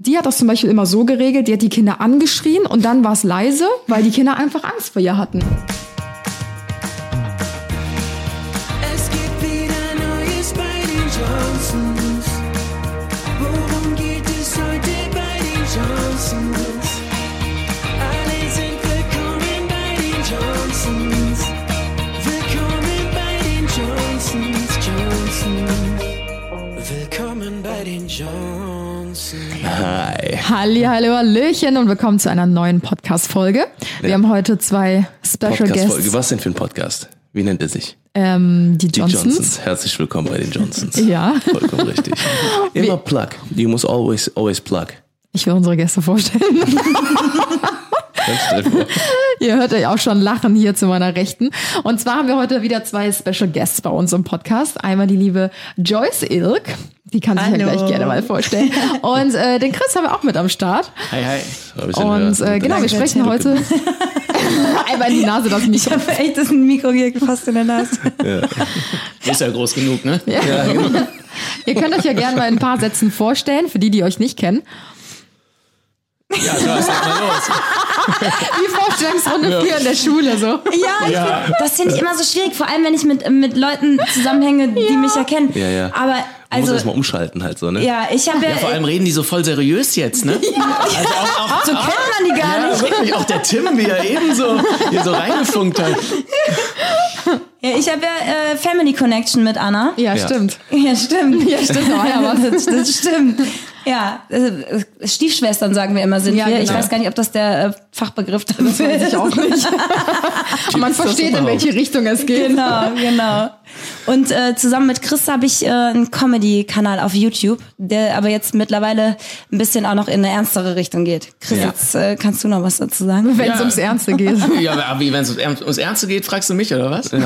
die hat das zum Beispiel immer so geregelt, die hat die Kinder angeschrien und dann war es leise, weil die Kinder einfach Angst vor ihr hatten. Es gibt wieder Neues bei den Johnsons. Worum geht es heute bei den Johnsons? Alle sind willkommen bei den Johnsons. Willkommen bei den Johnsons, Johnsons. Willkommen bei den Johnsons. Hi. Halli, hallo, hallöchen und willkommen zu einer neuen Podcast-Folge. Wir Ja. haben heute zwei Special Podcast-Folge. Guests. Was denn für ein Podcast? Wie nennt er sich? Ähm, die Die Johnsons. Johnsons. Herzlich willkommen bei den Johnsons. Ja. Vollkommen richtig. Immer plug. You must always, always plug. Ich will unsere Gäste vorstellen. Ihr hört euch auch schon lachen hier zu meiner Rechten. Und zwar haben wir heute wieder zwei Special Guests bei uns im Podcast. Einmal die liebe Joyce Ilk. Die kann sich ja Hallo. gleich gerne mal vorstellen. Und äh, den Chris haben wir auch mit am Start. Hi, hi. Und äh, genau, wir sprechen heute einmal in die Nase das Ich Mikro. habe echt das Mikro hier fast in der Nase. Ist ja groß genug, ne? Ihr könnt euch ja gerne mal in ein paar Sätzen vorstellen, für die, die euch nicht kennen. Ja, Joyce, sag mal los. Die Vorstellungsrunde früher in der Schule so. Ja, ich find, das finde ich immer so schwierig, vor allem wenn ich mit, mit Leuten zusammenhänge, die mich ja kennen. Ja, ja. Aber also, erstmal umschalten halt so, ne? ja, ich habe ja, Ja, vor allem reden die so voll seriös jetzt, ne? Also auch, auch, so kennt man die gar ja, nicht. wirklich, auch der Tim, wie er eben so, hier so reingefunkt hat. Ja, ich habe ja äh, Family Connection mit Anna. Ja, Ja. stimmt. Ja, stimmt. Ja, stimmt. Oh, ja, das, das stimmt. Ja, äh, Stiefschwestern sagen wir immer sind Ja, wir. Ich genau. weiß gar nicht, ob das der äh, Fachbegriff dafür Das weiß ich auch nicht. Man versteht, in welche Richtung es geht. Genau, genau. Und äh, zusammen mit Chris habe ich äh, einen Comedy-Kanal auf YouTube, der aber jetzt mittlerweile ein bisschen auch noch in eine ernstere Richtung geht. Chris, Ja. jetzt äh, kannst du noch was dazu sagen? Wenn es ums Ernste geht. Ja, aber wie, wenn es ums, Ernste geht, fragst du mich, oder was? Nee,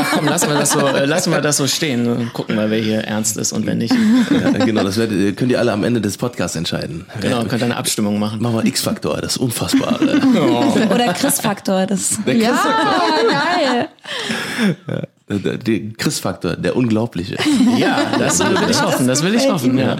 ach komm, lassen wir das so, äh, lassen wir das so stehen. Gucken wir, wer hier ernst ist und wer nicht. Ja, genau, das werdet, könnt ihr alle am Ende des Podcasts entscheiden. Genau, Ja. könnt ihr eine Abstimmung machen. Machen wir X-Faktor, das Unfassbare. Oder Chris-Faktor, das. Der Ja, Geil. Chris- der, der Chris-Faktor, der Unglaubliche. Ja, das will ich hoffen, das will ich hoffen, ja.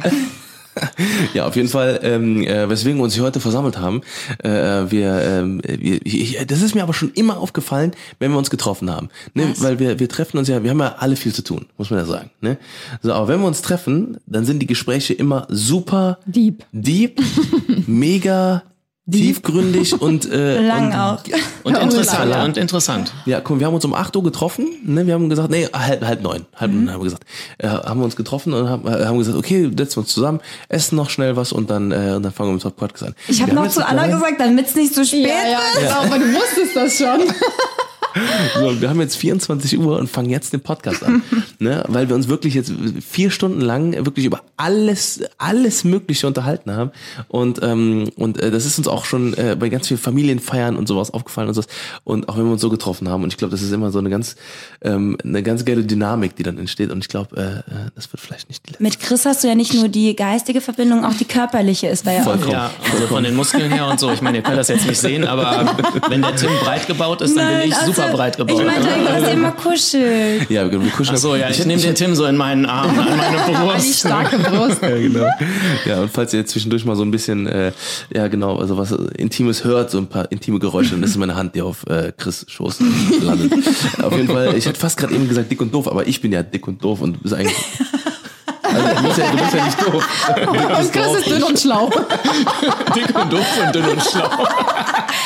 Ja, auf jeden Fall, ähm, äh, weswegen wir uns hier heute versammelt haben. Äh, wir, ähm, wir ich, das ist mir aber schon immer aufgefallen, wenn wir uns getroffen haben. Ne? Weil wir, wir treffen uns ja, wir haben ja alle viel zu tun, muss man ja sagen. Ne? So, aber wenn wir uns treffen, dann sind die Gespräche immer super Deep. deep, mega tiefgründig und äh, Lang und, auch. Und interessant, Ja. und interessant. Ja, komm, wir haben uns um 8 Uhr getroffen, ne? Wir haben gesagt, nee, halb, halb neun. Halb Mhm. neun haben wir gesagt. Äh, haben wir uns getroffen und haben, äh, haben gesagt, okay, setzen wir uns zusammen, essen noch schnell was und dann, äh, und dann fangen wir mit dem Podcast an. Ich Wir haben noch zu Anna gesagt, damit es nicht so spät Ja, ja, wird. genau, aber du wusstest das schon. So, wir haben jetzt 24 Uhr und fangen jetzt den Podcast an. ne? Weil wir uns wirklich jetzt vier Stunden lang wirklich über alles, alles Mögliche unterhalten haben. Und, ähm, und äh, das ist uns auch schon äh, bei ganz vielen Familienfeiern und sowas aufgefallen und sowas. Und auch wenn wir uns so getroffen haben. Und ich glaube, das ist immer so eine ganz, ähm, eine ganz geile Dynamik, die dann entsteht. Und ich glaube, äh, äh, das wird vielleicht nicht die letzte. Mit Chris hast du ja nicht nur die geistige Verbindung, auch die körperliche ist bei ja auch. Vollkommen. Ja, also von den Muskeln her und so. Ich meine, ihr könnt das jetzt nicht sehen, aber wenn der Tim breit gebaut ist, dann bin ich also, super breit gebaut. Ich meinte, du hast immer kuschelt. Ja, wir kuscheln. Ach so, ja, ich nehme den Tim so in meinen Arm, an meine Die Brust. starke Brust. Ja, genau. Ja, und falls ihr jetzt zwischendurch mal so ein bisschen, äh, ja genau, also was Intimes hört, so ein paar intime Geräusche, dann ist meine Hand, die auf äh, Chris Schoß landet. auf jeden Fall, ich hätte fast gerade eben gesagt dick und doof, aber ich bin ja dick und doof und du bist eigentlich... Also, du, bist ja, du bist ja nicht doof. Und Chris ist dünn und schlau. Dick und doof und dünn und schlau.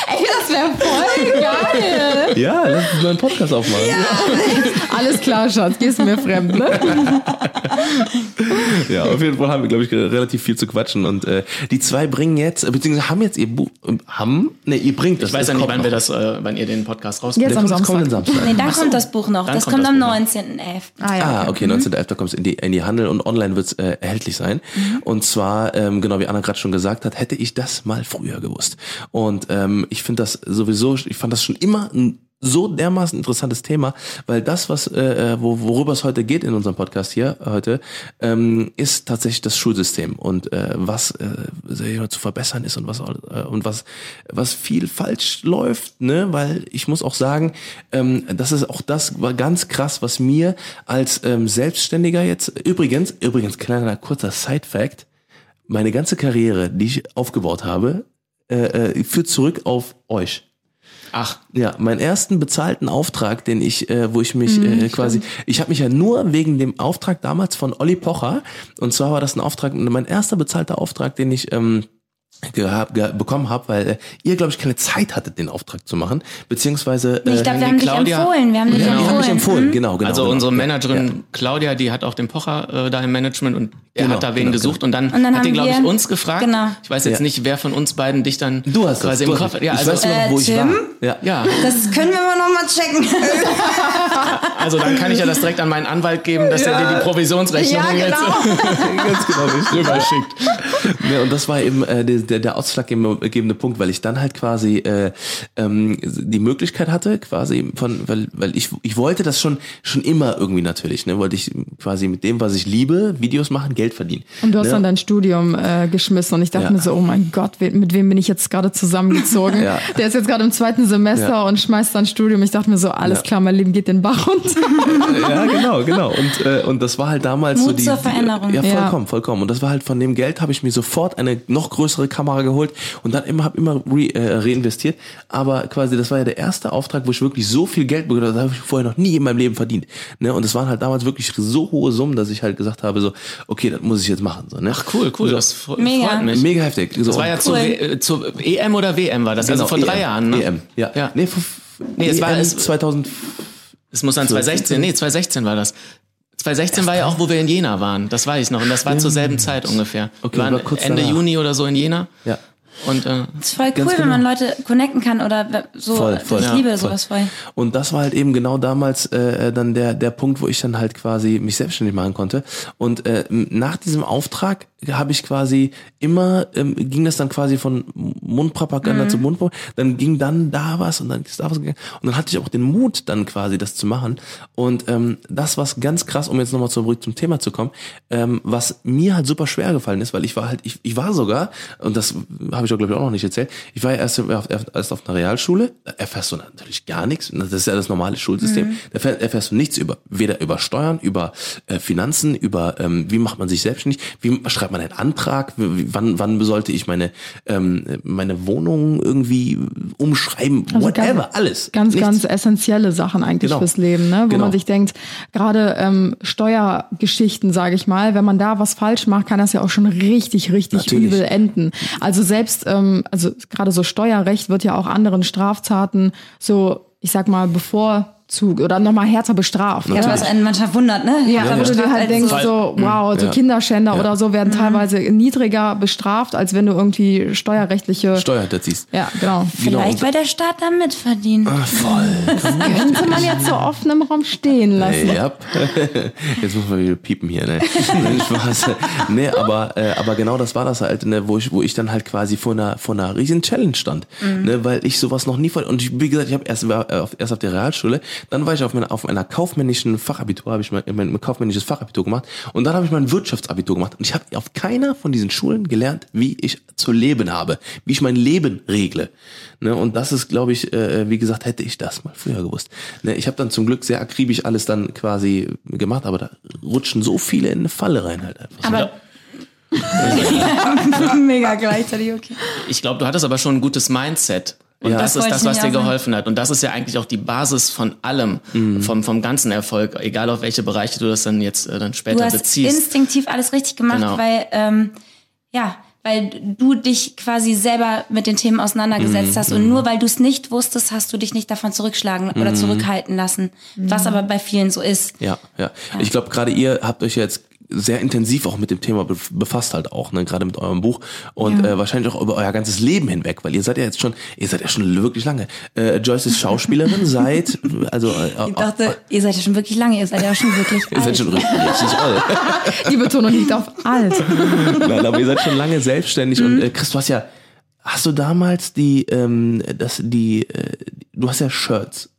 Ey, das wäre voll geil. Ja, lass uns mal einen Podcast aufmachen. Alles klar, Schatz, gehst du mir fremd, ne? Ja, auf jeden Fall haben wir, glaube ich, relativ viel zu quatschen. Und äh, die zwei bringen jetzt, beziehungsweise haben jetzt ihr Buch, haben, ne, ihr bringt das. Ich weiß ja nicht, kommt wann wir das, äh, wann ihr den Podcast rausbringt. Jetzt am kommt kommenden Samstag. Samstag. Nee, dann kommt das Buch noch. Dann das kommt kommt das am Buch noch. 19.11. Ah ja. Ah, Okay. okay, 19.11. kommt es in die, in die Handel und online wird es äh, erhältlich sein. Und zwar, ähm, genau wie Anna gerade schon gesagt hat, hätte ich das mal früher gewusst. Und ähm, ich finde das sowieso, ich fand das schon immer ein so dermaßen interessantes Thema, weil das, was äh, äh, wo, worüber es heute geht in unserem Podcast hier heute, ähm, ist tatsächlich das Schulsystem und äh, was äh, zu verbessern ist und was äh, und was was viel falsch läuft, ne? Weil ich muss auch sagen, ähm, das ist auch das war ganz krass, was mir als ähm, Selbstständiger jetzt übrigens übrigens kleiner kurzer Side Fact meine ganze Karriere, die ich aufgebaut habe, äh, äh, führt zurück auf euch. Ach, Ja, meinen ersten bezahlten Auftrag, den ich, äh, wo ich mich äh, quasi, ich habe mich ja nur wegen dem Auftrag damals von Olli Pocher, und zwar war das ein Auftrag, mein erster bezahlter Auftrag, den ich ähm, gehab, ge bekommen habe, weil äh, ihr, glaube ich, keine Zeit hattet, den Auftrag zu machen, beziehungsweise Nee, ich glaube, wir haben dich Claudia- empfohlen. Wir haben dich Genau. ihr habt mich empfohlen. empfohlen, genau, genau. also genau. unsere Managerin ja. Claudia, die hat auch den Pocher äh, da im Management und er Genau, hat da wen genau, gesucht und dann, Und dann hat die, haben glaube ich, uns gefragt. Genau. Ich weiß jetzt Ja. nicht, wer von uns beiden dich dann Du hast das, quasi du im Kopf. das. Ja, ich also, weiß nur noch, wo Äh, ich Tim? war. Ja. ja, Das können wir mal nochmal checken. also dann kann ich ja das direkt an meinen Anwalt geben, dass er dir die Provisionsrechnung jetzt Ganz genau rüberschickt. Ja, und das war eben äh, der, der, der ausschlaggebende Punkt, weil ich dann halt quasi äh, ähm, die Möglichkeit hatte, quasi von, weil, weil ich, ich wollte das schon schon immer irgendwie natürlich, ne, wollte ich quasi mit dem, was ich liebe, Videos machen, Geld verdienen. Und du hast ne? dann dein Studium äh, geschmissen und ich dachte Ja. mir so, oh mein Gott, mit wem bin ich jetzt gerade zusammengezogen? Ja. Der ist jetzt gerade im zweiten Semester Ja. und schmeißt dann Studium. Ich dachte mir so, alles Ja. klar, mein Leben geht den Bach runter. ja, genau, genau. Und, äh, und das war halt damals so Mut die. zur Veränderung. Die, ja, Ja. vollkommen, vollkommen. Und das war halt von dem Geld habe ich mir sofort eine noch größere Kamera geholt und dann immer habe immer re, äh, reinvestiert. Aber quasi, das war ja der erste Auftrag, wo ich wirklich so viel Geld bekommen habe, das habe ich vorher noch nie in meinem Leben verdient. Ne? Und es waren halt damals wirklich so hohe Summen, dass ich halt gesagt habe, so, okay, das muss ich jetzt machen. So, ne? Ach cool, cool, So. das fre- Mega. freut mich. Mega heftig. So, Das war ja Cool. Äh, zur EM oder WM war das, also vor drei EM, Jahren, ne? EM, ja. Ja. Nee, vor, Nee, es war- EM es- 2000. Es muss dann 2016, nee, 2016 war das. 2016 war ja auch, wo wir in Jena waren. Das weiß ich noch. Und das war zur selben Zeit ungefähr. Okay, wir waren war kurz Ende danach. Juni oder so in Jena. Ja. Und äh, Das ist voll cool, Ganz wenn genau. man Leute connecten kann oder so. Voll, voll. ich Ja, liebe voll. sowas voll. Und das war halt eben genau damals äh, dann der der Punkt, wo ich dann halt quasi mich selbstständig machen konnte. Und äh, nach diesem Auftrag habe ich quasi immer ähm, ging das dann quasi von Mundpropaganda zu Mundpropaganda. Dann ging dann da was und dann ist da was gegangen. Und dann hatte ich auch den Mut, dann quasi das zu machen. Und ähm, das was ganz krass, um jetzt nochmal zurück zum Thema zu kommen, ähm, was mir halt super schwer gefallen ist, weil ich war halt, ich, ich war sogar, und das habe ich auch glaube ich auch noch nicht erzählt, ich war ja erst, auf, erst auf einer Realschule, da erfährst du natürlich gar nichts, das ist ja das normale Schulsystem, da erfähr- erfährst du nichts über, weder über Steuern, über äh, Finanzen, über ähm, wie macht man sich selbstständig, wie schreibt man einen Antrag, wann, wann sollte ich meine, ähm, meine Wohnung irgendwie umschreiben, Also whatever, ganz- alles. Ganz, Nichts. ganz essentielle Sachen eigentlich Genau. fürs Leben, ne? wo Genau. man sich denkt, gerade ähm, Steuergeschichten, sage ich mal, wenn man da was falsch macht, kann das ja auch schon richtig, richtig Natürlich. übel enden. Also selbst, ähm, also gerade so Steuerrecht wird ja auch anderen Straftaten so, ich sag mal, bevor zu oder nochmal härter bestraft. Ja, was einen manchmal wundert, ne? Ja, Härter wo du dir halt denkst, so- wow, so Ja. Kinderschänder Ja. oder so werden teilweise niedriger bestraft, als wenn du irgendwie steuerrechtliche. Steuerhinterziehst. ja, genau. Genau. Vielleicht, weil der Staat da mitverdient. Könnte man jetzt so offen im Raum stehen lassen. Ja. Jetzt muss man wieder piepen hier, ne? Nee, aber, äh, aber genau das war das halt, ne, wo ich, wo ich dann halt quasi vor einer, vor einer riesen Challenge stand. Ne, weil ich sowas noch nie vor, und ich, wie gesagt, ich habe erst, war, äh, erst auf der Realschule, dann war ich auf meiner, auf einer kaufmännischen Fachabitur, habe ich mein, mein, mein kaufmännisches Fachabitur gemacht und dann habe ich mein Wirtschaftsabitur gemacht und ich habe auf keiner von diesen Schulen gelernt, wie ich zu leben habe, wie ich mein Leben regle. Ne, und das ist, glaube ich, äh, wie gesagt, hätte ich das mal früher gewusst. Ne, ich habe dann zum Glück sehr akribisch alles dann quasi gemacht, aber da rutschen so viele in eine Falle rein halt einfach. Aber mega gleichzeitig, okay. ich glaube, du hattest aber schon ein gutes Mindset. Und Ja. das Das ist das, was dir geholfen hat. Und das ist ja eigentlich auch die Basis von allem, Mhm. vom, vom ganzen Erfolg, egal auf welche Bereiche du das dann jetzt äh, dann Du später hast beziehst. instinktiv alles richtig gemacht, Genau. weil, ähm, ja, weil du dich quasi selber mit den Themen auseinandergesetzt hast. Und nur weil du es nicht wusstest, hast du dich nicht davon zurückschlagen oder zurückhalten lassen. Was aber bei vielen so ist. Ja, ja. Ich glaube, gerade ihr habt euch jetzt sehr intensiv auch mit dem Thema bef- befasst halt auch, ne, gerade mit eurem Buch und äh, wahrscheinlich auch über euer ganzes Leben hinweg, weil ihr seid ja jetzt schon, ihr seid ja schon wirklich lange. Äh, Joyce ist Schauspielerin seit, also äh, Ich dachte, ihr seid ja schon wirklich lange, ihr seid ja schon wirklich ihr seid schon richtig, richtig alt. Die Betonung liegt auf alt. Nein, aber ihr seid schon lange selbstständig Mhm. und äh, Chris, du hast ja, hast du damals die, ähm, das, die, äh, du hast ja Shirts.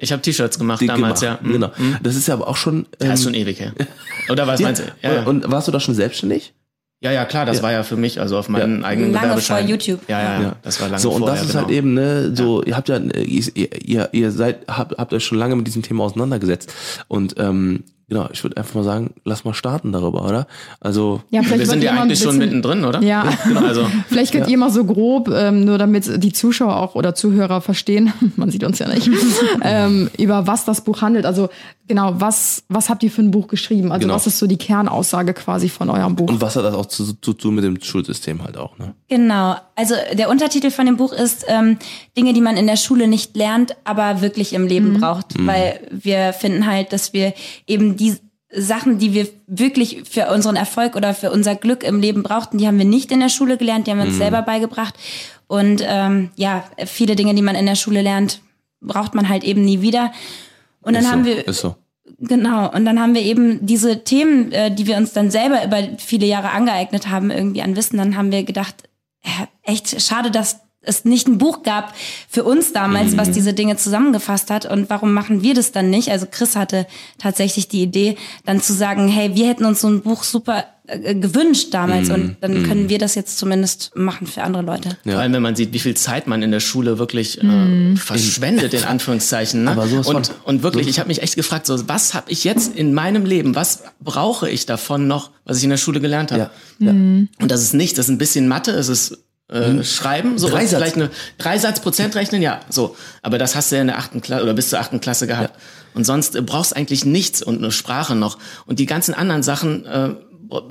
Ich habe T-Shirts gemacht damals, gemacht. ja. Mhm. Genau. Das ist ja aber auch schon. Das Ähm, ist schon ewig her. Oder was ja, meinst du? Ja, ja. Und warst du da schon selbstständig? ja, ja, klar, das Ja. war ja für mich, also auf meinen Ja. eigenen Lange Gewerbeschein. vor YouTube. Ja, ja, ja, Ja. das war lange so und vorher, das ist genau. halt eben ne so ihr habt ja ihr, ihr, ihr seid habt, habt euch schon lange mit diesem Thema auseinandergesetzt und ähm, genau, ich würde einfach mal sagen, lass mal starten darüber, oder? Also Ja, Wir sind ja eigentlich schon bisschen- mittendrin, oder? Ja, Genau, also vielleicht könnt ihr mal so grob, ähm, nur damit die Zuschauer auch oder Zuhörer verstehen, man sieht uns ja nicht, ähm, über was das Buch handelt. Also genau, was, was habt ihr für ein Buch geschrieben? Also Genau. was ist so die Kernaussage quasi von eurem Buch? und was hat das auch zu, zu tun mit dem Schulsystem halt auch, ne? Genau. Also der Untertitel von dem Buch ist ähm, Dinge, die man in der Schule nicht lernt, aber wirklich im Leben braucht. Weil wir finden halt, dass wir eben die Sachen, die wir wirklich für unseren Erfolg oder für unser Glück im Leben brauchten, die haben wir nicht in der Schule gelernt, die haben wir uns selber beigebracht. Und ähm, ja, viele Dinge, die man in der Schule lernt, braucht man halt eben nie wieder. Und dann ist haben so, wir Ist so. Genau, und dann haben wir eben diese Themen, äh, die wir uns dann selber über viele Jahre angeeignet haben, irgendwie an Wissen, dann haben wir gedacht, echt schade, dass es nicht ein Buch gab für uns damals, was diese Dinge zusammengefasst hat. Und warum machen wir das dann nicht? Also Chris hatte tatsächlich die Idee, dann zu sagen, hey, wir hätten uns so ein Buch super äh, gewünscht damals und dann können wir das jetzt zumindest machen für andere Leute. Vor allem, wenn man sieht, wie viel Zeit man in der Schule wirklich äh, verschwendet, in Anführungszeichen. Ne? Aber sowas und, von. und wirklich, ich habe mich echt gefragt, so, was habe ich jetzt in meinem Leben, was brauche ich davon noch, was ich in der Schule gelernt habe? Ja. ja. Und das ist nichts, das ist ein bisschen Mathe, es ist äh, Schreiben, so Dreisatz. vielleicht eine Dreisatz Prozent rechnen, ja, so. Aber das hast du ja in der achten Klasse oder bis zur achten Klasse gehabt. Und sonst äh, brauchst eigentlich nichts und eine Sprache noch. Und die ganzen anderen Sachen äh,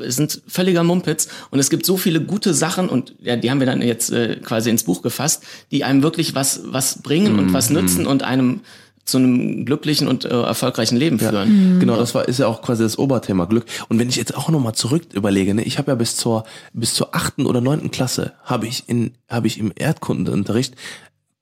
sind völliger Mumpitz. Und es gibt so viele gute Sachen und ja, die haben wir dann jetzt äh, quasi ins Buch gefasst, die einem wirklich was was bringen und was nützen und einem zu einem glücklichen und äh, erfolgreichen Leben führen. Genau, das war ist ja auch quasi das Oberthema Glück. Und wenn ich jetzt auch noch mal zurück überlege, ne, ich habe ja bis zur bis zur achten oder neunten Klasse habe ich in habe ich im Erdkundeunterricht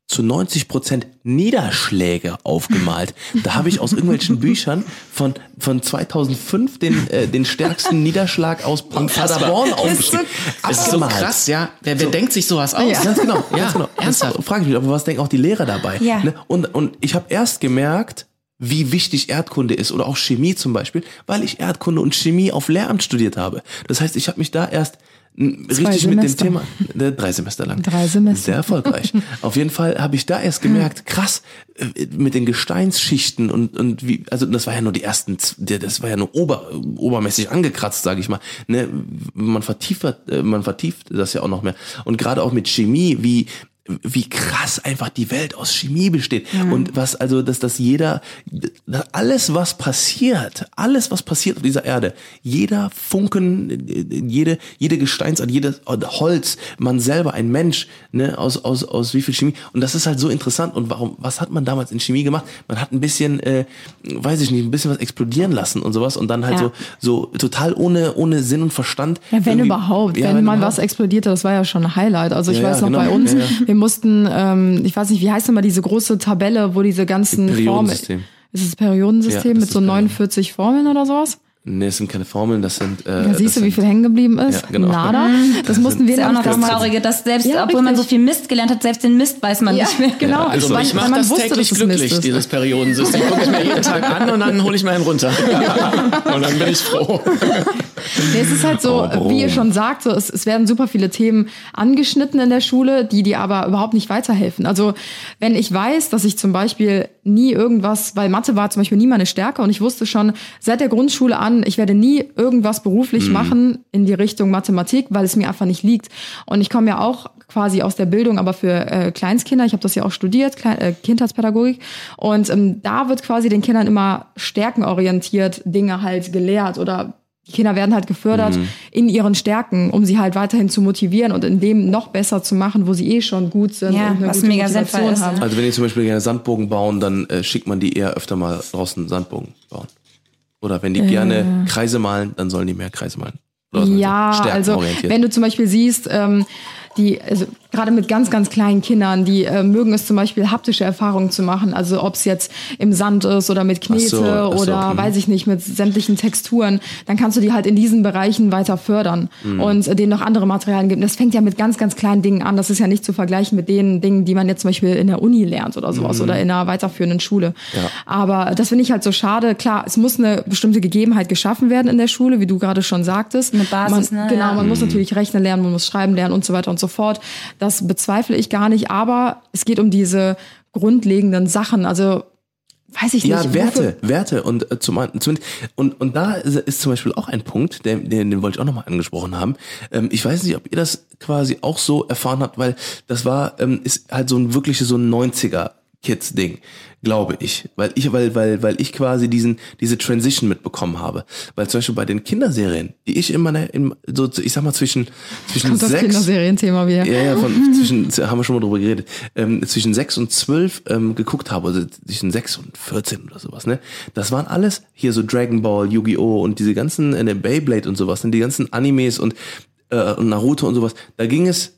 zu 90 Prozent Niederschläge aufgemalt. Da habe ich aus irgendwelchen Büchern von von 2005 den äh, den stärksten Niederschlag aus Paderborn aufgeschrieben. Das ist so krass, ja. Wer, wer denkt sich sowas aus? Ja. Ganz genau, Ja, ganz genau. ernsthaft. Frage ich mich, aber was denken auch die Lehrer dabei? Ja. Ne? Und, und ich habe erst gemerkt, wie wichtig Erdkunde ist oder auch Chemie zum Beispiel, weil ich Erdkunde und Chemie auf Lehramt studiert habe. Das heißt, ich habe mich da erst m, richtig mit dem. Thema, ne, drei Semester lang. Drei Semester. Sehr erfolgreich. auf jeden Fall habe ich da erst gemerkt, krass, äh, mit den Gesteinsschichten und, und wie, also das war ja nur die ersten, das war ja nur ober, obermäßig angekratzt, sage ich mal. Ne? Man vertieft, äh, man vertieft das ja auch noch mehr. Und gerade auch mit Chemie, wie, wie krass einfach die Welt aus Chemie besteht und was also dass das jeder alles was passiert alles was passiert auf dieser Erde jeder Funken jede jede Gesteinsart jedes Holz man selber ein Mensch ne aus aus aus wie viel Chemie und das ist halt so interessant und warum was hat man damals in Chemie gemacht man hat ein bisschen äh, weiß ich nicht ein bisschen was explodieren lassen und sowas und dann halt Ja. so so total ohne ohne Sinn und Verstand Ja, wenn überhaupt. Ja, wenn, mal überhaupt. was explodierte, das war ja schon ein Highlight. Also ich Ja, weiß noch genau. bei uns, mussten, ähm, ich weiß nicht, wie heißt denn mal diese große Tabelle, wo diese ganzen Formeln. Ist es Periodensystem Ja, das mit so Period- 49 Formeln oder sowas? Nee, es sind keine Formeln, das sind. Äh, Da siehst das du, wie viel hängen geblieben ist? Ja, genau. Nada. Das mussten wir Das ist ja auch noch das Traurige, dass selbst, Ja, obwohl man so richtig. viel Mist gelernt hat, selbst den Mist weiß man Ja, nicht mehr. genau. Ja, also so. weil, Ich mache man das wusste, täglich glücklich, ist. dieses Periodensystem. Gucke ich mir jeden Tag an und dann hole ich mir einen runter. Und dann bin ich froh. Nee, es ist halt so, Oh, wie ihr oh. schon sagt, so, es, es werden super viele Themen angeschnitten in der Schule, die dir aber überhaupt nicht weiterhelfen. Also wenn ich weiß, dass ich zum Beispiel nie irgendwas, weil Mathe war zum Beispiel nie meine Stärke und ich wusste schon seit der Grundschule an, ich werde nie irgendwas beruflich machen in die Richtung Mathematik, weil es mir einfach nicht liegt. Und ich komme ja auch quasi aus der Bildung, aber für äh, Kleinstkinder. Ich habe das ja auch studiert, Klein, äh, Kindheitspädagogik. Und ähm, da wird quasi den Kindern immer stärkenorientiert Dinge halt gelehrt oder die Kinder werden halt gefördert in ihren Stärken, um sie halt weiterhin zu motivieren und in dem noch besser zu machen, wo sie eh schon gut sind Ja, und eine was gute mega Motivation ist. haben. Also wenn die zum Beispiel gerne Sandbogen bauen, dann äh, schickt man die eher öfter mal draußen Sandbogen bauen. Oder wenn die gerne Kreise malen, dann sollen die mehr Kreise malen. Oder? Ja, also wenn du zum Beispiel siehst, ähm, die, also gerade mit ganz, ganz kleinen Kindern, die äh, mögen es zum Beispiel haptische Erfahrungen zu machen. Also ob es jetzt im Sand ist oder mit Knete Ach so, ach so, oder hm. weiß ich nicht, mit sämtlichen Texturen, dann kannst du die halt in diesen Bereichen weiter fördern Hm. und äh, denen noch andere Materialien geben. Das fängt ja mit ganz, ganz kleinen Dingen an. Das ist ja nicht zu vergleichen mit den Dingen, die man jetzt zum Beispiel in der Uni lernt oder sowas oder in einer weiterführenden Schule. Aber das finde ich halt so schade. Klar, es muss eine bestimmte Gegebenheit geschaffen werden in der Schule, wie du gerade schon sagtest. Eine Basis, man, ne? Genau, Ja. man muss natürlich rechnen lernen, man muss schreiben lernen und so weiter und so fort. Das bezweifle ich gar nicht, aber es geht um diese grundlegenden Sachen. Also weiß ich nicht. Ja, Werte, Werte und äh, zum, einen- zumindest und und da ist, ist zum Beispiel auch ein Punkt, den, den, den wollte ich auch nochmal angesprochen haben. Ähm, ich weiß nicht, ob ihr das quasi auch so erfahren habt, weil das war ähm, ist halt so ein wirkliches so ein 90er Kids Ding, glaube ich, weil ich weil weil weil ich quasi diesen diese Transition mitbekommen habe, weil zum Beispiel bei den Kinderserien, die ich immer ne- in, so ich sag mal zwischen zwischen Kommt das sechs Kinderserienthema wieder. ja, ja, von zwischen, haben wir schon mal drüber geredet, ähm, zwischen 6 und 12 ähm, geguckt habe, also zwischen 6 und 14 oder sowas, ne? Das waren alles hier so Dragon Ball, Yu-Gi-Oh! und diese ganzen, äh, Beyblade und sowas, ne? die ganzen Animes und, äh, und Naruto und sowas. Da ging es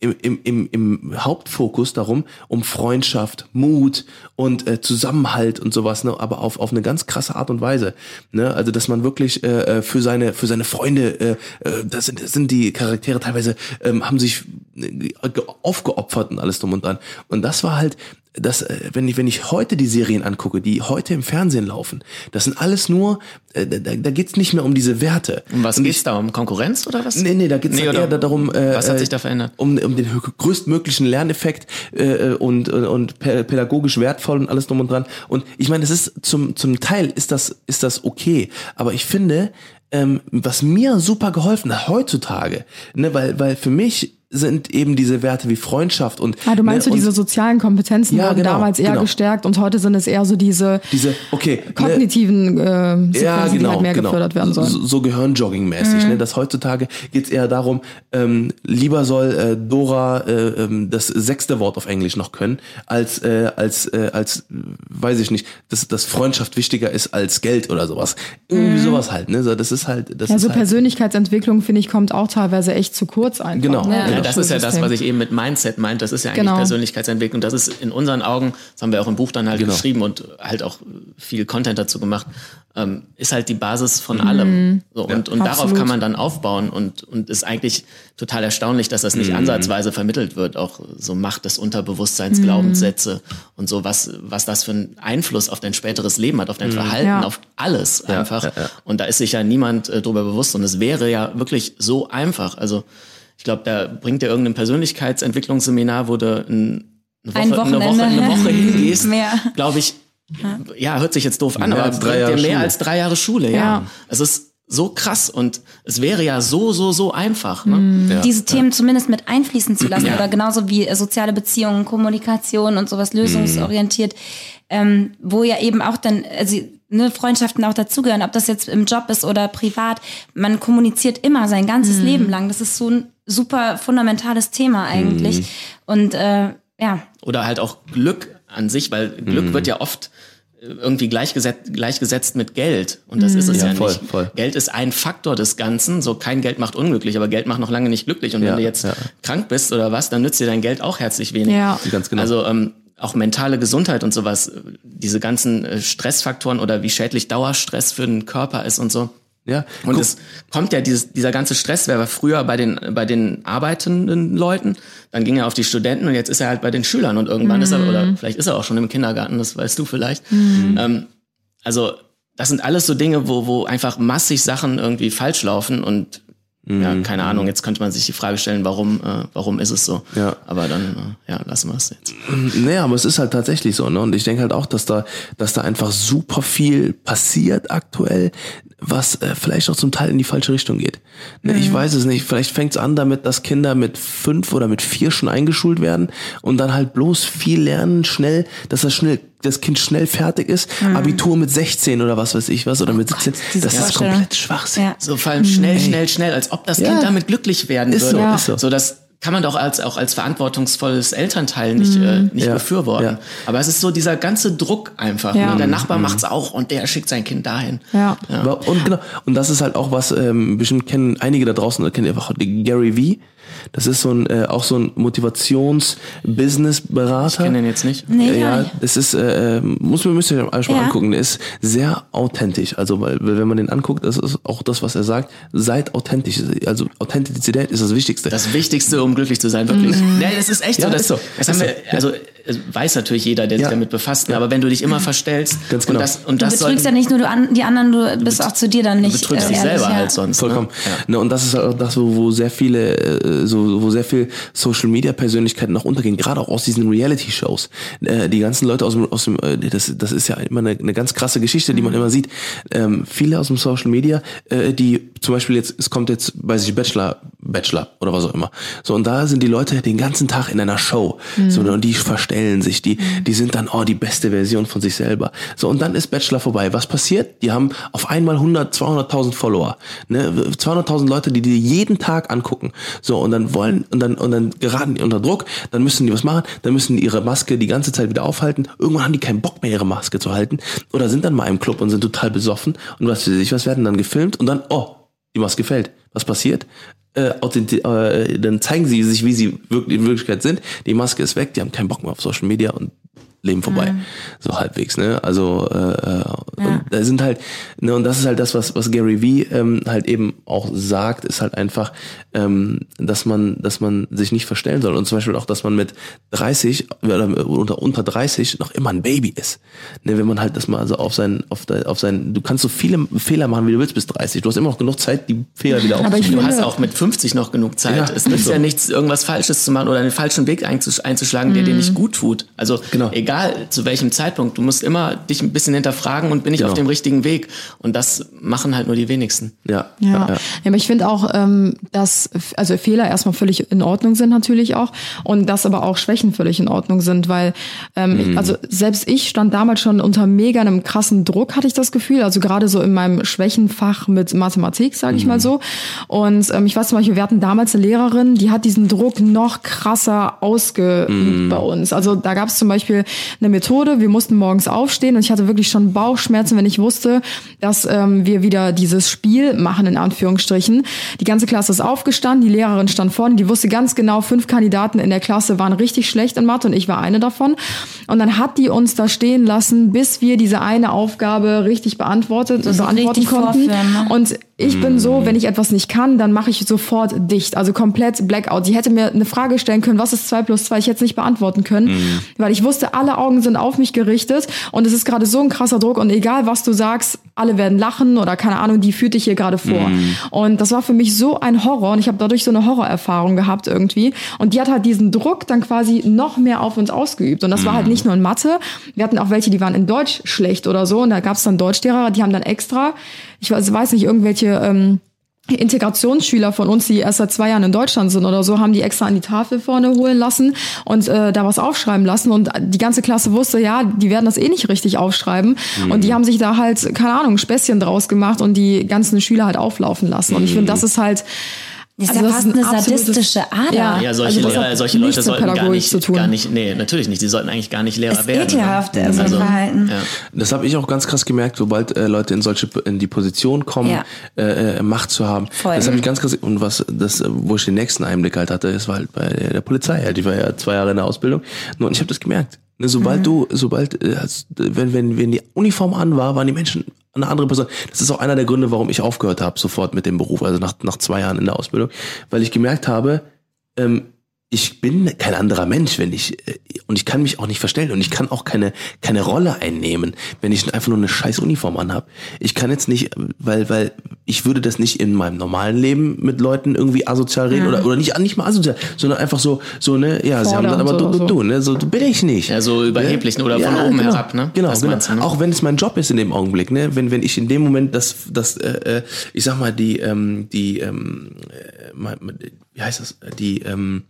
im, im, im, im Hauptfokus darum, um Freundschaft, Mut und äh, Zusammenhalt und sowas, ne, aber auf, auf eine ganz krasse Art und Weise. Ne? Also dass man wirklich äh, äh, für seine für seine Freunde, äh, äh, das sind, das sind die Charaktere teilweise, ähm, haben sich äh, ge- aufgeopfert und alles drum und dran. Und das war halt, das, äh, wenn ich, wenn ich heute die Serien angucke, die heute im Fernsehen laufen, das sind alles nur, äh, da, da geht's nicht mehr um diese Werte. Um was Und geht's da? Um Konkurrenz oder was? Nee, nee, da geht's Nee, eher darum, äh, was hat äh, sich da verändert? Um, um den größtmöglichen Lerneffekt äh, und, und, und pä- pädagogisch wertvoll und alles drum und dran. Und ich meine, das ist zum, zum Teil ist das, ist das okay. Aber ich finde, ähm, was mir super geholfen hat heutzutage, ne, weil, weil für mich sind eben diese Werte wie Freundschaft und Ah, du meinst ne, so diese sozialen Kompetenzen Ja, wurden genau, damals eher genau. gestärkt und heute sind es eher so diese diese okay ne, kognitiven äh, Sequenzen, ja, genau, die halt mehr genau. gefördert werden sollen. So, so Gehirnjogging-mäßig. Mhm. Ne? Das heutzutage geht's eher darum, ähm, lieber soll äh, Dora äh, ähm, das sechste Wort auf Englisch noch können, als äh, als äh, als äh, weiß ich nicht, dass, dass Freundschaft wichtiger ist als Geld oder sowas. Irgendwie sowas halt. Ne? So, das ist halt. Das Mhm. Ja, ist so halt, Persönlichkeitsentwicklung, finde ich, kommt auch teilweise echt zu kurz einfach. Genau. ne, Ja, Ja, das ist ja das, was ich eben mit Mindset meint. Das ist ja eigentlich Genau. Persönlichkeitsentwicklung. Das ist in unseren Augen, das haben wir auch im Buch dann halt Genau. geschrieben und halt auch viel Content dazu gemacht, ähm, ist halt die Basis von Mhm. allem. So, und und darauf kann man dann aufbauen und, und ist eigentlich total erstaunlich, dass das nicht ansatzweise vermittelt wird. Auch so Macht des Unterbewusstseins, Mhm. Glaubenssätze und so, was, was das für einen Einfluss auf dein späteres Leben hat, auf dein Verhalten, Ja. auf alles einfach. Und da ist sich ja niemand äh, drüber bewusst. Und es wäre ja wirklich so einfach. Also ich glaube, da bringt dir irgendein Persönlichkeitsentwicklungsseminar, wo du ein, eine, Ein Woche, eine, Woche, eine Woche hingehst, glaube ich, ja, hört sich jetzt doof an, Mehr aber als drei bringt Jahre dir mehr Schule. als drei Jahre Schule, ja. Ja. Es ist so krass und es wäre ja so, so, so einfach. Ne? ja, diese Themen zumindest mit einfließen zu lassen Ja. oder genauso wie äh, soziale Beziehungen, Kommunikation und sowas lösungsorientiert, ähm, wo ja eben auch dann also, ne, Freundschaften auch dazugehören, ob das jetzt im Job ist oder privat. Man kommuniziert immer sein ganzes Leben lang. Das ist so ein super fundamentales Thema eigentlich. Und äh, ja, Oder halt auch Glück an sich, weil Glück Mhm. wird ja oft äh, irgendwie gleichgesetzt, gleichgesetzt mit Geld. Und das ist es ja, Ja, voll, nicht. voll. Geld ist ein Faktor des Ganzen. So kein Geld macht unglücklich, aber Geld macht noch lange nicht glücklich. Und Ja, wenn du jetzt ja. krank bist oder was, dann nützt dir dein Geld auch herzlich wenig. Ja. Ganz genau. Also ähm, auch mentale Gesundheit und sowas, äh, diese ganzen äh, Stressfaktoren oder wie schädlich Dauerstress für den Körper ist und so. ja. Und Guck, es kommt ja dieses, dieser ganze Stress, der war früher bei den, bei den arbeitenden Leuten, dann ging er auf die Studenten und jetzt ist er halt bei den Schülern und irgendwann ist er, Mhm. oder vielleicht ist er auch schon im Kindergarten, das weißt du vielleicht. Ähm, also das sind alles so Dinge, wo, wo einfach massig Sachen irgendwie falsch laufen und Mhm. Ja, keine Ahnung, jetzt könnte man sich die Frage stellen, warum, äh, warum ist es so? Ja. Aber dann, äh, ja, lassen wir es jetzt. Naja, aber es ist halt tatsächlich so, ne? Und ich denke halt auch, dass da, dass da einfach super viel passiert aktuell, was äh, vielleicht auch zum Teil in die falsche Richtung geht. Ne, Ich weiß es nicht. Vielleicht fängt es an damit, dass Kinder mit fünf oder mit vier schon eingeschult werden und dann halt bloß viel lernen, schnell, dass das schnell, das Kind schnell fertig ist. Abitur mit 16 oder was weiß ich was oder mit 17. diese das ist komplett Schwachsinn. ja. So vor allem schnell, schnell, schnell, als ob das Ja. Kind damit glücklich werden Ist so, würde. ist so. so das kann man doch als auch als verantwortungsvolles Elternteil nicht, äh, nicht Ja, befürworten. ja. Aber es ist so dieser ganze Druck einfach. Ja. Ne? Der Nachbar macht's auch und der schickt sein Kind dahin. Ja. Und genau, und das ist halt auch was, ähm, bestimmt kennen einige da draußen, kennen einfach Gary V. Das ist so ein, äh, auch so ein Motivations-Business-Berater. Ich kenne den jetzt nicht. Nee, Äh, ja, das ist, äh, muss man müsst ihr euch mal Ja. angucken. Der ist sehr authentisch. Also, weil, wenn man den anguckt, das ist auch das, was er sagt. Seid authentisch. Also, Authentizität ist das Wichtigste. Das Wichtigste, um glücklich zu sein, wirklich. Nee, das ist echt Ja, so. Das, ist so. das Ist haben so. wir, also es weiß natürlich jeder, der Ja. sich damit befasst, ne? aber wenn du dich immer verstellst Ganz genau. und das, und Du das betrügst ja nicht nur du an, die anderen, du bist auch zu dir dann nicht betrügst äh, dich ehrlich, selber ja. halt sonst. Vollkommen. Ne? Ja. Ne, und das ist halt auch das, wo, wo sehr viele äh, so, wo sehr viel Social Media Persönlichkeiten noch untergehen, gerade auch aus diesen Reality Shows. Äh, die ganzen Leute aus dem, aus dem, äh, das, das ist ja immer eine, eine ganz krasse Geschichte, die man immer sieht. Ähm, viele aus dem Social Media, äh, die zum Beispiel jetzt, es kommt jetzt, weiß ich, Bachelor, Bachelor oder was auch immer. So, und da sind die Leute den ganzen Tag in einer Show. So, und die verstellen sich, die, die sind dann, oh, die beste Version von sich selber. So, und dann ist Bachelor vorbei. Was passiert? Die haben auf einmal 100, 200.000 Follower. Ne? 200.000 Leute, die die jeden Tag angucken. So, und dann wollen, und dann, und dann geraten die unter Druck, dann müssen die was machen, dann müssen die ihre Maske die ganze Zeit wieder aufhalten. Irgendwann haben die keinen Bock mehr, ihre Maske zu halten. Oder sind dann mal im Club und sind total besoffen und was weiß ich, was werden dann gefilmt und dann, oh, die Maske fällt. Was passiert? Äh, äh, dann zeigen sie sich, wie sie wirklich in Wirklichkeit sind. Die Maske ist weg, die haben keinen Bock mehr auf Social Media und Leben vorbei. So halbwegs, ne? Also äh, äh, und da sind halt, ne, und das ist halt das, was, was Gary Vee ähm, halt eben auch sagt, ist halt einfach, ähm, dass man, dass man sich nicht verstellen soll. Und zum Beispiel auch, dass man mit 30 oder unter, unter 30 noch immer ein Baby ist. Ne, wenn man halt das mal so auf sein, auf, de, auf sein, du kannst so viele Fehler machen, wie du willst bis 30. Du hast immer noch genug Zeit, die Fehler wieder Aber ich aufzunehmen. Du finde- hast auch mit 50 noch genug Zeit. Ja, es nützt so. ja nichts, irgendwas Falsches zu machen oder einen falschen Weg einzusch- einzuschlagen, der dir nicht gut tut. Also Genau. egal zu welchem Zeitpunkt, du musst immer dich ein bisschen hinterfragen und bin ich Genau. auf dem richtigen Weg. Und das machen halt nur die wenigsten. Ja, Ja. ja. ja, aber ich finde auch, ähm, dass also Fehler erstmal völlig in Ordnung sind natürlich auch und dass aber auch Schwächen völlig in Ordnung sind, weil ähm, also selbst ich stand damals schon unter mega einem krassen Druck, hatte ich das Gefühl, also gerade so in meinem Schwächenfach mit Mathematik, sage ich mal so. Und ähm, ich weiß zum Beispiel, wir hatten damals eine Lehrerin, die hat diesen Druck noch krasser ausgeübt bei uns. Also da gab es zum Beispiel eine Methode, wir mussten morgens aufstehen und ich hatte wirklich schon Bauchschmerzen, wenn ich wusste, dass ähm, wir wieder dieses Spiel machen, in Anführungsstrichen. Die ganze Klasse ist aufgestanden, die Lehrerin stand vorne, die wusste ganz genau, fünf Kandidaten in der Klasse waren richtig schlecht in Mathe und ich war eine davon. Und dann hat die uns da stehen lassen, bis wir diese eine Aufgabe richtig beantwortet, ist beantworten richtig konnten. vorführen, ne? Und ich bin so, wenn ich etwas nicht kann, dann mache ich sofort dicht, also komplett Blackout. Sie hätte mir eine Frage stellen können, was ist zwei plus zwei? Ich hätte es nicht beantworten können, weil ich wusste, alle Augen sind auf mich gerichtet und es ist gerade so ein krasser Druck und egal was du sagst, alle werden lachen oder keine Ahnung, die führt dich hier gerade vor. Und das war für mich so ein Horror und ich habe dadurch so eine Horrorerfahrung gehabt irgendwie. Und die hat halt diesen Druck dann quasi noch mehr auf uns ausgeübt. Und das war halt nicht nur in Mathe. Wir hatten auch welche, die waren in Deutsch schlecht oder so. Und da gab es dann Deutschlehrer, die haben dann extra, ich weiß, weiß nicht, irgendwelche ähm, Integrationsschüler von uns, die erst seit zwei Jahren in Deutschland sind oder so, haben die extra an die Tafel vorne holen lassen und äh, da was aufschreiben lassen. Und die ganze Klasse wusste, ja, die werden das eh nicht richtig aufschreiben. Und die haben sich da halt, keine Ahnung, Späßchen draus gemacht und die ganzen Schüler halt auflaufen lassen. Und ich finde, das ist halt. Das ist also ja fast ein eine sadistische Ader. Ja, Ja, solche, also das Lehrer, hat solche Leute sollten gar nicht, zu tun. gar nicht, nee, natürlich nicht. Die sollten eigentlich gar nicht Lehrer ist werden. ekelhaft, ne? also, Also, Verhalten. ja. Das habe ich auch ganz krass gemerkt, sobald äh, Leute in solche in die Position kommen, Ja. äh, äh, Macht zu haben. Voll. Das habe ich ganz krass und was das, äh, wo ich den nächsten Einblick halt hatte, das war halt bei der Polizei. Halt. Ich war ja zwei Jahre in der Ausbildung und ich habe das gemerkt. Ne, sobald du, sobald, äh, wenn, wenn, wenn die Uniform an war, waren die Menschen eine andere Person. Das ist auch einer der Gründe, warum ich aufgehört habe, sofort mit dem Beruf, also nach, nach zwei Jahren in der Ausbildung, weil ich gemerkt habe, ähm, ich bin kein anderer Mensch, wenn ich äh, und ich kann mich auch nicht verstellen und ich kann auch keine keine Rolle einnehmen, wenn ich einfach nur eine scheiß Uniform anhab. Ich kann jetzt nicht, weil weil ich würde das nicht in meinem normalen Leben mit Leuten irgendwie asozial reden oder oder nicht nicht mal asozial, sondern einfach so so ne ja, sie haben dann aber du, oder du, so. du ne so bin ich nicht. Ja, so überheblich ne? oder von oben genau. herab, ne? Genau, Das genau. du, ne? Auch wenn es mein Job ist in dem Augenblick, ne? Wenn wenn ich in dem Moment das das äh, äh, ich sag mal die ähm, die ähm, äh, wie heißt das die ähm,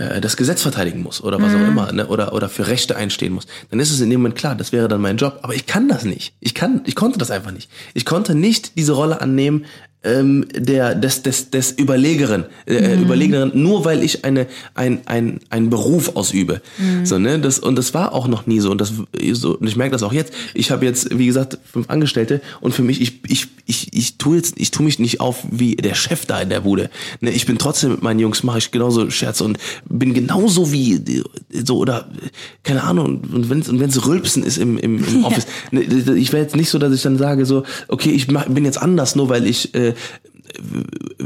äh, das Gesetz verteidigen muss oder was auch immer, ne? oder oder für Rechte einstehen muss, dann ist es in dem Moment klar, das wäre dann mein Job. Aber ich kann das nicht. Ich kann, ich konnte das einfach nicht. Ich konnte nicht diese Rolle annehmen ähm, der des des des Überlegeren, äh, Überlegeren, nur weil ich eine ein ein einen Beruf ausübe. So ne, das und das war auch noch nie so und das so und ich merke das auch jetzt. Ich habe jetzt wie gesagt fünf Angestellte und für mich ich ich ich ich tue jetzt ich tue mich nicht auf wie der Chef da in der Bude. Ne, ich bin trotzdem mit meinen Jungs mache ich genauso Scherze und bin genauso wie so oder keine Ahnung und wenn und wenn's rülpsen ist im im, im Office. Ne, ich wäre jetzt nicht so, dass ich dann sage so okay ich mach, bin jetzt anders nur weil ich äh,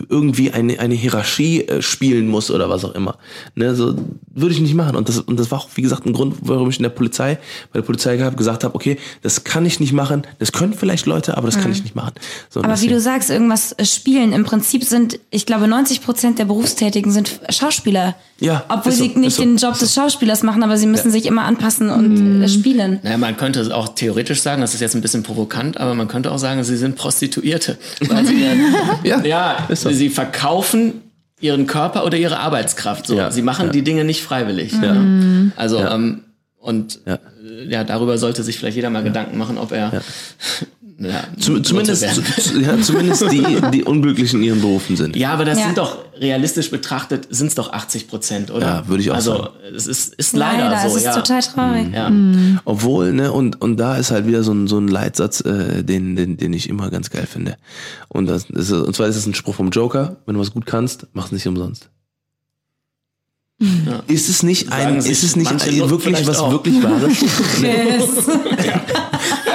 irgendwie eine, eine Hierarchie äh, spielen muss oder was auch immer. Ne, so würde ich nicht machen. Und das, und das war auch, wie gesagt, ein Grund, warum ich in der Polizei, bei der Polizei gehabt, gesagt habe, okay, das kann ich nicht machen. Das können vielleicht Leute, aber das kann ich nicht machen. So, Mhm. Aber wie du sagst, irgendwas äh, spielen. Im Prinzip sind, ich glaube, 90 Prozent der Berufstätigen sind Schauspieler. Ja, Obwohl so, sie nicht so, den Job so. des Schauspielers machen, aber sie müssen sich immer anpassen und äh, spielen. Naja, man könnte auch theoretisch sagen, das ist jetzt ein bisschen provokant, aber man könnte auch sagen, sie sind Prostituierte. Weil sie ja, ja, ist so. sie verkaufen ihren Körper oder ihre Arbeitskraft. So, Ja, sie machen ja. die Dinge nicht freiwillig. Ja. Also ähm, und Ja. äh, ja, darüber sollte sich vielleicht jeder mal Gedanken machen, ob er ja. Zum, zumindest, zu, ja, zumindest die, die unglücklich in ihren Berufen sind. Ja, aber das Ja. sind doch, realistisch betrachtet, sind es doch 80 Prozent, oder? Ja, würde ich auch also, sagen. es ist, ist leider, so, es ist ja. total traurig. ja. Obwohl, ne, und, und da ist halt wieder so ein, so ein Leitsatz, äh, den, den, den ich immer ganz geil finde. Und, das ist, und zwar ist es ein Spruch vom Joker, wenn du was gut kannst, mach's nicht umsonst. Ist es nicht ein, ist es nicht wirklich was auch. wirklich Wahres? ja,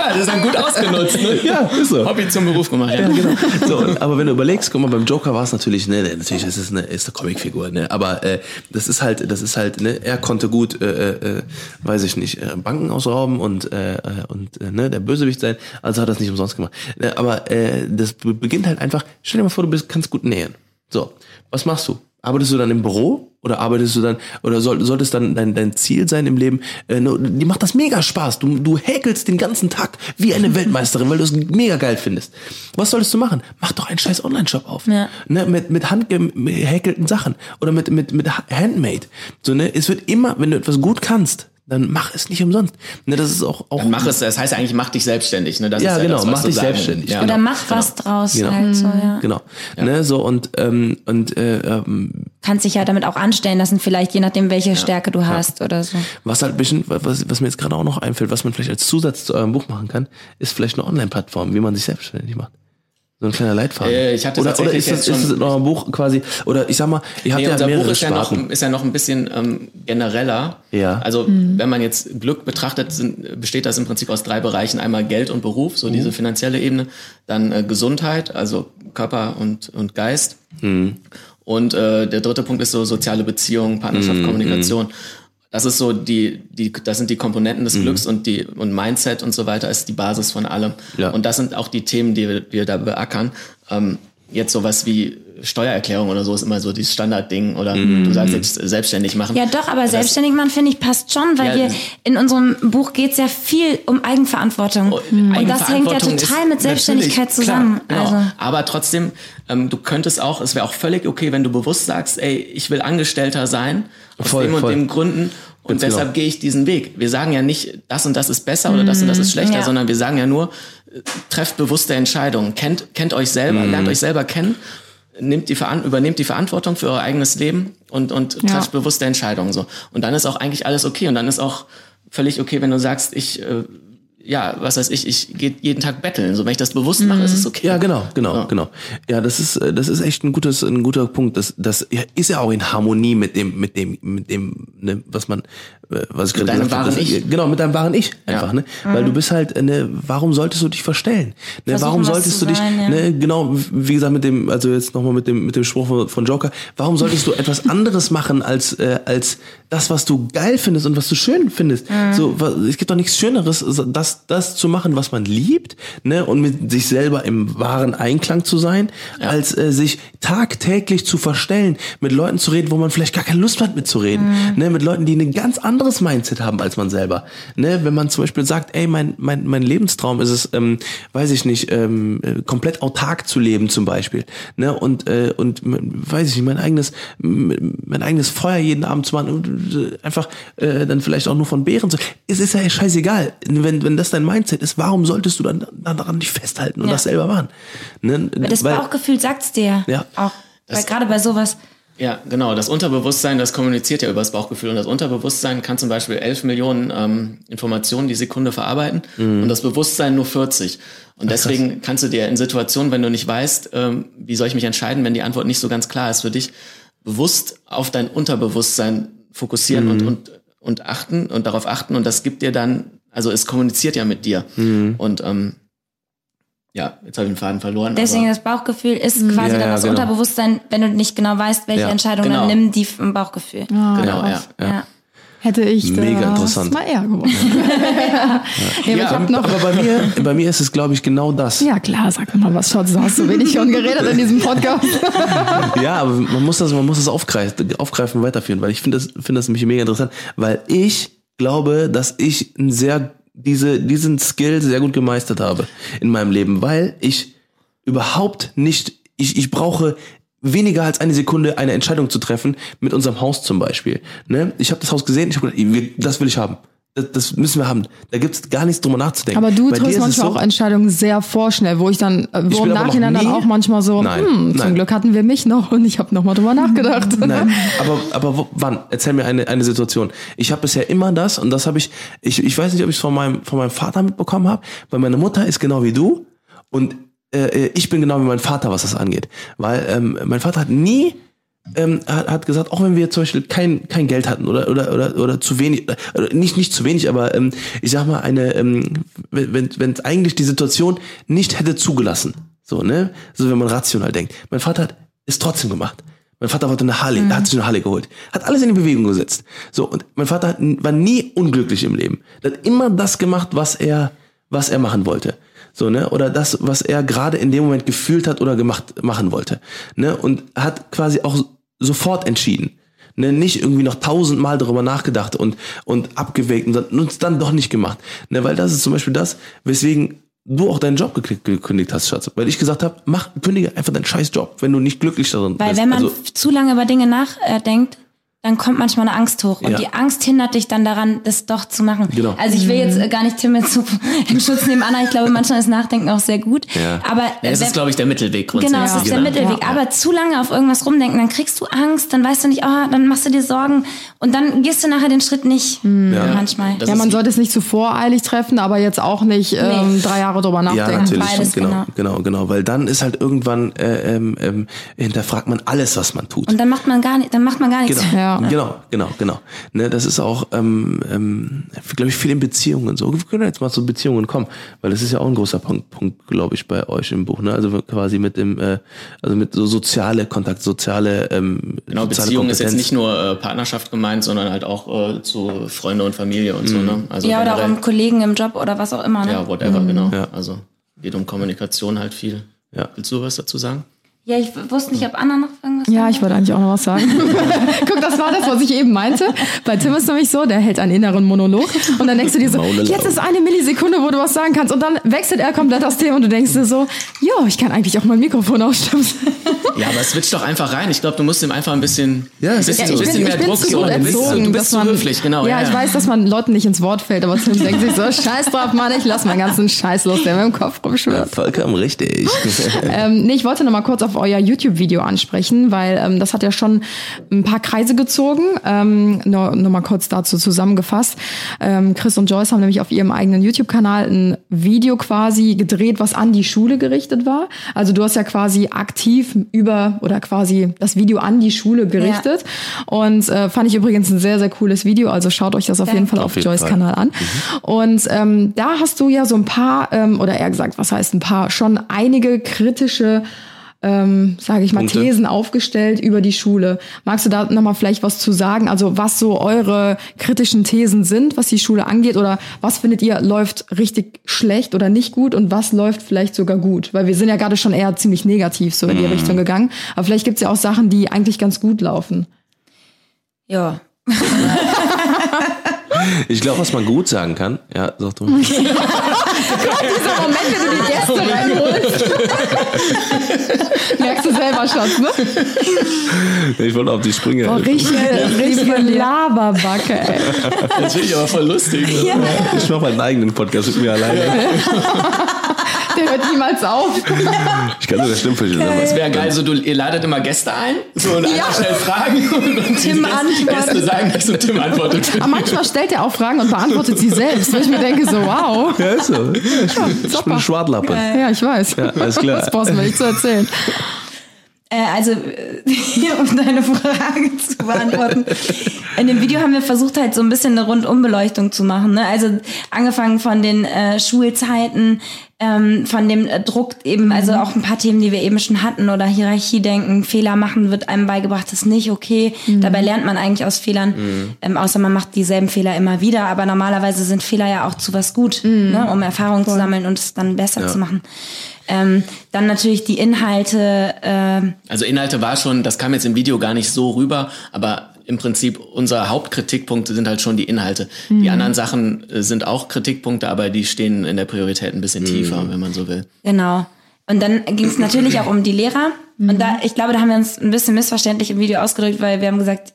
das ist dann gut ausgenutzt. Ne? ja, ist so. Hobby zum Beruf gemacht. Ja. Ja, genau. So, aber wenn du überlegst, guck mal, beim Joker war es natürlich, ne, natürlich ist es eine, ist eine Comicfigur, ne, aber äh, das ist halt, das ist halt, ne, er konnte gut, äh, äh, weiß ich nicht, äh, Banken ausrauben und äh, äh, und äh, ne, der Bösewicht sein, also hat er das nicht umsonst gemacht. Ne, aber äh, das be- beginnt halt einfach. Stell dir mal vor, du bist, kannst gut nähen. So, was machst du? Arbeitest du dann im Büro oder arbeitest du dann oder soll, sollte es dann dein, dein Ziel sein im Leben? Äh, dir macht das mega Spaß. Du, du häkelst den ganzen Tag wie eine Weltmeisterin, weil du es mega geil findest. Was solltest du machen? Mach doch einen scheiß Online-Shop auf. Ja. Ne, mit mit handgehäkelten Sachen oder mit mit mit Handmade. So ne, es wird immer, wenn du etwas gut kannst, dann mach es nicht umsonst. Ne, das ist auch auch Dann mach es, das heißt eigentlich, mach dich selbstständig. Ne? Das Ja, ist genau, das, mach dich sagen. selbstständig. Ja. Oder Genau. mach was draus Genau. halt so, ja. genau. Ne, so und ähm, und äh, ähm, Kannst dich ja damit auch anstellen lassen, vielleicht je nachdem, welche Stärke du hast oder so. Was halt ein bisschen, was, was mir jetzt gerade auch noch einfällt, was man vielleicht als Zusatz zu eurem Buch machen kann, ist vielleicht eine Online-Plattform, wie man sich selbstständig macht. So ein kleiner Leitfaden. Äh, ich hatte oder, oder ist das, ist das in eurem Buch quasi, oder ich sag mal, ihr habt Nee, ja unser mehrere Buch ist ja, noch, ist ja noch ein bisschen ähm, genereller. Ja. Also wenn man jetzt Glück betrachtet, sind, besteht das im Prinzip aus drei Bereichen. Einmal Geld und Beruf, so Mhm. diese finanzielle Ebene. Dann äh, Gesundheit, also Körper und, und Geist. Mhm. Und äh, der dritte Punkt ist so soziale Beziehungen, Mhm, Partnerschaft, Kommunikation. Das ist so die, die, das sind die Komponenten Mhm. des Glücks und die und Mindset und so weiter ist die Basis von allem. Ja. Und das sind auch die Themen, die wir, wir da beackern. Ähm, jetzt sowas wie Steuererklärung oder so ist immer so dieses Standardding oder Mhm. du sagst jetzt selbstständig machen. Ja, doch, aber selbstständig machen, finde ich, passt schon, weil Ja, wir in unserem Buch geht's ja viel um Eigenverantwortung. Oh, Und das hängt ja Eigenverantwortung total mit Selbstständigkeit zusammen. Klar, genau. Also. Aber trotzdem, ähm, du könntest auch, es wäre auch völlig okay, wenn du bewusst sagst, ey, ich will Angestellter sein, aus Voll, dem und voll. dem Gründen. Und Ganz deshalb genau. gehe ich diesen Weg. Wir sagen ja nicht, das und das ist besser oder das und das ist schlechter, ja. sondern wir sagen ja nur, äh, trefft bewusste Entscheidungen. Kennt, kennt euch selber, Mhm. lernt euch selber kennen, nimmt die übernehmt die Verantwortung für euer eigenes Leben und, und Ja. trefft bewusste Entscheidungen so. Und dann ist auch eigentlich alles okay. Und dann ist auch völlig okay, wenn du sagst, ich, äh, ja, was weiß ich, ich gehe jeden Tag betteln. So, wenn ich das bewusst mache, ist es okay. Ja, genau, genau, Ja. genau. Ja, das ist, äh, das ist echt ein gutes, ein guter Punkt. Das, das ist ja auch in Harmonie mit dem, mit dem, mit dem, ne, was man, äh, was ich gerade deinem gesagt habe. wahren Das- Ich. Genau, mit deinem wahren Ich einfach, Ja. ne? Weil du bist halt, äh, ne, warum solltest du dich verstellen? Ne, Versuchen, warum solltest du dich, sein, ja. ne, genau, wie gesagt, mit dem, also jetzt nochmal mit dem, mit dem Spruch von, von Joker, warum solltest du etwas anderes machen als, äh, als das, was du geil findest und was du schön findest? Mhm. So, es gibt doch nichts Schöneres, das, das zu machen, was man liebt, ne, und mit sich selber im wahren Einklang zu sein, als äh, sich tagtäglich zu verstellen, mit Leuten zu reden, wo man vielleicht gar keine Lust hat mitzureden, ne, mit Leuten, die ein ganz anderes Mindset haben als man selber, ne, wenn man zum Beispiel sagt, ey, mein, mein, mein Lebenstraum ist es, ähm, weiß ich nicht, ähm, äh, komplett autark zu leben zum Beispiel, ne, und, äh, und, m- weiß ich nicht, mein eigenes, mein eigenes Feuer jeden Abend zu machen äh, einfach äh, dann vielleicht auch nur von Beeren zu, es ist ja scheißegal, wenn, wenn das dein Mindset ist, warum solltest du dann, dann daran nicht festhalten und Ja. das selber machen, ne, Das Weil- Bauchgefühl sagt's dir Ja. auch. Weil gerade bei sowas, Ja, genau. Das Unterbewusstsein, das kommuniziert ja über das Bauchgefühl. Und das Unterbewusstsein kann zum Beispiel 11 Millionen ähm, Informationen die Sekunde verarbeiten und das Bewusstsein nur 40. Und deswegen kannst du dir in Situationen, wenn du nicht weißt, ähm, wie soll ich mich entscheiden, wenn die Antwort nicht so ganz klar ist für dich, bewusst auf dein Unterbewusstsein fokussieren und, und, und achten und darauf achten. Und das gibt dir dann, also es kommuniziert ja mit dir. Und ähm, Ja, jetzt habe ich den Faden verloren. Deswegen aber das Bauchgefühl ist quasi Ja, dann ja, das genau. Unterbewusstsein, wenn du nicht genau weißt, welche Ja, Entscheidung genau. dann nimm, die im Bauchgefühl. genau, ja. Ja. Hätte ich Mega das interessant. mal eher gewusst. ja. Aber ich hab noch. Aber bei mir, bei mir ist es, glaube ich, genau das. Ja klar, sag mal was, Schatz. Du hast so wenig schon geredet in diesem Podcast. Ja, aber man muss das, man muss das aufgreifen, aufgreifen und weiterführen, weil ich finde das, finde das nämlich mega interessant, weil ich glaube, dass ich ein sehr, diese, diesen Skill sehr gut gemeistert habe in meinem Leben, weil ich überhaupt nicht, ich, ich brauche weniger als eine Sekunde eine Entscheidung zu treffen mit unserem Haus zum Beispiel. Ne? Ich habe das Haus gesehen, ich habe gedacht, das will ich haben. Das, das müssen wir haben. Da gibt's gar nichts drüber nachzudenken. Aber du Bei triffst manchmal so- auch Entscheidungen sehr vorschnell, wo ich dann, äh, wo Ich im Nachhinein dann nie- auch manchmal so, Nein, hm, zum nein. Glück hatten wir mich noch und ich habe nochmal drüber nachgedacht. Nein, aber, aber wo, wann? Erzähl mir eine, eine Situation. Ich habe bisher immer das und das habe ich, ich, ich weiß nicht, ob ich es von meinem, von meinem Vater mitbekommen habe, weil meine Mutter ist genau wie du und äh, ich bin genau wie mein Vater, was das angeht. Weil ähm, mein Vater hat nie ähm, hat, hat gesagt, auch wenn wir zum Beispiel kein, kein Geld hatten oder, oder, oder, oder zu wenig, oder nicht, nicht zu wenig, aber ähm, ich sag mal, eine, ähm, wenn, wenn eigentlich die Situation nicht hätte zugelassen, so, ne? So, wenn man rational denkt. Mein Vater hat es trotzdem gemacht. Mein Vater wollte eine Harley, hat sich eine Harley geholt. Hat alles in die Bewegung gesetzt. So, und mein Vater hat, war nie unglücklich im Leben. Er hat immer das gemacht, was er, was er machen wollte. So, ne? Oder das, was er gerade in dem Moment gefühlt hat oder gemacht, machen wollte. Ne? Und hat quasi auch sofort entschieden. Ne? Nicht irgendwie noch tausendmal darüber nachgedacht und, und abgewägt und dann- und es dann doch nicht gemacht. Ne? Weil das ist zum Beispiel das, weswegen du auch deinen Job gekündigt- hast, Schatz. Weil ich gesagt habe, mach, kündige einfach deinen scheiß Job, wenn du nicht glücklich darin Weil bist. wenn man also, zu lange über Dinge nachdenkt, dann kommt manchmal eine Angst hoch. Und Ja. die Angst hindert dich dann daran, das doch zu machen. Genau. Also ich will jetzt äh, gar nicht Tim jetzt so in Schutz nehmen, Anna. Ich glaube, manchmal ist Nachdenken auch sehr gut. Ja. Aber Ja, es wenn- ist, glaube ich, der Mittelweg grundsätzlich. Genau, es ist der Genau. Mittelweg. Aber zu lange auf irgendwas rumdenken, dann kriegst du Angst, dann weißt du nicht, oh, dann machst du dir Sorgen und dann gehst du nachher den Schritt nicht. Manchmal. Das ja, man sollte es nicht zu voreilig treffen, aber jetzt auch nicht ähm, Nee. drei Jahre drüber Ja, nachdenken. natürlich. Beides, genau, genau. genau, genau. Weil dann ist halt irgendwann, äh, ähm, ähm, hinterfragt man alles, was man tut. Und dann macht man gar nicht, dann macht man gar nichts. Genau, Ja. genau, genau, genau. Ne, das ist auch, ähm, ähm, glaube ich, viel in Beziehungen so. Wir können jetzt mal zu Beziehungen kommen, weil das ist ja auch ein großer Punkt, Punkt glaube ich, bei euch im Buch. Ne? Also quasi mit dem, äh, also mit so soziale Kontakt, soziale, ähm, Genau, soziale Beziehung ist jetzt Kompetenz. nicht nur äh, Partnerschaft gemeint, sondern halt auch äh, zu Freunde und Familie und so, ne? Also Ja, oder auch um Kollegen im Job oder was auch immer. Ne? Ja, whatever, genau. Ja. Also geht um Kommunikation halt viel. Ja. Willst du was dazu sagen? Ja, ich wusste nicht, ob Anna noch irgendwas Ja, sagen ich wollte eigentlich auch noch was sagen. Guck, das war das, was ich eben meinte. Bei Tim ist nämlich so, der hält einen inneren Monolog und dann denkst du dir so, jetzt ist eine Millisekunde, wo du was sagen kannst und dann wechselt er komplett das Thema und du denkst dir so, jo, ich kann eigentlich auch mein Mikrofon ausstimmen. Ja, aber switch doch einfach rein. Ich glaube, du musst ihm einfach ein bisschen, Ja, ein bisschen, ein ich bisschen bin, mehr ich bin Druck geben. Du bist, du bist zu man, höflich, genau. Ja, ich weiß, dass man Leuten nicht ins Wort fällt, aber Tim denkt sich so, scheiß drauf, Mann, ich lass meinen ganzen Scheiß los, der mir im Kopf rumschwirrt. Vollkommen richtig. Ähm, nee, ich wollte noch mal kurz auf euer YouTube-Video ansprechen, weil ähm, das hat ja schon ein paar Kreise gezogen. Ähm, nur, nur mal kurz dazu zusammengefasst. Ähm, Chris und Joyce haben nämlich auf ihrem eigenen YouTube-Kanal ein Video quasi gedreht, was an die Schule gerichtet war. Also du hast ja quasi aktiv über oder quasi das Video an die Schule gerichtet. Und äh, fand ich übrigens ein sehr, sehr cooles Video. Also schaut euch das auf jeden Fall auf, Auf Joyce. Kanal an. Und ähm, da hast du ja so ein paar, ähm, oder eher gesagt, was heißt ein paar, schon einige kritische ähm, sage ich mal, Punkte. Thesen aufgestellt über die Schule. Magst du da nochmal vielleicht was zu sagen? Also was so eure kritischen Thesen sind, was die Schule angeht? Oder was findet ihr läuft richtig schlecht oder nicht gut und was läuft vielleicht sogar gut? Weil wir sind ja gerade schon eher ziemlich negativ so in Mhm. die Richtung gegangen. Aber vielleicht gibt's ja auch Sachen, die eigentlich ganz gut laufen. Ja. Ich glaube, was man gut sagen kann, ja, sag du. Dieser Moment, wenn du die Gäste reinholst. Merkst du selber, Schatz, ne? Ich wollte auf die Sprünge. Boah, richtig, richtige Laberbacke, ey. Das finde ich aber voll lustig. Ich mache meinen eigenen Podcast mit mir alleine. Der hört niemals auf. Ich kann nur der Stimmfisch sein. Das wäre geil, so du, ihr ladet immer Gäste ein, so und einer stellt Fragen und, und die Tim Gäste. Gäste sagen das und Tim antwortet. Aber die. manchmal stellt er auch Fragen und beantwortet sie selbst. Wo ich mir denke so, wow. Ja, ist so. Ja, ich, bin, ich bin Schwartlappe. Ja, ich weiß. Ja, alles klar. Das brauchst du mir nicht zu erzählen. Äh, also, um deine Frage zu beantworten. In dem Video haben wir versucht, halt so ein bisschen eine Rundumbeleuchtung zu machen. Ne? Also angefangen von den äh, Schulzeiten, ähm, von dem äh, Druck eben, also auch ein paar Themen, die wir eben schon hatten oder Hierarchiedenken, Fehler machen wird einem beigebracht, das ist nicht okay. Dabei lernt man eigentlich aus Fehlern, ähm, außer man macht dieselben Fehler immer wieder. Aber normalerweise sind Fehler ja auch zu was gut, ne, um Erfahrung zu sammeln und es dann besser zu machen. Ähm, dann natürlich die Inhalte. ähm, Also Inhalte war schon, das kam jetzt im Video gar nicht so rüber, aber im Prinzip unser Hauptkritikpunkt sind halt schon die Inhalte. Die anderen Sachen äh, sind auch Kritikpunkte, aber die stehen in der Priorität ein bisschen tiefer, wenn man so will. Genau. Und dann ging es natürlich auch um die Lehrer. Und da, ich glaube, da haben wir uns ein bisschen missverständlich im Video ausgedrückt, weil wir haben gesagt,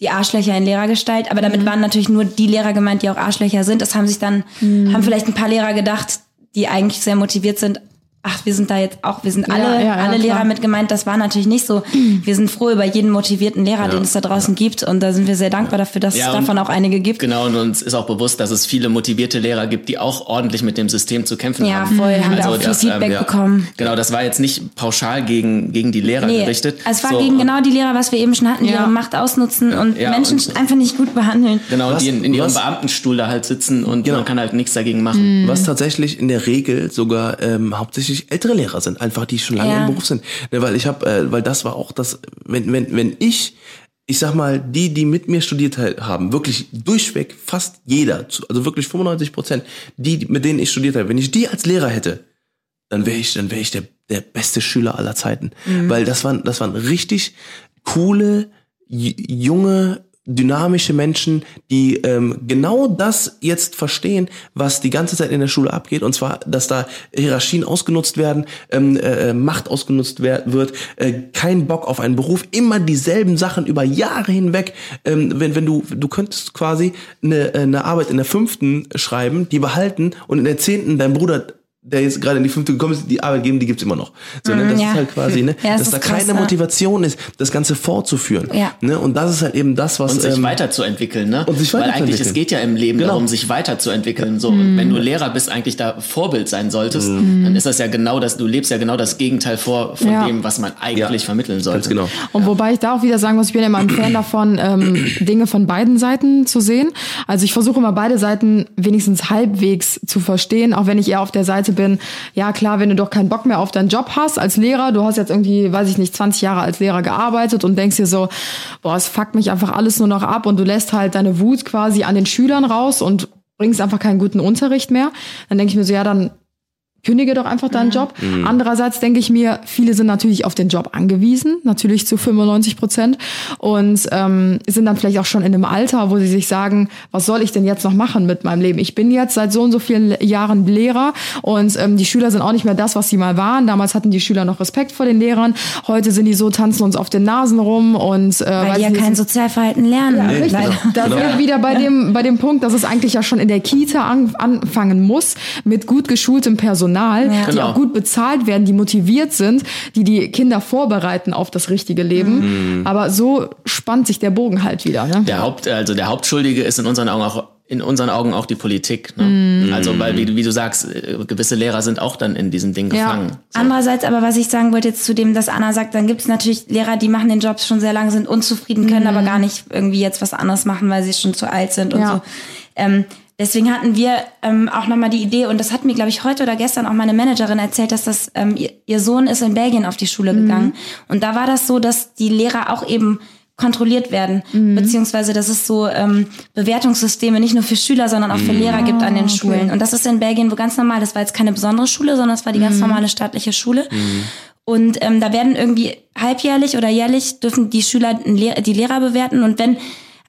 die Arschlöcher in Lehrergestalt. Aber damit waren natürlich nur die Lehrer gemeint, die auch Arschlöcher sind. Das haben sich dann, haben vielleicht ein paar Lehrer gedacht, die eigentlich sehr motiviert sind. Ach, wir sind da jetzt auch, wir sind alle, ja, ja, alle klar. Lehrer mit gemeint. Das war natürlich nicht so. Wir sind froh über jeden motivierten Lehrer, den es da draußen gibt. Und da sind wir sehr dankbar dafür, dass Ja, es davon auch einige gibt. Genau, und uns ist auch bewusst, dass es viele motivierte Lehrer gibt, die auch ordentlich mit dem System zu kämpfen Ja, haben. voll, haben wir auch viel das, Feedback ja. bekommen. Genau, das war jetzt nicht pauschal gegen, gegen die Lehrer Nee, gerichtet. es war So, gegen genau die Lehrer, was wir eben schon hatten, die Ja. ihre Macht ausnutzen und Ja, Menschen und- einfach nicht gut behandeln. Genau, Was- die in, in ihrem was- Beamtenstuhl da halt sitzen und Genau. man kann halt nichts dagegen machen. Was tatsächlich in der Regel sogar ähm, hauptsächlich ältere Lehrer sind, einfach die schon lange Ja. im Beruf sind. Ne, weil ich habe, äh, weil das war auch das, wenn wenn wenn ich ich sag mal, die, die mit mir studiert haben, wirklich durchweg, fast jeder, also wirklich 95 Prozent, die, die- mit denen ich studiert habe, wenn ich die als Lehrer hätte, dann wäre ich, dann wäre ich der, der beste Schüler aller Zeiten. Weil das waren, das waren richtig coole, junge, dynamische Menschen, die ähm, genau das jetzt verstehen, was die ganze Zeit in der Schule abgeht, und zwar, dass da Hierarchien ausgenutzt werden, ähm, äh, Macht ausgenutzt wird, äh, kein Bock auf einen Beruf, immer dieselben Sachen über Jahre hinweg. Ähm, wenn, wenn du, du könntest quasi eine, eine Arbeit in der fünften schreiben, die behalten und in der zehnten dein Bruder der jetzt gerade in die fünfte gekommen ist, die Arbeit geben, die gibt's immer noch. So, ne? Das ja. ist halt quasi, ne? Ja, das dass da krass, keine ja. Motivation ist, das Ganze fortzuführen. Ja. Ne? Und das ist halt eben das, was Und sich ähm, weiterzuentwickeln, ne? und sich Weil eigentlich, weiterzuentwickeln. es geht ja im Leben Genau. darum, sich weiterzuentwickeln. So, Mhm. und wenn du Lehrer bist, eigentlich da Vorbild sein solltest, Mhm. dann ist das ja genau das, du lebst ja genau das Gegenteil vor von Ja. dem, was man eigentlich Ja. vermitteln sollte. Ganz genau. Und wobei ich da auch wieder sagen muss, ich bin ja immer ein Fan davon, ähm, Dinge von beiden Seiten zu sehen. Also ich versuche immer beide Seiten wenigstens halbwegs zu verstehen, auch wenn ich eher auf der Seite bin, ja klar, wenn du doch keinen Bock mehr auf deinen Job hast als Lehrer, du hast jetzt irgendwie, weiß ich nicht, 20 Jahre als Lehrer gearbeitet und denkst dir so, boah, es fuckt mich einfach alles nur noch ab und du lässt halt deine Wut quasi an den Schülern raus und bringst einfach keinen guten Unterricht mehr, dann denke ich mir so, ja, dann kündige doch einfach deinen Job. Andererseits denke ich mir, viele sind natürlich auf den Job angewiesen, natürlich zu 95 Prozent und ähm, sind dann vielleicht auch schon in einem Alter, wo sie sich sagen, was soll ich denn jetzt noch machen mit meinem Leben? Ich bin jetzt seit so und so vielen Jahren Lehrer und ähm, die Schüler sind auch nicht mehr das, was sie mal waren. Damals hatten die Schüler noch Respekt vor den Lehrern. Heute sind die so, tanzen uns auf den Nasen rum und äh, Weil weiß die ja kein Sozialverhalten lernen. ja, richtig. Leider. Da sind wir wieder bei dem, bei dem Punkt, dass es eigentlich ja schon in der Kita an, anfangen muss, mit gut geschultem Personal, die Genau. auch gut bezahlt werden, die motiviert sind, die die Kinder vorbereiten auf das richtige Leben. Aber so spannt sich der Bogen halt wieder. Ne? Der Haupt, also der Hauptschuldige ist in unseren Augen auch in unseren Augen auch die Politik. Ne? Mhm. Also weil wie, du- wie du sagst, äh, gewisse Lehrer sind auch dann in diesem Ding Ja. gefangen. So. Andererseits aber, was ich sagen wollte jetzt zu dem, dass Anna sagt, dann gibt es natürlich Lehrer, die machen den Job schon sehr lange, sind unzufrieden, können aber gar nicht irgendwie jetzt was anderes machen, weil sie schon zu alt sind und Ja. so. Ähm, deswegen hatten wir ähm, auch nochmal die Idee, und das hat mir, glaube ich, heute oder gestern auch meine Managerin erzählt, dass das ähm, ihr, ihr Sohn ist in Belgien auf die Schule gegangen. Und da war das so, dass die Lehrer auch eben kontrolliert werden, beziehungsweise dass es so ähm, Bewertungssysteme nicht nur für Schüler, sondern auch für Lehrer gibt an den Schulen. Und das ist in Belgien wo ganz normal. Das war jetzt keine besondere Schule, sondern es war die ganz normale staatliche Schule. Und ähm, da werden irgendwie halbjährlich oder jährlich dürfen die Schüler die Lehrer bewerten. Und wenn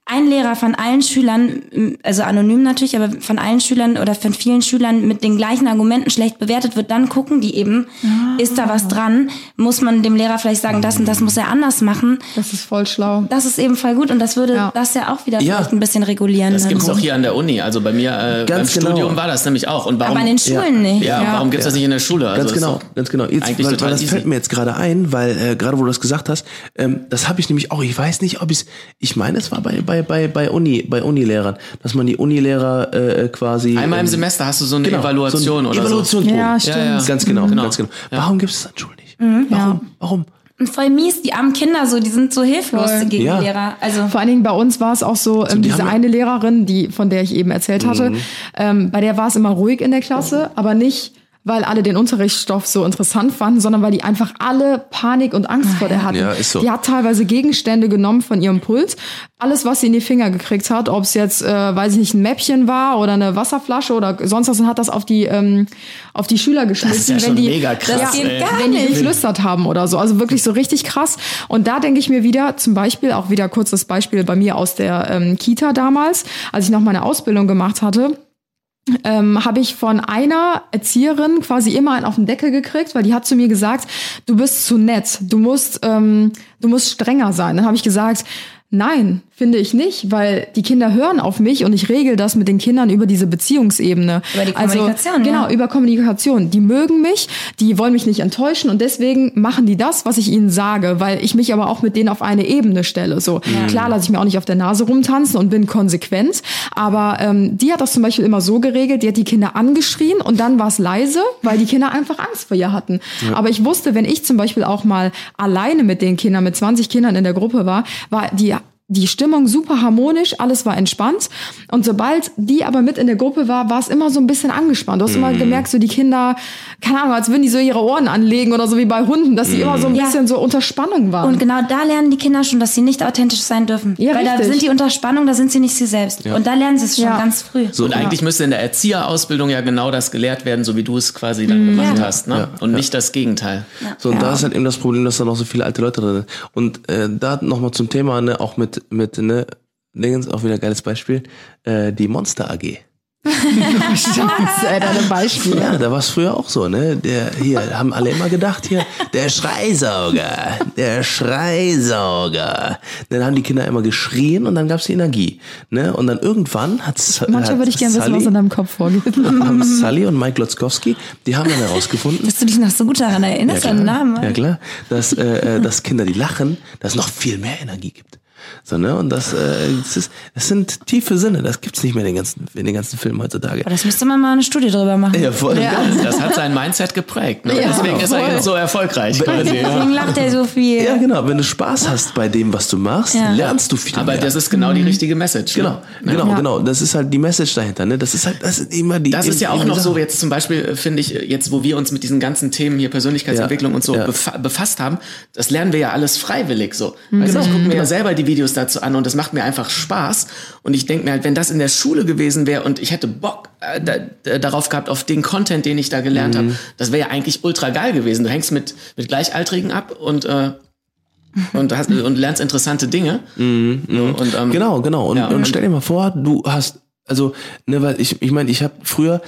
ein Lehrer von allen Schülern, also anonym natürlich, aber von allen Schülern oder von vielen Schülern mit den gleichen Argumenten schlecht bewertet wird, dann gucken die eben, ist da was dran? Muss man dem Lehrer vielleicht sagen, das und das muss er anders machen? Das ist voll schlau. Das ist eben voll gut und das würde Ja. das ja auch wieder Ja. vielleicht ein bisschen regulieren. Das gibt's auch hier an der Uni. Also bei mir äh, beim Ganz genau. Studium war das nämlich auch. Und warum, aber an den Schulen nicht. ja, warum gibt's das nicht in der Schule? Also Ganz genau, ganz genau. Jetzt, eigentlich weil, total weil das easy. fällt mir jetzt gerade ein, weil äh, gerade wo du das gesagt hast, ähm, das habe ich nämlich auch. Ich weiß nicht, ob ich ich meine, es war bei bei bei bei Uni bei Unilehrern, dass man die Unilehrer äh, quasi Einmal im ähm, Semester hast du so eine genau, Evaluation so ein oder so. Evaluationsbogen. Ja, stimmt. Ja, ja. Ganz genau, Genau. ganz genau. Warum gibt es das an Schulen nicht? Warum? Warum? Und voll mies, die armen Kinder so, die sind so hilflos Voll. gegen Ja. die Lehrer. Also Vor allen Dingen bei uns war es auch so, ähm, die diese eine Lehrerin, die, von der ich eben erzählt hatte, Mhm. ähm, bei der war es immer ruhig in der Klasse, aber nicht, weil alle den Unterrichtsstoff so interessant fanden, sondern weil die einfach alle Panik und Angst vor der hatten. Ja, ist so. Die hat teilweise Gegenstände genommen von ihrem Pult, alles, was sie in die Finger gekriegt hat, ob es jetzt, äh, weiß ich nicht, ein Mäppchen war oder eine Wasserflasche oder sonst was, und hat das auf die ähm, auf die Schüler geschmissen, ja schon wenn die mega krass, gar wenn die geflüstert haben oder so. Also wirklich so richtig krass. Und da denke ich mir wieder, zum Beispiel auch wieder kurzes Beispiel bei mir aus der ähm, Kita damals, als ich noch meine Ausbildung gemacht hatte ähm, habe ich von einer Erzieherin quasi immer einen auf den Deckel gekriegt, weil die hat zu mir gesagt, du bist zu nett, du musst, ähm, du musst strenger sein. Dann habe ich gesagt, nein, finde ich nicht, weil die Kinder hören auf mich und ich regel das mit den Kindern über diese Beziehungsebene. Über die also, Kommunikation, Genau, ja. über Kommunikation. Die mögen mich, die wollen mich nicht enttäuschen und deswegen machen die das, was ich ihnen sage, weil ich mich aber auch mit denen auf eine Ebene stelle. So klar lasse ich mir auch nicht auf der Nase rumtanzen und bin konsequent, aber ähm, die hat das zum Beispiel immer so geregelt, die hat die Kinder angeschrien und dann war es leise, weil die Kinder einfach Angst vor ihr hatten. Aber ich wusste, wenn ich zum Beispiel auch mal alleine mit den Kindern, mit 20 Kindern in der Gruppe war, war die die Stimmung super harmonisch, alles war entspannt. Und sobald die aber mit in der Gruppe war, war es immer so ein bisschen angespannt. Du hast immer gemerkt, so die Kinder, keine Ahnung, als würden die so ihre Ohren anlegen oder so wie bei Hunden, dass sie immer so ein Ja. bisschen so unter Spannung waren. Und genau da lernen die Kinder schon, dass sie nicht authentisch sein dürfen. Ja, Weil da richtig. sind die unter Spannung, da sind sie nicht sie selbst. Und da lernen sie es schon Ja. ganz früh. So, und eigentlich müsste in der Erzieherausbildung ja genau das gelehrt werden, so wie du es quasi dann gemacht Ja. hast, ne? Und nicht das Gegenteil. So, und da ist halt eben das Problem, dass da noch so viele alte Leute drin sind. Und äh, da nochmal zum Thema, ne, auch mit, mit, ne, Dingens, auch wieder ein geiles Beispiel, äh, die Monster AG. Schatz, ey, deine Beispiele. Ja, da war es früher auch so, ne? Der hier haben alle immer gedacht hier, der Schreisauger, der Schreisauger. Dann haben die Kinder immer geschrien und dann gab's die Energie, ne? Und dann irgendwann hat's Manchmal würde ich gerne wissen, was in deinem Kopf vorgeht. haben Sully und Mike Lotzkowski, die haben dann herausgefunden, Dass du dich noch so gut daran erinnerst, deinen Namen. ja klar, dass, äh, äh, dass Kinder, die lachen, dass es noch viel mehr Energie gibt. So, ne? Und das, äh, das, ist, das sind tiefe Sinne, das gibt's nicht mehr in den ganzen, in den ganzen Filmen heutzutage. Aber das müsste man mal eine Studie drüber machen. Ja, voll. Das hat sein Mindset geprägt. Ne? Ja, Deswegen ist er voll. jetzt so erfolgreich quasi. Ja. Deswegen lacht er so viel. Ja, genau. Wenn du Spaß hast bei dem, was du machst, Ja. lernst du viel Aber mehr. das ist genau die richtige Message. genau, Ne? genau, Ja. genau. Das ist halt die Message dahinter. Ne? Das ist halt, das ist immer die. Das ist ja auch noch so, jetzt zum Beispiel äh, finde ich, äh, jetzt wo wir uns mit diesen ganzen Themen hier Persönlichkeitsentwicklung Ja. und so Ja. befa befasst haben, das lernen wir ja alles freiwillig so. Weißt du, ich gucke mir ja selber die Videos dazu an und das macht mir einfach Spaß. Und ich denke mir halt, wenn das in der Schule gewesen wäre und ich hätte Bock äh, da, da, darauf gehabt, auf den Content, den ich da gelernt habe, das wäre ja eigentlich ultra geil gewesen. Du hängst mit, mit Gleichaltrigen ab und äh, und, hast, und lernst interessante Dinge. Und, ähm, Genau, genau. Und, Ja, und und- stell dir mal vor, du hast, also, ne, weil ich, ich meine, ich habe früher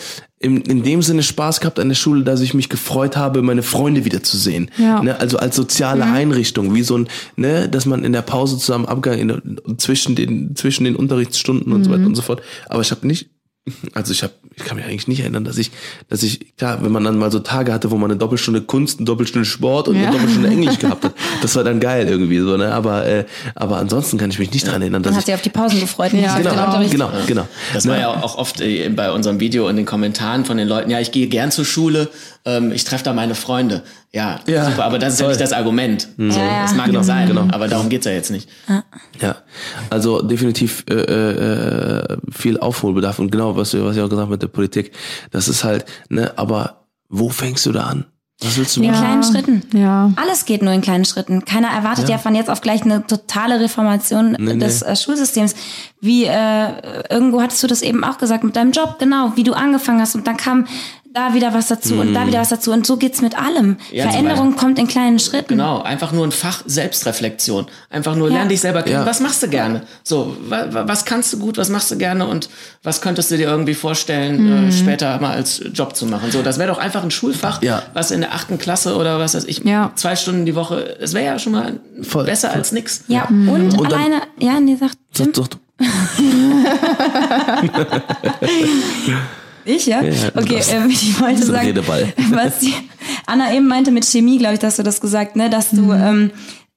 im, in dem Sinne Spaß gehabt an der Schule, dass ich mich gefreut habe, meine Freunde wiederzusehen. Ja. Ne, also als soziale Einrichtung, wie so ein, ne, dass man in der Pause zusammen abgang in, zwischen den zwischen den Unterrichtsstunden und so weiter und so fort. Aber ich habe nicht also ich habe, ich kann mich eigentlich nicht erinnern, dass ich, dass ich, klar, wenn man dann mal so Tage hatte, wo man eine Doppelstunde Kunst, eine Doppelstunde Sport und Ja. eine Doppelstunde Englisch gehabt hat, das war dann geil irgendwie so, ne? Aber, äh, aber ansonsten kann ich mich nicht dran erinnern, dass Man hat sich auf die Pausen gefreut. nicht Ja, genau, Unterricht. genau, genau. Das war ja auch oft äh, bei unserem Video in den Kommentaren von den Leuten, ja, ich gehe gern zur Schule, ähm, ich treffe da meine Freunde. Ja, Ja, super, aber das ist ja voll. nicht das Argument. So, Ja, das ja. mag ja sein, aber darum geht's ja jetzt nicht. Ja, also definitiv äh, äh, viel Aufholbedarf und genau, was, du- was ich auch gesagt habe mit der Politik, das ist halt, ne, aber wo fängst du da an? Was willst du In machen? kleinen Schritten. Ja. Alles geht nur in kleinen Schritten. Keiner erwartet ja, von jetzt auf gleich eine totale Reformation des Äh, Schulsystems. Wie äh, irgendwo hattest du das eben auch gesagt mit deinem Job, genau, wie du angefangen hast und dann kam da wieder was dazu und da wieder was dazu und so geht's mit allem. Ja, Veränderung kommt in kleinen Schritten. Genau, einfach nur ein Fach Selbstreflexion. Einfach nur Ja. lern dich selber kennen. Ja. Was machst du gerne? So, wa, wa, was kannst du gut, was machst du gerne und was könntest du dir irgendwie vorstellen, äh, später mal als Job zu machen? So, das wäre doch einfach ein Schulfach, Ja. was in der achten Klasse oder was weiß ich, Ja. zwei Stunden die Woche, es wäre ja schon mal Voll, besser voll. als nix. Ja, und, Und dann- alleine, ja, nee, sagt Tim. Doch, doch, Ich, ja? ja, okay, das- ähm, ich wollte ein sagen, Redeball. was die Anna eben meinte mit Chemie, glaube ich, dass du das gesagt, ne, dass du, ähm,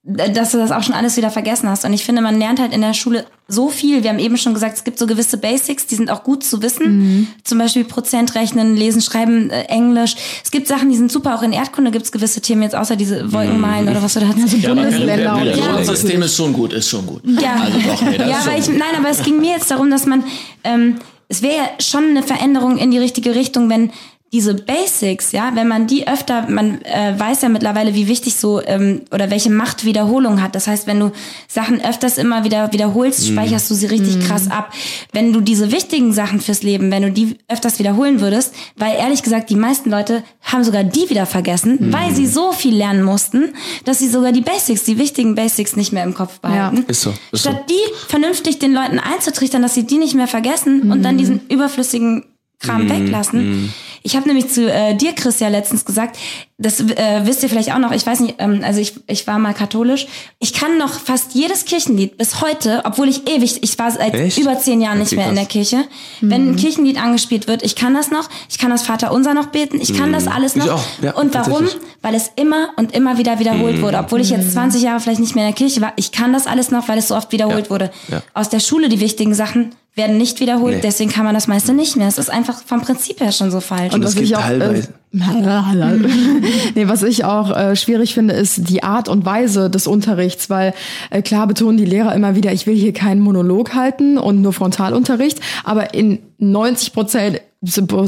dass du das auch schon alles wieder vergessen hast. Und ich finde, man lernt halt in der Schule so viel. Wir haben eben schon gesagt, es gibt so gewisse Basics, die sind auch gut zu wissen. Zum Beispiel Prozentrechnen, Lesen, Schreiben, äh, Englisch. Es gibt Sachen, die sind super. Auch in Erdkunde gibt es gewisse Themen jetzt, außer diese Wolkenmalen oder was du da hast. Ja, aber Bundesländer und das so. System ist schon gut, ist schon gut. Ja, Also doch, nee, das ja aber ich, nein, aber es ging mir jetzt darum, dass man, ähm, es wäre schon eine Veränderung in die richtige Richtung, wenn diese Basics, ja, wenn man die öfter, man äh, weiß ja mittlerweile, wie wichtig so ähm, oder welche Macht Wiederholung hat. Das heißt, wenn du Sachen öfters immer wieder wiederholst, Mhm. speicherst du sie richtig krass ab. Wenn du diese wichtigen Sachen fürs Leben, wenn du die öfters wiederholen würdest, weil ehrlich gesagt, die meisten Leute haben sogar die wieder vergessen, Mhm. weil sie so viel lernen mussten, dass sie sogar die Basics, die wichtigen Basics nicht mehr im Kopf behalten. Ist so, ist so. Statt die vernünftig den Leuten einzutrichtern, dass sie die nicht mehr vergessen und dann diesen überflüssigen Kram Mhm. weglassen. Ich habe nämlich zu äh, dir, Chris, ja letztens gesagt, das äh, wisst ihr vielleicht auch noch, ich weiß nicht, ähm, also ich, ich war mal katholisch. Ich kann noch fast jedes Kirchenlied bis heute, obwohl ich ewig, ich war seit Echt? über zehn Jahren nicht mehr in der krass. Kirche. Wenn ein Kirchenlied angespielt wird, ich kann das noch, ich kann das Vater Unser noch beten, ich kann das alles Mhm. Ich noch. auch, ja, und warum? Mhm. Weil es immer und immer wieder wiederholt wurde. Obwohl ich jetzt 20 Jahre vielleicht nicht mehr in der Kirche war, ich kann das alles noch, weil es so oft wiederholt Ja, wurde. ja. Aus der Schule die wichtigen Sachen werden nicht wiederholt, Nee. deswegen kann man das meiste nicht mehr. Es ist einfach vom Prinzip her schon so falsch. Und es gibt ich teilweise- Äh, nee, was ich auch äh, schwierig finde, ist die Art und Weise des Unterrichts, weil äh, klar betonen die Lehrer immer wieder, ich will hier keinen Monolog halten und nur Frontalunterricht, aber in 90 Prozent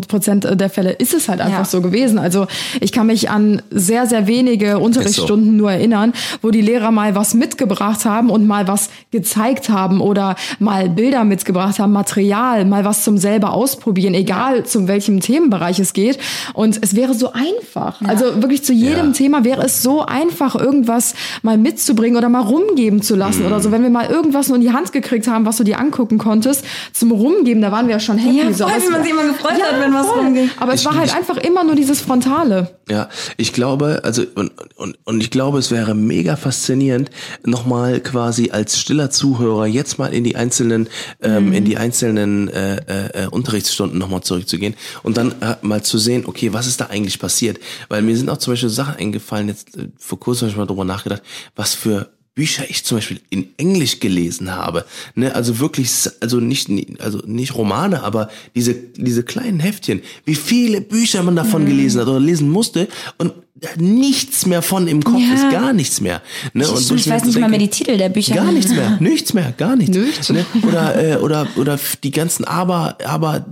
Prozent der Fälle ist es halt einfach Ja. so gewesen. Also ich kann mich an sehr, sehr wenige Unterrichtsstunden nur erinnern, wo die Lehrer mal was mitgebracht haben und mal was gezeigt haben oder mal Bilder mitgebracht haben, Material, mal was zum selber ausprobieren, egal zu welchem Themenbereich es geht. Und es wäre so einfach. Also wirklich zu jedem Ja. Thema wäre es so einfach, irgendwas mal mitzubringen oder mal rumgeben zu lassen oder so. Wenn wir mal irgendwas nur in die Hand gekriegt haben, was du dir angucken konntest, zum Rumgeben, da waren wir ja schon happy. Ja, so. voll, gefreut hat, wenn was rumging. Aber es Ich- war halt ich- einfach immer nur dieses Frontale. Ja, ich glaube, also und, und, und ich glaube, es wäre mega faszinierend, nochmal quasi als stiller Zuhörer jetzt mal in die einzelnen, ähm, in die einzelnen äh, äh, äh, Unterrichtsstunden nochmal zurückzugehen und dann äh, mal zu sehen, okay, was ist da eigentlich passiert? Weil mir sind auch zum Beispiel Sachen eingefallen, jetzt äh, vor kurzem habe ich mal drüber nachgedacht, was für Bücher ich zum Beispiel in Englisch gelesen habe. Ne, also wirklich, also nicht, also nicht Romane, aber diese, diese kleinen Heftchen. Wie viele Bücher man davon gelesen hat oder lesen musste und nichts mehr von im Kopf Ja. ist, gar nichts mehr. Ne, und ich weiß nicht mal denke, mehr die Titel der Bücher. Gar nichts mehr, nichts mehr, gar nichts. Nichts. Ne? Oder, äh, oder, oder die ganzen aber, aber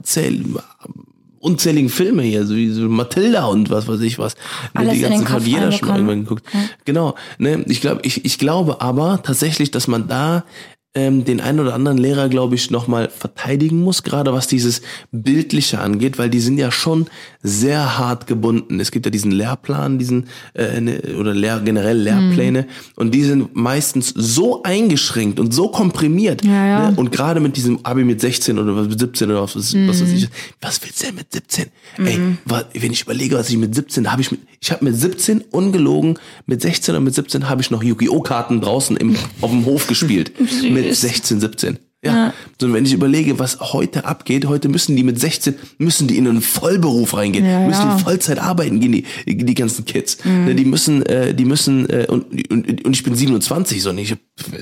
unzähligen Filme hier, so wie so Matilda und was weiß ich was. Ne, Alles die ganzen hat jeder schon mal irgendwann geguckt. Genau. Ne? Ich glaube, ich, ich glaube aber tatsächlich, dass man da ähm, den einen oder anderen Lehrer, glaube ich, nochmal verteidigen muss, gerade was dieses Bildliche angeht, weil die sind ja schon sehr hart gebunden. Es gibt ja diesen Lehrplan, diesen äh, ne, oder Lehr generell Lehrpläne und die sind meistens so eingeschränkt und so komprimiert. Ja, ja. Ne? Und gerade mit diesem Abi mit 16 oder mit 17 oder was, was weiß ich, was willst du denn mit 17? Ey, wa- wenn ich überlege, was ich mit 17, da habe ich mit, ich habe mit 17 ungelogen, mit 16 und mit 17 habe ich noch Yu-Gi-Oh! Karten draußen im, auf dem Hof gespielt. mit 16, 17. Ja. So, und wenn ich überlege, was heute abgeht, heute müssen die mit 16, müssen die in einen Vollberuf reingehen, Ja, müssen ja. die Vollzeit arbeiten gehen, die, die ganzen Kids. Ne, Die müssen, äh, die müssen, äh, und, und, und ich bin 27, so nicht,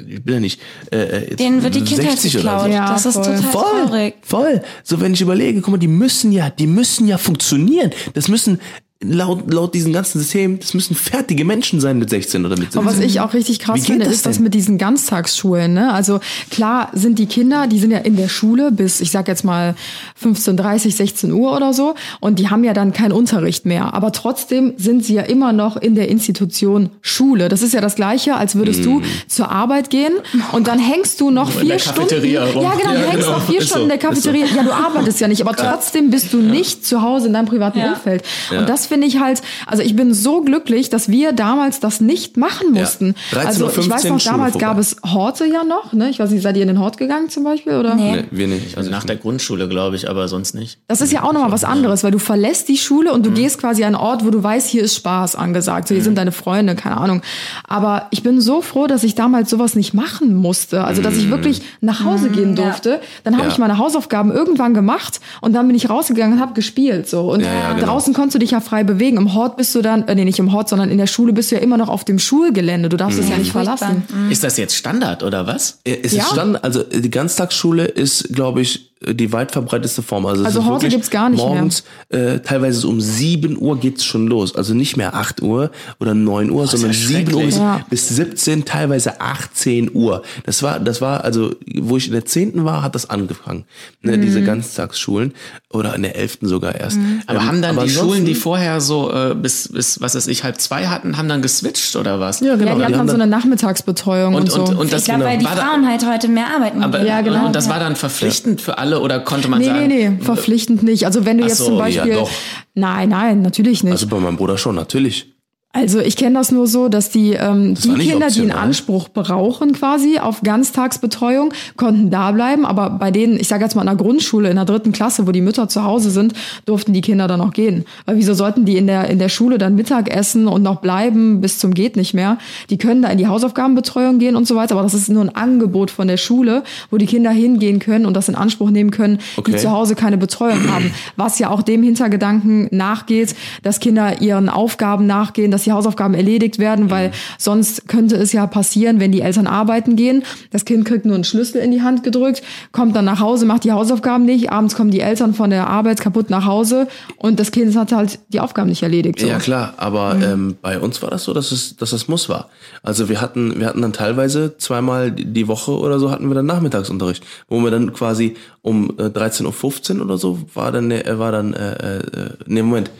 ich bin ja nicht, äh, jetzt Denen wird die Kindheit 60 oder geklaut. so. Ja, das ist voll. total Voll, traurig. voll. So, wenn ich überlege, guck mal, die müssen ja, die müssen ja funktionieren. Das müssen, laut, laut diesem ganzen System, das müssen fertige Menschen sein mit 16 oder mit 17. Aber was ich auch richtig krass finde, das ist das mit diesen Ganztagsschulen. Ne? Also klar sind die Kinder, die sind ja in der Schule bis, ich sag jetzt mal 15:30, 16 Uhr oder so, und die haben ja dann keinen Unterricht mehr. Aber trotzdem sind sie ja immer noch in der Institution Schule. Das ist ja das Gleiche, als würdest du zur Arbeit gehen und dann hängst du noch in vier der Stunden. Cafeteria rum. Ja, genau, Ja, du hängst genau. noch vier Ist Stunden so, in der so. Cafeteria. Ja, du arbeitest ja nicht, aber trotzdem bist du nicht zu Hause in deinem privaten Ja. Umfeld. Und das finde ich halt, also ich bin so glücklich, dass wir damals das nicht machen Ja. mussten. 13 Also ich weiß 15 noch, damals Schule gab es Horte ja noch, ne? Ich weiß nicht, seid ihr in den Hort gegangen zum Beispiel? Oder? Nee. Nee, wir nicht. Also nach der Grundschule, glaube ich, aber sonst nicht. Das ist ja auch nochmal was anderes, weil du verlässt die Schule und du gehst quasi an einen Ort, wo du weißt, hier ist Spaß angesagt. So, hier sind deine Freunde, keine Ahnung. Aber ich bin so froh, dass ich damals sowas nicht machen musste. Also, dass ich wirklich nach Hause gehen ja. durfte. Dann habe Ja. ich meine Hausaufgaben irgendwann gemacht und dann bin ich rausgegangen und habe gespielt. So. Und Ja, ja, genau. draußen konntest du dich ja frei bewegen. Im Hort bist du dann, äh, nee, nicht im Hort, sondern in der Schule bist du ja immer noch auf dem Schulgelände. Du darfst es ja nicht verlassen. Ist das jetzt Standard oder was? Äh, Es Ja. ist Stand, also äh, die Ganztagsschule ist, glaube ich, die weit verbreiteste Form. Also, es Also Horte wirklich gibt's gar nicht mehr. morgens, Äh, teilweise so um 7 Uhr geht's schon los. Also nicht mehr 8 Uhr oder 9 Uhr, sondern ist ja 7 Uhr. Ja. bis 17, teilweise 18 Uhr. Das war, das war, also, wo ich in der 10. war, hat das angefangen. Ne, Diese Mhm. Ganztagsschulen. Oder in der 11. sogar erst. Aber Ähm, haben dann die ansonsten- Schulen, die vorher so äh, bis, bis, was weiß ich, halb zwei hatten, haben dann geswitcht oder was? Ja, genau. Ja, die hatten die dann haben so eine Nachmittagsbetreuung und, Und, so. und, und das ich glaube, genau, weil die Frauen halt heute mehr arbeiten. aber. Ja, genau. Und das war dann verpflichtend für alle oder konnte man nee, sagen? nee, nee, verpflichtend nicht. Also wenn du Ach jetzt so, zum ja, Beispiel. doch. Nein, nein, natürlich nicht. Also bei meinem Bruder schon, natürlich. Also ich kenne das nur so, dass die, ähm, die war nicht Kinder, die einen. Anspruch brauchen quasi auf Ganztagsbetreuung, konnten da bleiben. Aber bei denen, ich sage jetzt mal in der Grundschule, in der dritten Klasse, wo die Mütter zu Hause sind, durften die Kinder dann auch gehen. Weil wieso sollten die in der, in der Schule dann Mittag essen und noch bleiben bis zum geht nicht mehr? Die können da in die Hausaufgabenbetreuung gehen und so weiter. Aber das ist nur ein Angebot von der Schule, wo die Kinder hingehen können und das in Anspruch nehmen können, die Okay. zu Hause keine Betreuung haben. Was ja auch dem Hintergedanken nachgeht, dass Kinder ihren Aufgaben nachgehen, dass die Hausaufgaben erledigt werden, weil sonst könnte es ja passieren, wenn die Eltern arbeiten gehen, das Kind kriegt nur einen Schlüssel in die Hand gedrückt, kommt dann nach Hause, macht die Hausaufgaben nicht, abends kommen die Eltern von der Arbeit kaputt nach Hause und das Kind hat halt die Aufgaben nicht erledigt. So. Ja klar, aber Mhm. ähm, bei uns war das so, dass es, dass das muss war. Also wir hatten, wir hatten dann teilweise zweimal die Woche oder so hatten wir dann Nachmittagsunterricht, wo wir dann quasi um äh, 13.15 Uhr oder so war dann, äh, war dann, äh, äh, nee Moment,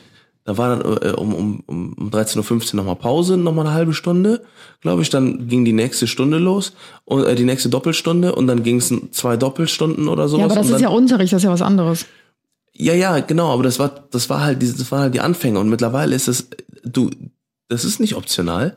da war dann äh, um, um, um um 13.15 Uhr nochmal Pause, nochmal eine halbe Stunde, glaube ich. Dann ging die nächste Stunde los, und, äh, die nächste Doppelstunde und dann ging es zwei Doppelstunden oder sowas. Ja, aber das ist ja Unterricht, das ist ja was anderes. ja, ja, genau, aber das war, das war halt, diese- das waren halt die Anfänge und mittlerweile ist es, du, das ist nicht optional.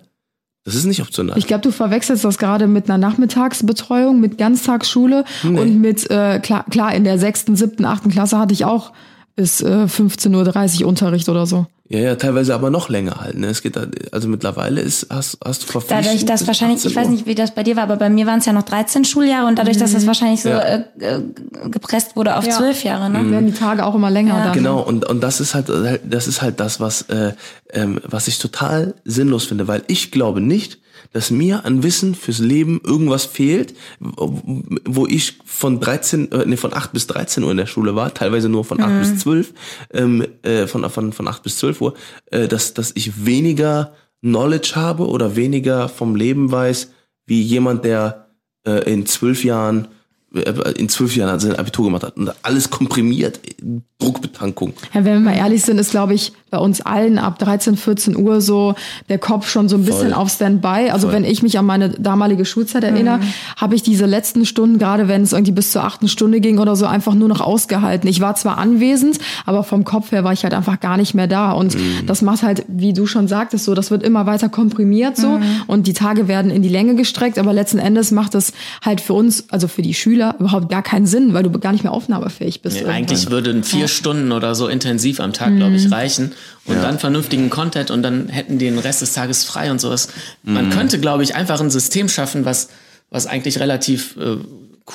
Das ist nicht optional. Ich glaube, du verwechselst das gerade mit einer Nachmittagsbetreuung, mit Ganztagsschule Nee. und mit, äh, klar, klar, in der sechsten, siebten, achten Klasse hatte ich auch bis äh, 15.30 Uhr Unterricht oder so. ja, ja, teilweise aber noch länger halt. Ne? Es geht, halt- also mittlerweile ist, hast, hast du verpflichtend. Dadurch, dass wahrscheinlich, 18 ich weiß nicht, wie das bei dir war, aber bei mir waren es ja noch 13 Schuljahre und dadurch, dass das wahrscheinlich so Ja. äh, äh, gepresst wurde auf Ja. 12 Jahre, ne? Werden die Tage auch immer länger Ja. dann. Genau, und, und das ist halt, das ist halt das, was, äh, ähm, was ich total sinnlos finde, weil ich glaube nicht, dass mir an Wissen fürs Leben irgendwas fehlt, wo ich von 13, äh, nee, von 8 bis 13 Uhr in der Schule war, teilweise nur von 8 bis 12, ähm, äh, von, von, von 8 bis 12 Uhr, äh, dass, dass ich weniger Knowledge habe oder weniger vom Leben weiß, wie jemand, der äh, in zwölf Jahren in zwölf Jahren hat sein Abitur gemacht hat und alles komprimiert, Druckbetankung. Ja, wenn wir mal ehrlich sind, ist, glaube ich, bei uns allen ab 13, 14 Uhr so der Kopf schon so ein bisschen Voll. auf Standby. Also Voll. wenn ich mich an meine damalige Schulzeit erinnere, habe ich diese letzten Stunden, gerade wenn es irgendwie bis zur achten Stunde ging oder so, einfach nur noch ausgehalten. Ich war zwar anwesend, aber vom Kopf her war ich halt einfach gar nicht mehr da. Und das macht halt, wie du schon sagtest, so, das wird immer weiter komprimiert so und die Tage werden in die Länge gestreckt, aber letzten Endes macht es halt für uns, also für die Schüler, überhaupt gar keinen Sinn, weil du gar nicht mehr aufnahmefähig bist. Nee, eigentlich würden vier Stunden oder so intensiv am Tag, glaube Mhm. ich, reichen. Und dann vernünftigen Content und dann hätten die den Rest des Tages frei und sowas. Man Mhm. könnte, glaube ich, einfach ein System schaffen, was, was eigentlich relativ äh,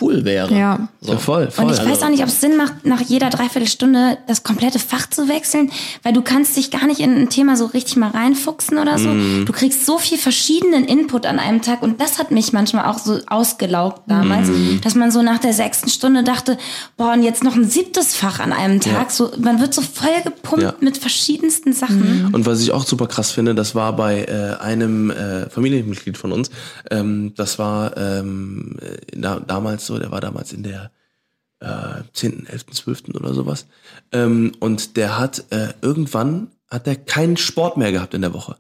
cool wäre. Ja. Ja, voll, voll. Und ich weiß auch nicht, ob es Sinn macht, nach jeder Dreiviertelstunde das komplette Fach zu wechseln, weil du kannst dich gar nicht in ein Thema so richtig mal reinfuchsen oder so. Mhm. Du kriegst so viel verschiedenen Input an einem Tag und das hat mich manchmal auch so ausgelaugt damals, Mhm. dass man so nach der sechsten Stunde dachte, boah, und jetzt noch ein siebtes Fach an einem Tag. So, man wird so voll gepumpt Ja. mit verschiedensten Sachen. Und was ich auch super krass finde, das war bei äh, einem äh, Familienmitglied von uns. Ähm, das war ähm, äh, da, damals so, der war damals in der äh, 10., 11., 12. oder sowas. Ähm, und der hat äh, irgendwann hat er keinen Sport mehr gehabt in der Woche.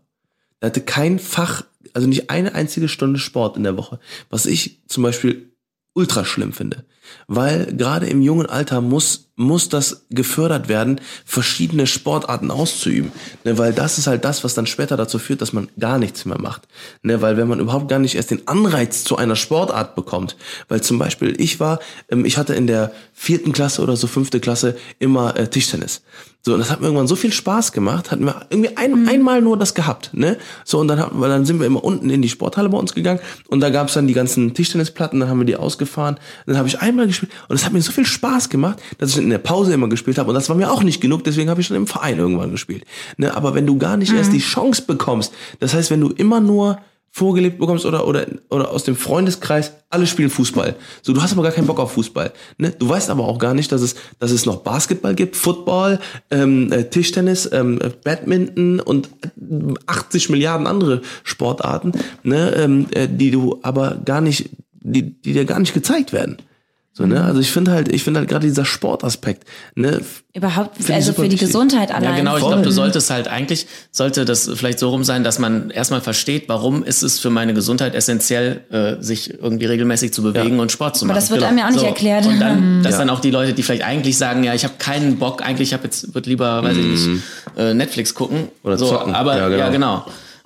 Der hatte kein Fach, also nicht eine einzige Stunde Sport in der Woche. Was ich zum Beispiel ultra schlimm finde. Weil gerade im jungen Alter muss, muss das gefördert werden, verschiedene Sportarten auszuüben. Ne, weil das ist halt das, was dann später dazu führt, dass man gar nichts mehr macht. Ne, weil wenn man überhaupt gar nicht erst den Anreiz zu einer Sportart bekommt, weil zum Beispiel ich war, ähm, ich hatte in der vierten Klasse oder so fünfte Klasse immer äh, Tischtennis. So, und das hat mir irgendwann so viel Spaß gemacht, hatten wir irgendwie ein, einmal nur das gehabt, ne? So, und dann, haben, weil dann sind wir immer unten in die Sporthalle bei uns gegangen und da gab's dann die ganzen Tischtennisplatten, dann haben wir die ausgefahren, dann habe ich einmal gespielt und es hat mir so viel Spaß gemacht, dass ich in der Pause immer gespielt habe und das war mir auch nicht genug, deswegen habe ich schon im Verein irgendwann gespielt. Ne? Aber wenn du gar nicht erst die Chance bekommst, das heißt, wenn du immer nur vorgelebt bekommst oder, oder, oder aus dem Freundeskreis, alle spielen Fußball. So, du hast aber gar keinen Bock auf Fußball. Ne? Du weißt aber auch gar nicht, dass es, dass es noch Basketball gibt, Football, ähm, äh, Tischtennis, ähm, äh, Badminton und 80 Milliarden andere Sportarten, ne? ähm, äh, die du aber gar nicht, die, die dir gar nicht gezeigt werden. So, ne? Also ich finde halt, ich finde halt gerade dieser Sportaspekt, ne? Überhaupt, ich also für die wichtig. Gesundheit allein. Ja, genau. Ich glaube, du solltest halt eigentlich, sollte das vielleicht so rum sein, dass man erstmal versteht, warum ist es für meine Gesundheit essentiell, äh, sich irgendwie regelmäßig zu bewegen Ja. und Sport zu Aber machen. das wird einem ja auch nicht erklärt. Und dann, dass Ja. dann auch die Leute, die vielleicht eigentlich sagen, ja, ich habe keinen Bock, eigentlich habe jetzt, wird lieber, weiß ich nicht, äh, Netflix gucken. Mhm. Oder so, zocken. Aber, Ja, ja, genau.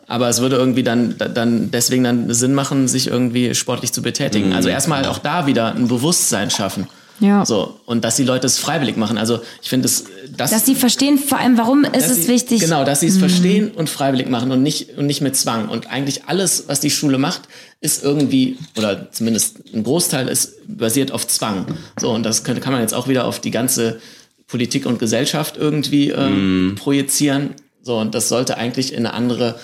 Aber es würde irgendwie dann, dann deswegen dann Sinn machen, sich irgendwie sportlich zu Mhm. betätigen. Also erstmal auch da wieder ein Bewusstsein schaffen. Ja. So. Und dass die Leute es freiwillig machen. Also ich finde es, das, Dass sie verstehen, vor allem, warum ist dass es sie, wichtig. Genau, dass sie es verstehen und freiwillig machen und nicht, und nicht mit Zwang. Und eigentlich alles, was die Schule macht, ist irgendwie, oder zumindest ein Großteil ist basiert auf Zwang. So, und das könnte, kann man jetzt auch wieder auf die ganze Politik und Gesellschaft irgendwie ähm, projizieren. So, und das sollte eigentlich in eine andere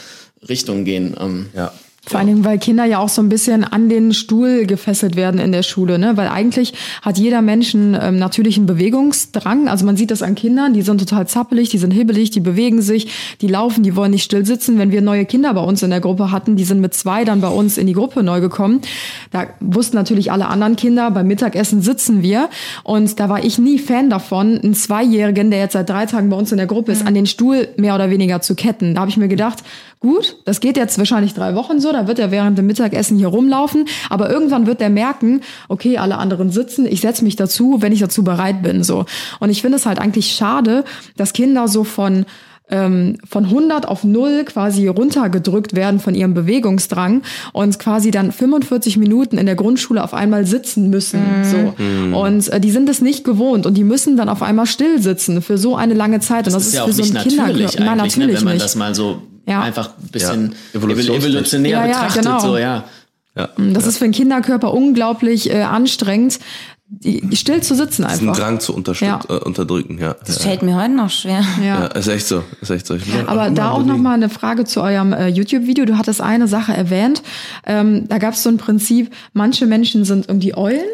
Richtung gehen. Ähm, Ja. Vor allen Dingen, weil Kinder ja auch so ein bisschen an den Stuhl gefesselt werden in der Schule, ne? Weil eigentlich hat jeder Mensch einen ähm, natürlichen Bewegungsdrang. Also man sieht das an Kindern, die sind total zappelig, die sind hibbelig, die bewegen sich, die laufen, die wollen nicht still sitzen. Wenn wir neue Kinder bei uns in der Gruppe hatten, die sind mit zwei dann bei uns in die Gruppe neu gekommen. Da wussten natürlich alle anderen Kinder, beim Mittagessen sitzen wir. Und da war ich nie Fan davon, einen Zweijährigen, der jetzt seit drei Tagen bei uns in der Gruppe ist, an den Stuhl mehr oder weniger zu ketten. Da habe ich mir gedacht, gut, das geht jetzt wahrscheinlich drei Wochen so, da wird er während dem Mittagessen hier rumlaufen, aber irgendwann wird er merken, okay, alle anderen sitzen, ich setze mich dazu, wenn ich dazu bereit bin, so. Und ich finde es halt eigentlich schade, dass Kinder so von ähm, von 100 auf 0 quasi runtergedrückt werden von ihrem Bewegungsdrang und quasi dann 45 Minuten in der Grundschule auf einmal sitzen müssen. So. Und äh, die sind es nicht gewohnt und die müssen dann auf einmal still sitzen für so eine lange Zeit. das und ist, das ja ist auch für so nicht einen Kinderkörper. natürlich Nein, eigentlich, ne, natürlich wenn man nicht. das mal so Ja. einfach ein bisschen Ja, evolutionär Ja, ja, betrachtet. genau. So, ja. Ja. Das ist für einen Kinderkörper unglaublich äh, anstrengend, still zu sitzen Diesen einfach. Drang zu äh, unterdrücken, ja. Das ja. fällt mir heute noch schwer. Ja. Ja, ist echt so, ist echt so. Aber da auch bewegen. noch mal eine Frage zu eurem äh, YouTube-Video. Du hattest eine Sache erwähnt. Ähm, da gab es so ein Prinzip, manche Menschen sind irgendwie Eulen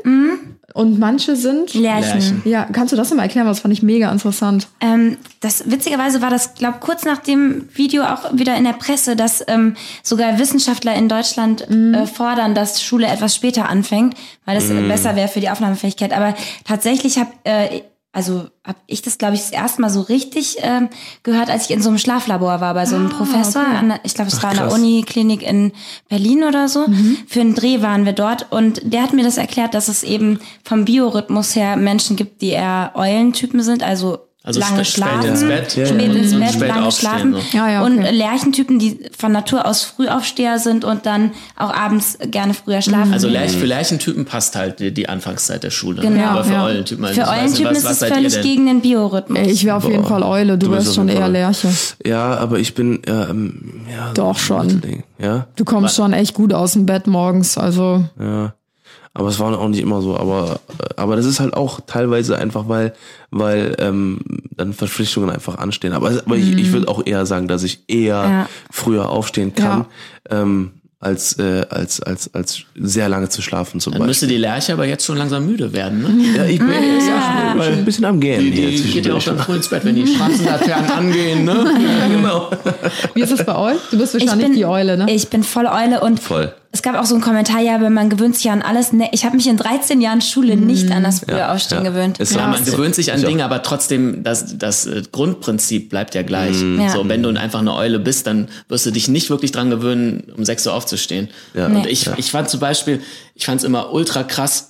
und manche sind... Lerchen. Ja, kannst du das mal erklären? Das fand ich mega interessant. Ähm, das witzigerweise war das, glaube kurz nach dem Video auch wieder in der Presse, dass ähm, sogar Wissenschaftler in Deutschland äh, fordern, dass Schule etwas später anfängt, weil das äh, besser wäre für die Aufnahmefähigkeit. Aber tatsächlich habe äh, also habe ich das, glaube ich, das erste Mal so richtig ähm, gehört, als ich in so einem Schlaflabor war bei so einem Professor. An der, ich glaube, es war an der. Uniklinik in Berlin oder so. Für einen Dreh waren wir dort und der hat mir das erklärt, dass es eben vom Biorhythmus her Menschen gibt, die eher Eulentypen sind, also, Also lange spä- spät schlafen, ins Bett Ja, spät ins und Bett, spät lange schlafen. so. Ja, ja, Und. Lerchentypen, die von Natur aus Frühaufsteher sind und dann auch abends gerne früher schlafen. Also Lerch, für Lärchentypen passt halt die, die Anfangszeit der Schule. Genau. Aber für Ja. Eulentypen, also Für Eulentypen was, ist was es völlig gegen den Biorhythmus. Ich wäre auf jeden Fall Eule. Du, Du auf schon eher. Lerche. Ja, aber ich bin, ähm, ja. Doch schon. Ja, Du kommst schon echt gut aus dem Bett morgens. Also ja. Aber es war auch nicht immer so. Aber, äh, aber das ist halt auch teilweise einfach, weil, weil ähm, dann Verpflichtungen einfach anstehen. Aber, aber ich, ich würde auch eher sagen, dass ich eher Ja. früher aufstehen kann, ähm, als, äh, als, als, als sehr lange zu schlafen zum Dann müsste Beispiel. die Lerche aber jetzt schon langsam müde werden. Ne? Ja, ich bin ja. schon ein bisschen am Gähnen hier. Die geht ja auch dann früh ins Bett, wenn die Straßenlaternen angehen. Ne? genau. wie ist es bei euch? Du bist ich wahrscheinlich bin, die Eule, ne? Ich bin voll Eule und Voll. Es gab auch so einen Kommentar, ja, aber man gewöhnt sich ja an alles. Ne, ich habe mich in 13 Jahren Schule nicht an das frühe Aufstehen ja. gewöhnt. Ist Ja, man gewöhnt sich an. Dinge, aber trotzdem, das, das äh, Grundprinzip bleibt ja gleich. Ja. So, wenn du einfach eine Eule bist, dann wirst du dich nicht wirklich dran gewöhnen, um 6 Uhr aufzustehen. Ja. Und Nee. ich, ich fand zum Beispiel, ich fand es immer ultra krass, wenn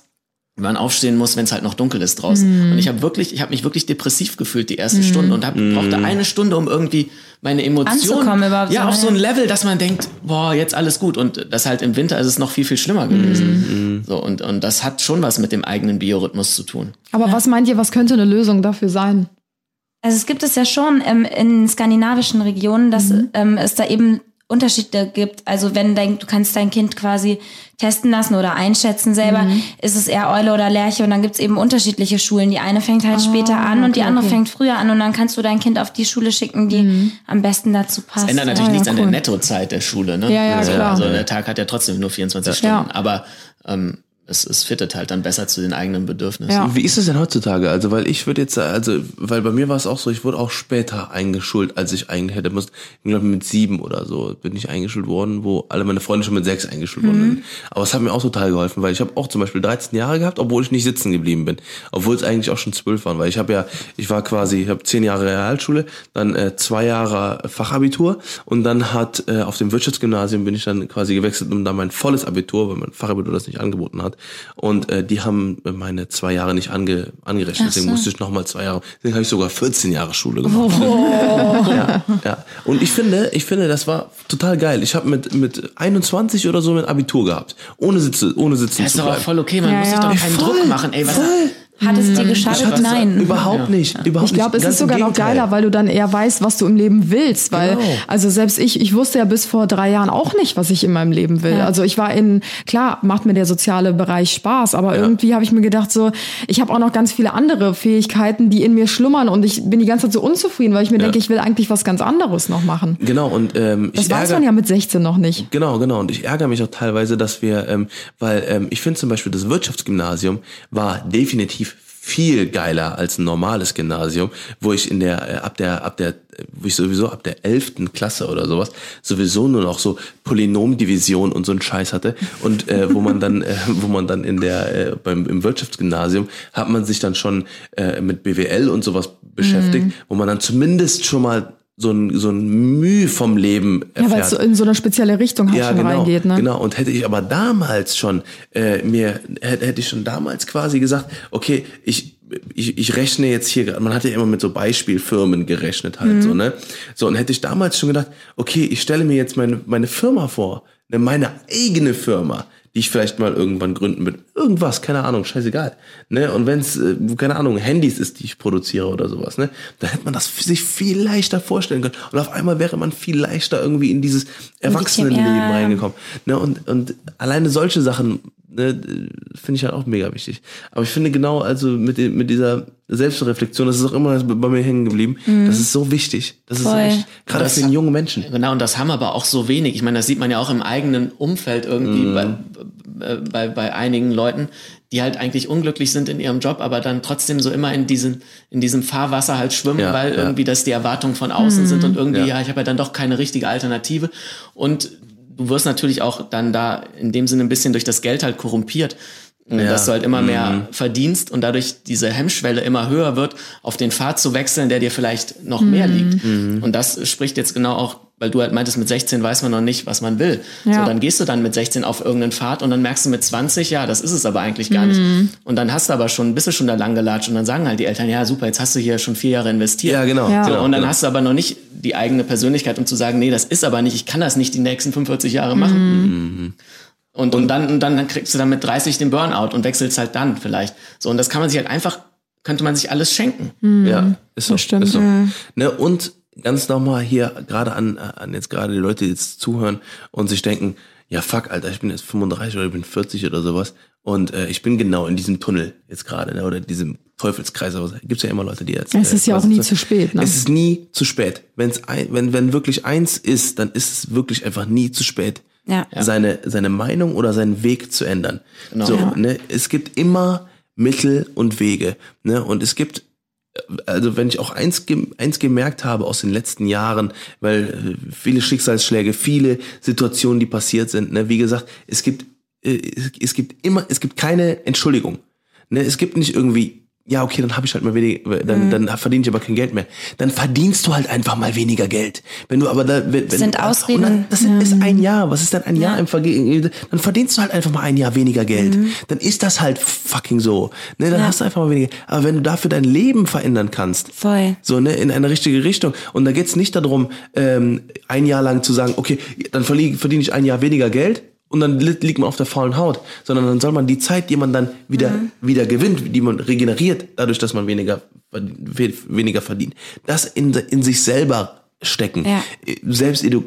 man aufstehen muss, wenn es halt noch dunkel ist draußen. Und ich habe wirklich, ich habe mich wirklich depressiv gefühlt die erste Stunde und hab, brauchte eine Stunde, um irgendwie meine Emotionen, ja, so, auf so ja. ein Level, dass man denkt, boah, jetzt alles gut. Und das halt im Winter ist es noch viel viel schlimmer gewesen. So und und das hat schon was mit dem eigenen Biorhythmus zu tun. Aber was meint ihr, was könnte eine Lösung dafür sein? Also es gibt es ja schon ähm, in skandinavischen Regionen, dass ähm, es da eben Unterschiede gibt. Also wenn dein, du kannst dein Kind quasi testen lassen oder einschätzen selber, Mhm. ist es eher Eule oder Lerche und dann gibt's eben unterschiedliche Schulen. Die eine fängt halt später an und die Ah, okay, andere okay. fängt früher an und dann kannst du dein Kind auf die Schule schicken, die Mhm. am besten dazu passt. ändert natürlich ja, nichts an cool. der Nettozeit der Schule, ne? Ja, ja, also, klar. also der Tag hat ja trotzdem nur 24 Stunden, Ja. aber ähm, es, es fittet halt dann besser zu den eigenen Bedürfnissen. Ja. Wie ist es denn heutzutage? Also, weil ich würde jetzt, also, weil bei mir war es auch so, ich wurde auch später eingeschult, als ich eigentlich hätte müssen. Ich glaube, mit sieben oder so bin ich eingeschult worden, wo alle meine Freunde schon mit sechs eingeschult worden sind. Aber es hat mir auch total geholfen, weil ich habe auch zum Beispiel 13 Jahre gehabt, obwohl ich nicht sitzen geblieben bin. Obwohl es eigentlich auch schon zwölf waren, weil ich habe ja, ich war quasi, ich habe zehn Jahre Realschule, dann äh, zwei Jahre Fachabitur und dann hat äh, auf dem Wirtschaftsgymnasium bin ich dann quasi gewechselt und dann mein volles Abitur, weil mein Fachabitur das nicht angeboten hat. Und äh, die haben meine zwei Jahre nicht ange, angerechnet, deswegen musste ich nochmal zwei Jahre, deswegen habe ich sogar 14 Jahre Schule gemacht. ja, ja. Und ich finde, ich finde, das war total geil. Ich habe mit mit 21 oder so ein Abitur gehabt, ohne Sitze, ohne Sitzen Das ist zu doch bleiben. voll okay, man Ja, muss sich ja. doch keinen Druck machen. Ey, was, Hat es dir Ich geschadet? Nein. Überhaupt nicht. Überhaupt Ich glaube, es ist sogar noch geiler, weil du dann eher weißt, was du im Leben willst. Weil, Genau. also selbst ich, ich wusste ja bis vor drei Jahren auch nicht, was ich in meinem Leben will. Also ich war in, klar, macht mir der soziale Bereich Spaß, aber irgendwie habe ich mir gedacht, so, ich habe auch noch ganz viele andere Fähigkeiten, die in mir schlummern und ich bin die ganze Zeit so unzufrieden, weil ich mir denke, ich will eigentlich was ganz anderes noch machen. Genau, und ähm, Das ich weiß ärgere- man ja mit 16 noch nicht. Genau, genau. Und ich ärgere mich auch teilweise, dass wir, ähm, weil ähm, ich finde zum Beispiel das Wirtschaftsgymnasium war definitiv viel geiler als ein normales Gymnasium, wo ich in der äh, ab der ab der wo ich sowieso ab der elften Klasse oder sowas sowieso nur noch so Polynomdivision und so einen Scheiß hatte und äh, wo man dann äh, wo man dann in der äh, beim im Wirtschaftsgymnasium hat man sich dann schon äh, mit BWL und sowas beschäftigt, Mhm. wo man dann zumindest schon mal so ein so ein Mühe vom Leben Ja, weil erfährt. es so in so eine spezielle Richtung halt schon genau, reingeht, ne? Genau, und hätte ich aber damals schon äh, mir hätte, hätte ich schon damals quasi gesagt, okay, ich ich, ich rechne jetzt hier, gerade- man hat ja immer mit so Beispielfirmen gerechnet halt Mhm. so, ne? So, und hätte ich damals schon gedacht, okay, ich stelle mir jetzt meine, meine Firma vor, ne, meine eigene Firma, die ich vielleicht mal irgendwann gründen will. Irgendwas, keine Ahnung, scheißegal. Ne? Und wenn es, äh, keine Ahnung, Handys ist, die ich produziere oder sowas, ne? Da hätte man das sich viel leichter vorstellen können. Und auf einmal wäre man viel leichter irgendwie in dieses Erwachsenenleben ja. reingekommen. Ne? Und, und alleine solche Sachen ne, finde ich halt auch mega wichtig. Aber ich finde genau, also mit, mit dieser Selbstreflexion, das ist auch immer bei mir hängen geblieben, das ist so wichtig. Das ist so Voll. wichtig. Gerade Das- für den jungen Menschen. Genau, und das haben aber auch so wenig. Ich meine, das sieht man ja auch im eigenen Umfeld irgendwie Mhm. bei, bei, bei einigen Leuten, die halt eigentlich unglücklich sind in ihrem Job, aber dann trotzdem so immer in diesem, in diesem Fahrwasser halt schwimmen, Ja, weil ja. irgendwie das die Erwartungen von außen sind und irgendwie, Ja. ja, ich habe ja dann doch keine richtige Alternative. Und du wirst natürlich auch dann da in dem Sinne ein bisschen durch das Geld halt korrumpiert. Dass du halt immer mehr verdienst und dadurch diese Hemmschwelle immer höher wird, auf den Pfad zu wechseln, der dir vielleicht noch mehr liegt. Und das spricht jetzt genau auch, weil du halt meintest, mit 16 weiß man noch nicht, was man will. Ja. So, dann gehst du dann mit 16 auf irgendeinen Pfad und dann merkst du mit 20, ja, das ist es aber eigentlich gar nicht. Und dann hast du aber schon, bist du schon da lang gelatscht und dann sagen halt die Eltern, ja super, jetzt hast du hier schon vier Jahre investiert. Ja, genau. Ja. So, genau und dann hast du aber noch nicht die eigene Persönlichkeit, um zu sagen, nee, das ist aber nicht, ich kann das nicht die nächsten 45 Jahre machen. Und, und dann, und dann, dann kriegst du dann mit 30 den Burnout und wechselst halt dann vielleicht. So, und das kann man sich halt einfach, könnte man sich alles schenken. Ja, ist so. stimmt. Ist so. Ne, und ganz nochmal hier, gerade an, an jetzt gerade die Leute, die jetzt zuhören und sich denken, ja fuck, Alter, ich bin jetzt 35 oder ich bin 40 oder sowas und äh, ich bin genau in diesem Tunnel jetzt gerade, ne, oder diesem Teufelskreis, aber gibt's ja immer Leute, die jetzt. Es ist ja was auch nie so- zu spät, ne? Es ist nie zu spät. Wenn's ein, wenn, wenn wirklich eins ist, dann ist es wirklich einfach nie zu spät. Ja. Seine, seine Meinung oder seinen Weg zu ändern. Genau. So, Ja. ne, es gibt immer Mittel und Wege. Ne, und es gibt also wenn ich auch eins, gem- eins gemerkt habe aus den letzten Jahren, weil äh, viele Schicksalsschläge, viele Situationen, die passiert sind, ne, wie gesagt, es gibt, äh, es, es gibt immer, es gibt keine Entschuldigung. Ne, es gibt nicht irgendwie, ja, okay, dann habe ich halt mal weniger, dann, dann verdiene ich aber kein Geld mehr. Dann verdienst du halt einfach mal weniger Geld. Wenn du aber da, wenn, wenn, sind Ausreden. dann, das ist ein Jahr. Was ist denn ein Jahr im Vergehen? Dann verdienst du halt einfach mal ein Jahr weniger Geld. Dann ist das halt fucking so. Ne, dann Ja. hast du einfach mal weniger. Aber wenn du dafür dein Leben verändern kannst, Voll. so ne, in eine richtige Richtung. Und da geht's nicht darum, ähm, ein Jahr lang zu sagen, okay, dann verdiene ich ein Jahr weniger Geld und dann li- liegt man auf der faulen Haut, sondern dann soll man die Zeit, die man dann wieder wieder gewinnt, die man regeneriert, dadurch, dass man weniger weniger verdient, das in, in sich selber stecken. Ja. Selbst edu,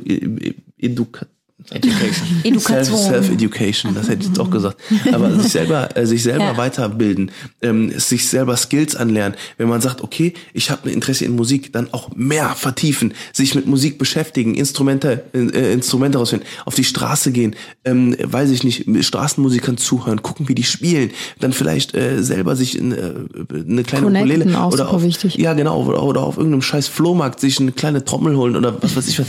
Education. Education. Self- Self-Education, das hätte ich jetzt auch gesagt. Aber sich selber, äh, sich selber Ja. weiterbilden, ähm, sich selber Skills anlernen. Wenn man sagt, okay, ich habe ein Interesse in Musik, dann auch mehr vertiefen, sich mit Musik beschäftigen, Instrumente, äh, Instrumente rausfinden, auf die Straße gehen, ähm, weiß ich nicht, mit Straßenmusikern zuhören, gucken, wie die spielen, dann vielleicht äh, selber sich in, äh, eine kleine Connecten Ukulele auch oder auf, wichtig. ja genau oder, oder auf irgendeinem scheiß Flohmarkt sich eine kleine Trommel holen oder was weiß ich was.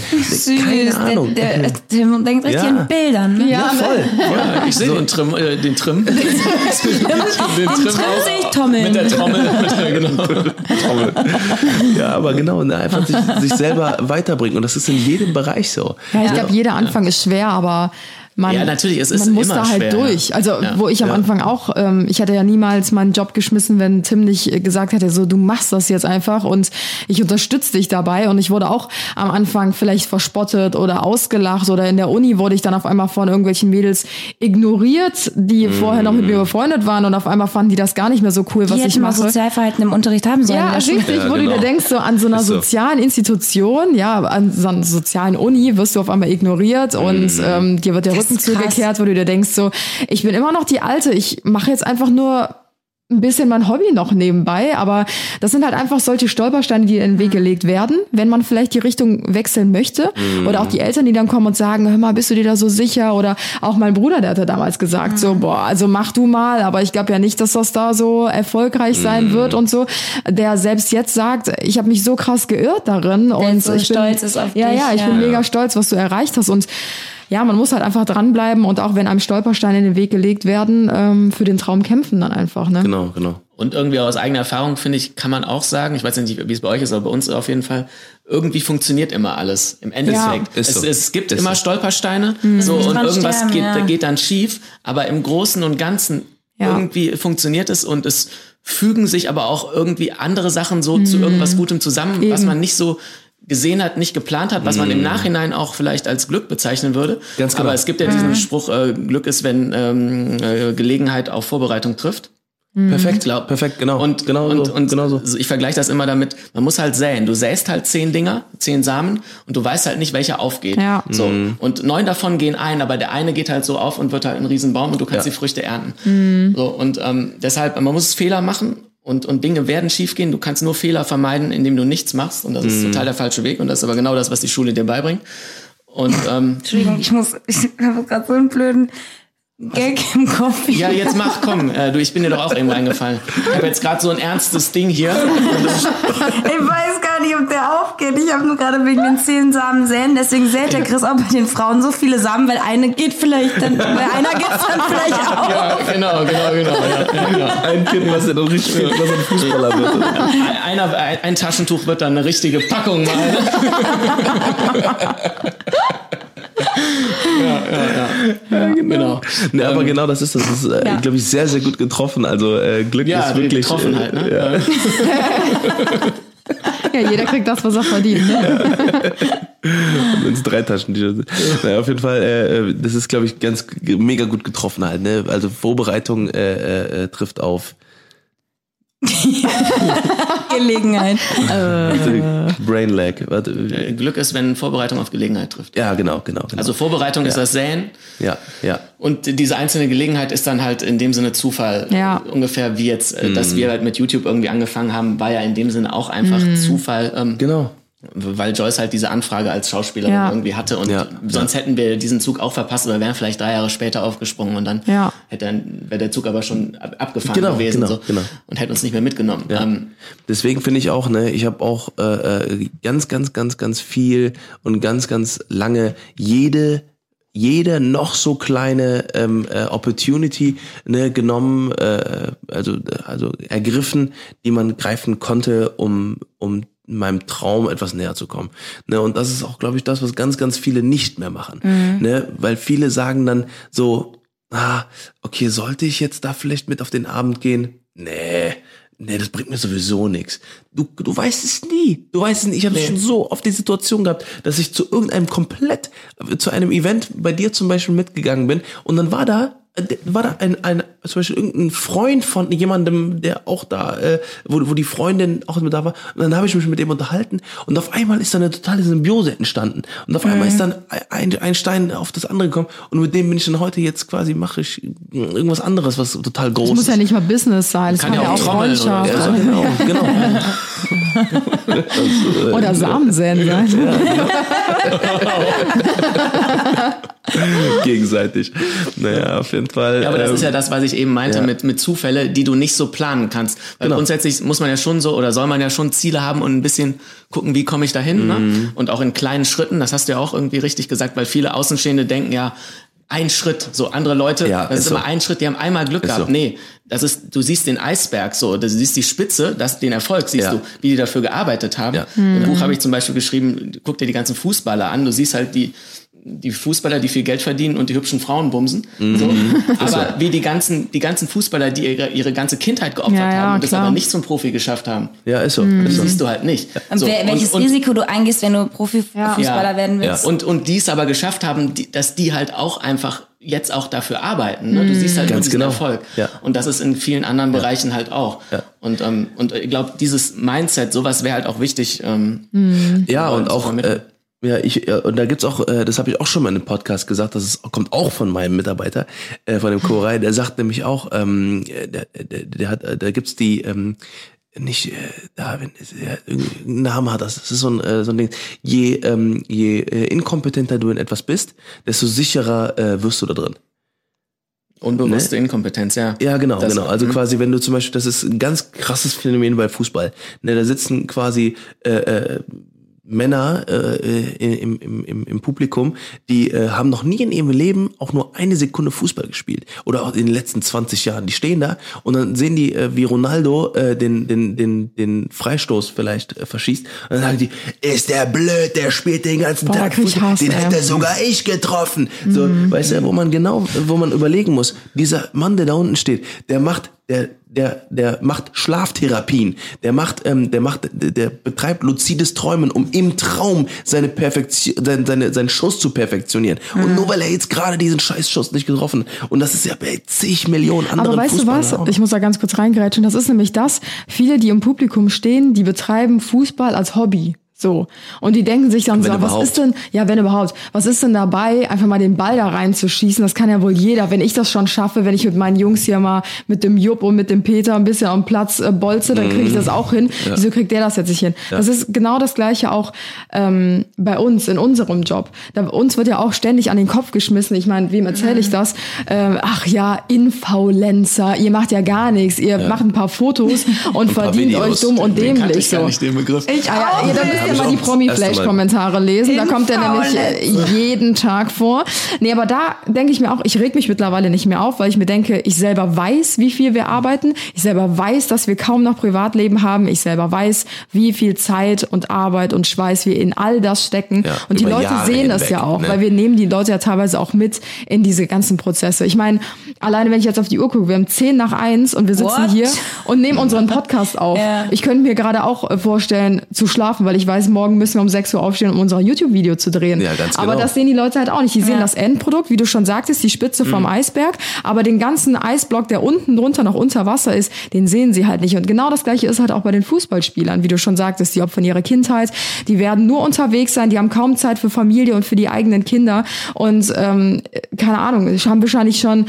Keine Ahnung. Der, der, Tim denkt richtig Ja. in Bildern. Ne? Ja, voll. Ja, ich sehe den Trim, äh, den Trim. den Im Trim sehe ich Tommeln. Mit der Trommel. Mit der, genau. Trommel. Ja, aber genau, ne, einfach sich, sich selber weiterbringen. Und das ist in jedem Bereich so. Ja, ich glaube, jeder Anfang ist schwer, aber man, Ja, natürlich, es ist man muss immer da halt schwer, durch. ja. Also Ja. wo ich am Anfang auch, ähm, ich hätte ja niemals meinen Job geschmissen, wenn Tim nicht äh, gesagt hätte, so du machst das jetzt einfach und ich unterstütze dich dabei. Und ich wurde auch am Anfang vielleicht verspottet oder ausgelacht oder in der Uni wurde ich dann auf einmal von irgendwelchen Mädels ignoriert, die vorher noch mit mir befreundet waren und auf einmal fanden die das gar nicht mehr so cool, was Die ich hätten mal mache. Sozialverhalten im Unterricht haben sollen. Ja, richtig, Ja, wo du genau. dir denkst, so an so einer so. sozialen Institution, ja, an so einer sozialen Uni wirst du auf einmal ignoriert und ähm, dir wird der Rücken zugekehrt, wo du dir denkst, so, ich bin immer noch die Alte, ich mache jetzt einfach nur ein bisschen mein Hobby noch nebenbei, aber das sind halt einfach solche Stolpersteine, die in den Weg gelegt werden, wenn man vielleicht die Richtung wechseln möchte. Oder auch die Eltern, die dann kommen und sagen, hör mal, bist du dir da so sicher? Oder auch mein Bruder, der hatte damals gesagt, so, boah, also mach du mal, aber ich glaube ja nicht, dass das da so erfolgreich sein wird und so. Der selbst jetzt sagt, ich habe mich so krass geirrt darin und so ich bin, stolz ist auf ja, dich, Ja, ich ja. bin mega stolz, was du erreicht hast. Und ja, man muss halt einfach dranbleiben und auch wenn einem Stolpersteine in den Weg gelegt werden, ähm, für den Traum kämpfen dann einfach. Ne? Genau, genau. Und irgendwie aus eigener Erfahrung, finde ich, kann man auch sagen, ich weiß nicht, wie es bei euch ist, aber bei uns auf jeden Fall, irgendwie funktioniert immer alles im Endeffekt. Ja, ist es, so. es gibt Ist immer so. Stolpersteine so, und irgendwas sterben, geht, ja. geht dann schief, aber im Großen und Ganzen Ja. irgendwie funktioniert es und es fügen sich aber auch irgendwie andere Sachen so zu irgendwas Gutem zusammen, was Eben. man nicht so gesehen hat, nicht geplant hat, was man im Nachhinein auch vielleicht als Glück bezeichnen würde. Ganz genau. Aber es gibt ja diesen Spruch, äh, Glück ist, wenn ähm, äh, Gelegenheit auf Vorbereitung trifft. Perfekt, Glaub- perfekt, genau. Und, genau und, so, und genau so. ich vergleiche das immer damit, man muss halt säen. Du säst halt zehn Dinger, zehn Samen und du weißt halt nicht, welcher aufgeht. Ja. So. Mhm. Und neun davon gehen ein, aber der eine geht halt so auf und wird halt ein Riesenbaum und du kannst Ja. die Früchte ernten. Mhm. So, und ähm, deshalb, man muss Fehler machen und, und Dinge werden schiefgehen. Du kannst nur Fehler vermeiden, indem du nichts machst. Und das ist Mhm. total der falsche Weg. Und das ist aber genau das, was die Schule dir beibringt. Und ähm, Entschuldigung, ich muss, ich habe gerade so einen blöden Gag im Kopf. ja, jetzt mach, komm, äh, du, ich bin dir doch auch eben reingefallen. Ich habe jetzt gerade so ein ernstes Ding hier. Ich weiß gar nicht, ob der aufgeht. Ich habe nur gerade wegen den zehn Samen säen. Deswegen sät der Chris auch bei den Frauen so viele Samen, weil eine geht vielleicht dann, bei einer geht dann vielleicht auch. ja, genau, genau, genau. Ja, genau. Ein Kind, was dann richtig was ein Fußballer wird. Einer, ein, ein Taschentuch wird dann eine richtige Packung mal. ja, ja, ja. genau. Ne, aber genau das ist das. Das ist, äh, Ja. glaube ich, sehr, sehr gut getroffen. Also äh, Glück Ja, ist wirklich. getroffen halt, ne? Ja. Ja, jeder kriegt das, was er verdient. Ne? ins Dreitaschen-T-Shirt. Naja, auf jeden Fall, äh, äh, das ist, glaube ich, ganz mega gut getroffen halt. Ne? Also Vorbereitung äh, äh, äh, trifft auf Gelegenheit. äh. Brain Lag. Warte, Glück ist, wenn Vorbereitung auf Gelegenheit trifft. ja, genau, genau. genau. Also Vorbereitung ist das Säen ja, ja. und diese einzelne Gelegenheit ist dann halt in dem Sinne Zufall. Ja. Ungefähr wie jetzt, äh, dass wir halt mit YouTube irgendwie angefangen haben, war ja in dem Sinne auch einfach Mhm. Zufall. Ähm, Genau. Weil Joyce halt diese Anfrage als Schauspielerin Ja. irgendwie hatte und Ja, sonst hätten wir diesen Zug auch verpasst oder wären vielleicht drei Jahre später aufgesprungen und dann Ja. hätte dann wäre der Zug aber schon ab- abgefahren Genau, gewesen genau, so, genau. und hätte uns nicht mehr mitgenommen. Ähm, Deswegen finde ich auch, ne, ich habe auch äh, äh, ganz, ganz, ganz, ganz viel und ganz, ganz lange jede jede noch so kleine ähm, äh, Opportunity ne, genommen, äh, also also ergriffen, die man greifen konnte, um um meinem Traum etwas näher zu kommen. Ne, und das ist auch, glaube ich, das, was ganz, ganz viele nicht mehr machen. Ne, weil viele sagen dann so, ah, okay, sollte ich jetzt da vielleicht mit auf den Abend gehen? Nee, nee, das bringt mir sowieso nichts. Du, du weißt es nie. Du weißt es nie. Ich habe schon so oft die Situation gehabt, dass ich zu irgendeinem komplett, zu einem Event bei dir zum Beispiel mitgegangen bin und dann war da, äh, war da ein, ein zum Beispiel irgendein Freund von jemandem, der auch da, äh, wo, wo die Freundin auch mit da war. Und dann habe ich mich mit dem unterhalten und auf einmal ist da eine totale Symbiose entstanden. Und auf einmal ist dann ein, ein Stein auf das andere gekommen und mit dem bin ich dann heute jetzt quasi, mache ich irgendwas anderes, was total groß Es muss ist. ja nicht mal Business sein, es Kann kann, ja ja auch Freundschaft. ja, genau, genau. Oder Samensäen sein. Gegenseitig. Naja, auf jeden Fall. Ja, aber das ähm, ist ja das, was ich eben meinte ja. mit, mit Zufälle, die du nicht so planen kannst. Weil Genau. grundsätzlich muss man ja schon so oder soll man ja schon Ziele haben und ein bisschen gucken, wie komme ich dahin. Mhm. Ne? Und auch in kleinen Schritten, das hast du ja auch irgendwie richtig gesagt, weil viele Außenstehende denken ja, ein Schritt, so andere Leute, Ja, das ist, ist so. immer ein Schritt, die haben einmal Glück Ist gehabt. so. Nee, das ist, du siehst den Eisberg so, du siehst die Spitze, das, den Erfolg siehst Ja. du, wie die dafür gearbeitet haben. Ja. Im Buch habe ich zum Beispiel geschrieben, guck dir die ganzen Fußballer an, du siehst halt die, die Fußballer, die viel Geld verdienen und die hübschen Frauen bumsen. Mhm. So. Aber wie die ganzen, die ganzen Fußballer, die ihre, ihre ganze Kindheit geopfert Ja, ja, haben und das klar. aber nicht zum Profi geschafft haben, Ja, ist so. Mhm. So. siehst du halt nicht. Und so, wer, welches und, Risiko du eingehst, wenn du Profifußballer Ja. werden willst. und, und die es aber geschafft haben, die, dass die halt auch einfach jetzt auch dafür arbeiten. Ne? Du siehst halt nur Ganz diesen genau. Erfolg. Ja. Und das ist in vielen anderen Bereichen halt auch. Ja. Und, ähm, und ich glaube, dieses Mindset, sowas wäre halt auch wichtig. Ähm, Ja, Leuten und auch, äh, ja, ich, ja, und da gibt's auch, äh, das habe ich auch schon mal in einem Podcast gesagt, das ist, kommt auch von meinem Mitarbeiter, äh, von dem Chorei, der sagt nämlich auch, ähm, äh, der, der, der hat, äh, da gibt's die, ähm, nicht, äh, da, wenn, ja, irgendeinen Namen hat das, das ist so ein, äh, so ein Ding, je, ähm, je äh, inkompetenter du in etwas bist, desto sicherer äh, wirst du da drin. unbewusste Inkompetenz, ja. Ja, genau, Das- genau. Also mhm. quasi, wenn du zum Beispiel, das ist ein ganz krasses Phänomen bei Fußball. Ne, da sitzen quasi äh, äh, Männer äh, im, im, im, im Publikum, die äh, haben noch nie in ihrem Leben auch nur eine Sekunde Fußball gespielt. Oder auch in den letzten 20 Jahren. Die stehen da und dann sehen die, äh, wie Ronaldo äh, den, den, den, den Freistoß vielleicht äh, verschießt. Und dann sagen die, ist der blöd, der spielt den ganzen Boah, Tag Fußball. Hass, Den ey. hätte sogar ich getroffen. So, weißt du, wo man genau, wo man überlegen muss, dieser Mann, der da unten steht, der macht, der, der, der macht Schlaftherapien, der macht, ähm, der macht, der, der betreibt luzides Träumen, um im Traum seine Perfektion, seine, seine, seinen Schuss zu perfektionieren. Und nur weil er jetzt gerade diesen Scheißschuss nicht getroffen hat. Und das ist ja bei zig Millionen anderen Aber weißt du was? Auch. Ich muss da ganz kurz reingrätschen. Das ist nämlich das. Viele, die im Publikum stehen, die betreiben Fußball als Hobby. So. Und die denken sich dann Wenn so, was überhaupt. ist denn, ja, wenn überhaupt, was ist denn dabei, einfach mal den Ball da reinzuschießen? Das kann ja wohl jeder. Wenn ich das schon schaffe, wenn ich mit meinen Jungs hier mal mit dem Jupp und mit dem Peter ein bisschen am Platz äh, bolze, dann kriege ich das auch hin. Wieso kriegt der das jetzt nicht hin? Das ist genau das Gleiche auch ähm, bei uns, in unserem Job. Da, uns wird ja auch ständig an den Kopf geschmissen. Ich meine, wem erzähle ich das? Ähm, ach ja, Infaulenzer, ihr macht ja gar nichts. Ihr macht ein paar Fotos und paar verdient euch dumm und Den dämlich. ich gar So. nicht, den Begriff. Ich, ah, ja, ja, ich mal die Promi-Flash-Kommentare lesen. Da kommt er nämlich äh, jeden Tag vor. Nee, aber da denke ich mir auch, ich reg mich mittlerweile nicht mehr auf, weil ich mir denke, ich selber weiß, wie viel wir arbeiten. Ich selber weiß, dass wir kaum noch Privatleben haben. Ich selber weiß, wie viel Zeit und Arbeit und Schweiß wir in all das stecken. Ja, und die Leute Jahre sehen das hinweg, ja auch, ne? weil wir nehmen die Leute ja teilweise auch mit in diese ganzen Prozesse. Ich meine, alleine wenn ich jetzt auf die Uhr gucke, wir haben 10 nach 1 und wir sitzen What? hier und nehmen unseren Podcast auf. Ja. Ich könnte mir gerade auch äh, vorstellen, zu schlafen, weil ich weiß, morgen müssen wir um 6 Uhr aufstehen, um unser YouTube-Video zu drehen. Ja, ganz Aber genau. das sehen die Leute halt auch nicht. Die sehen Ja. das Endprodukt, wie du schon sagtest, die Spitze Mhm. vom Eisberg. Aber den ganzen Eisblock, der unten drunter noch unter Wasser ist, den sehen sie halt nicht. Und genau das Gleiche ist halt auch bei den Fußballspielern, wie du schon sagtest. Die opfern ihre Kindheit, die werden nur unterwegs sein, die haben kaum Zeit für Familie und für die eigenen Kinder. Und ähm, keine Ahnung, haben wahrscheinlich schon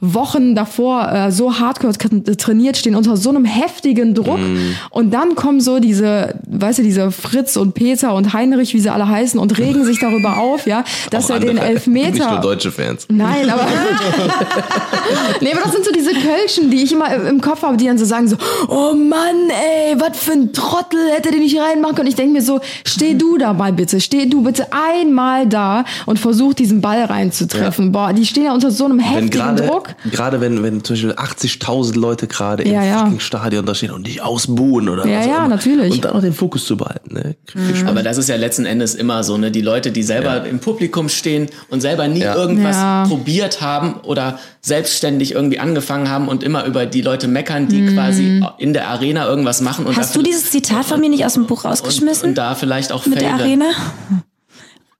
Wochen davor äh, so hardcore tra- trainiert, stehen unter so einem heftigen Druck. Mhm. Und dann kommen so diese, weißt du, diese Fritz und Peter und Heinrich, wie sie alle heißen, und regen sich darüber auf, ja, dass Auch er den andere, Nicht nur Elfmeter. deutsche Fans. Nein, aber. nee, aber das sind so diese Kölschen, die ich immer im Kopf habe, die dann so sagen so, oh Mann, ey, was für ein Trottel, hätte den nicht reinmachen können. Ich denke mir so, steh du da mal bitte, steh du bitte einmal da und versuch diesen Ball reinzutreffen. Boah, die stehen ja unter so einem heftigen gerade, Gerade wenn, wenn zum Beispiel 80.000 Leute gerade Ja, im ja. fucking Stadion da stehen und dich ausbuhen oder Ja, was ja, immer. natürlich. Und dann noch den Fokus zu behalten, ne? Schon. Aber das ist ja letzten Endes immer so, ne? Die Leute, die selber Ja. im Publikum stehen und selber nie Ja. irgendwas Ja. probiert haben oder selbstständig irgendwie angefangen haben und immer über die Leute meckern, die Mhm. quasi in der Arena irgendwas machen. Und Hast du dieses Zitat von mir nicht aus dem Buch und, rausgeschmissen? und da vielleicht auch mit der failen. Arena?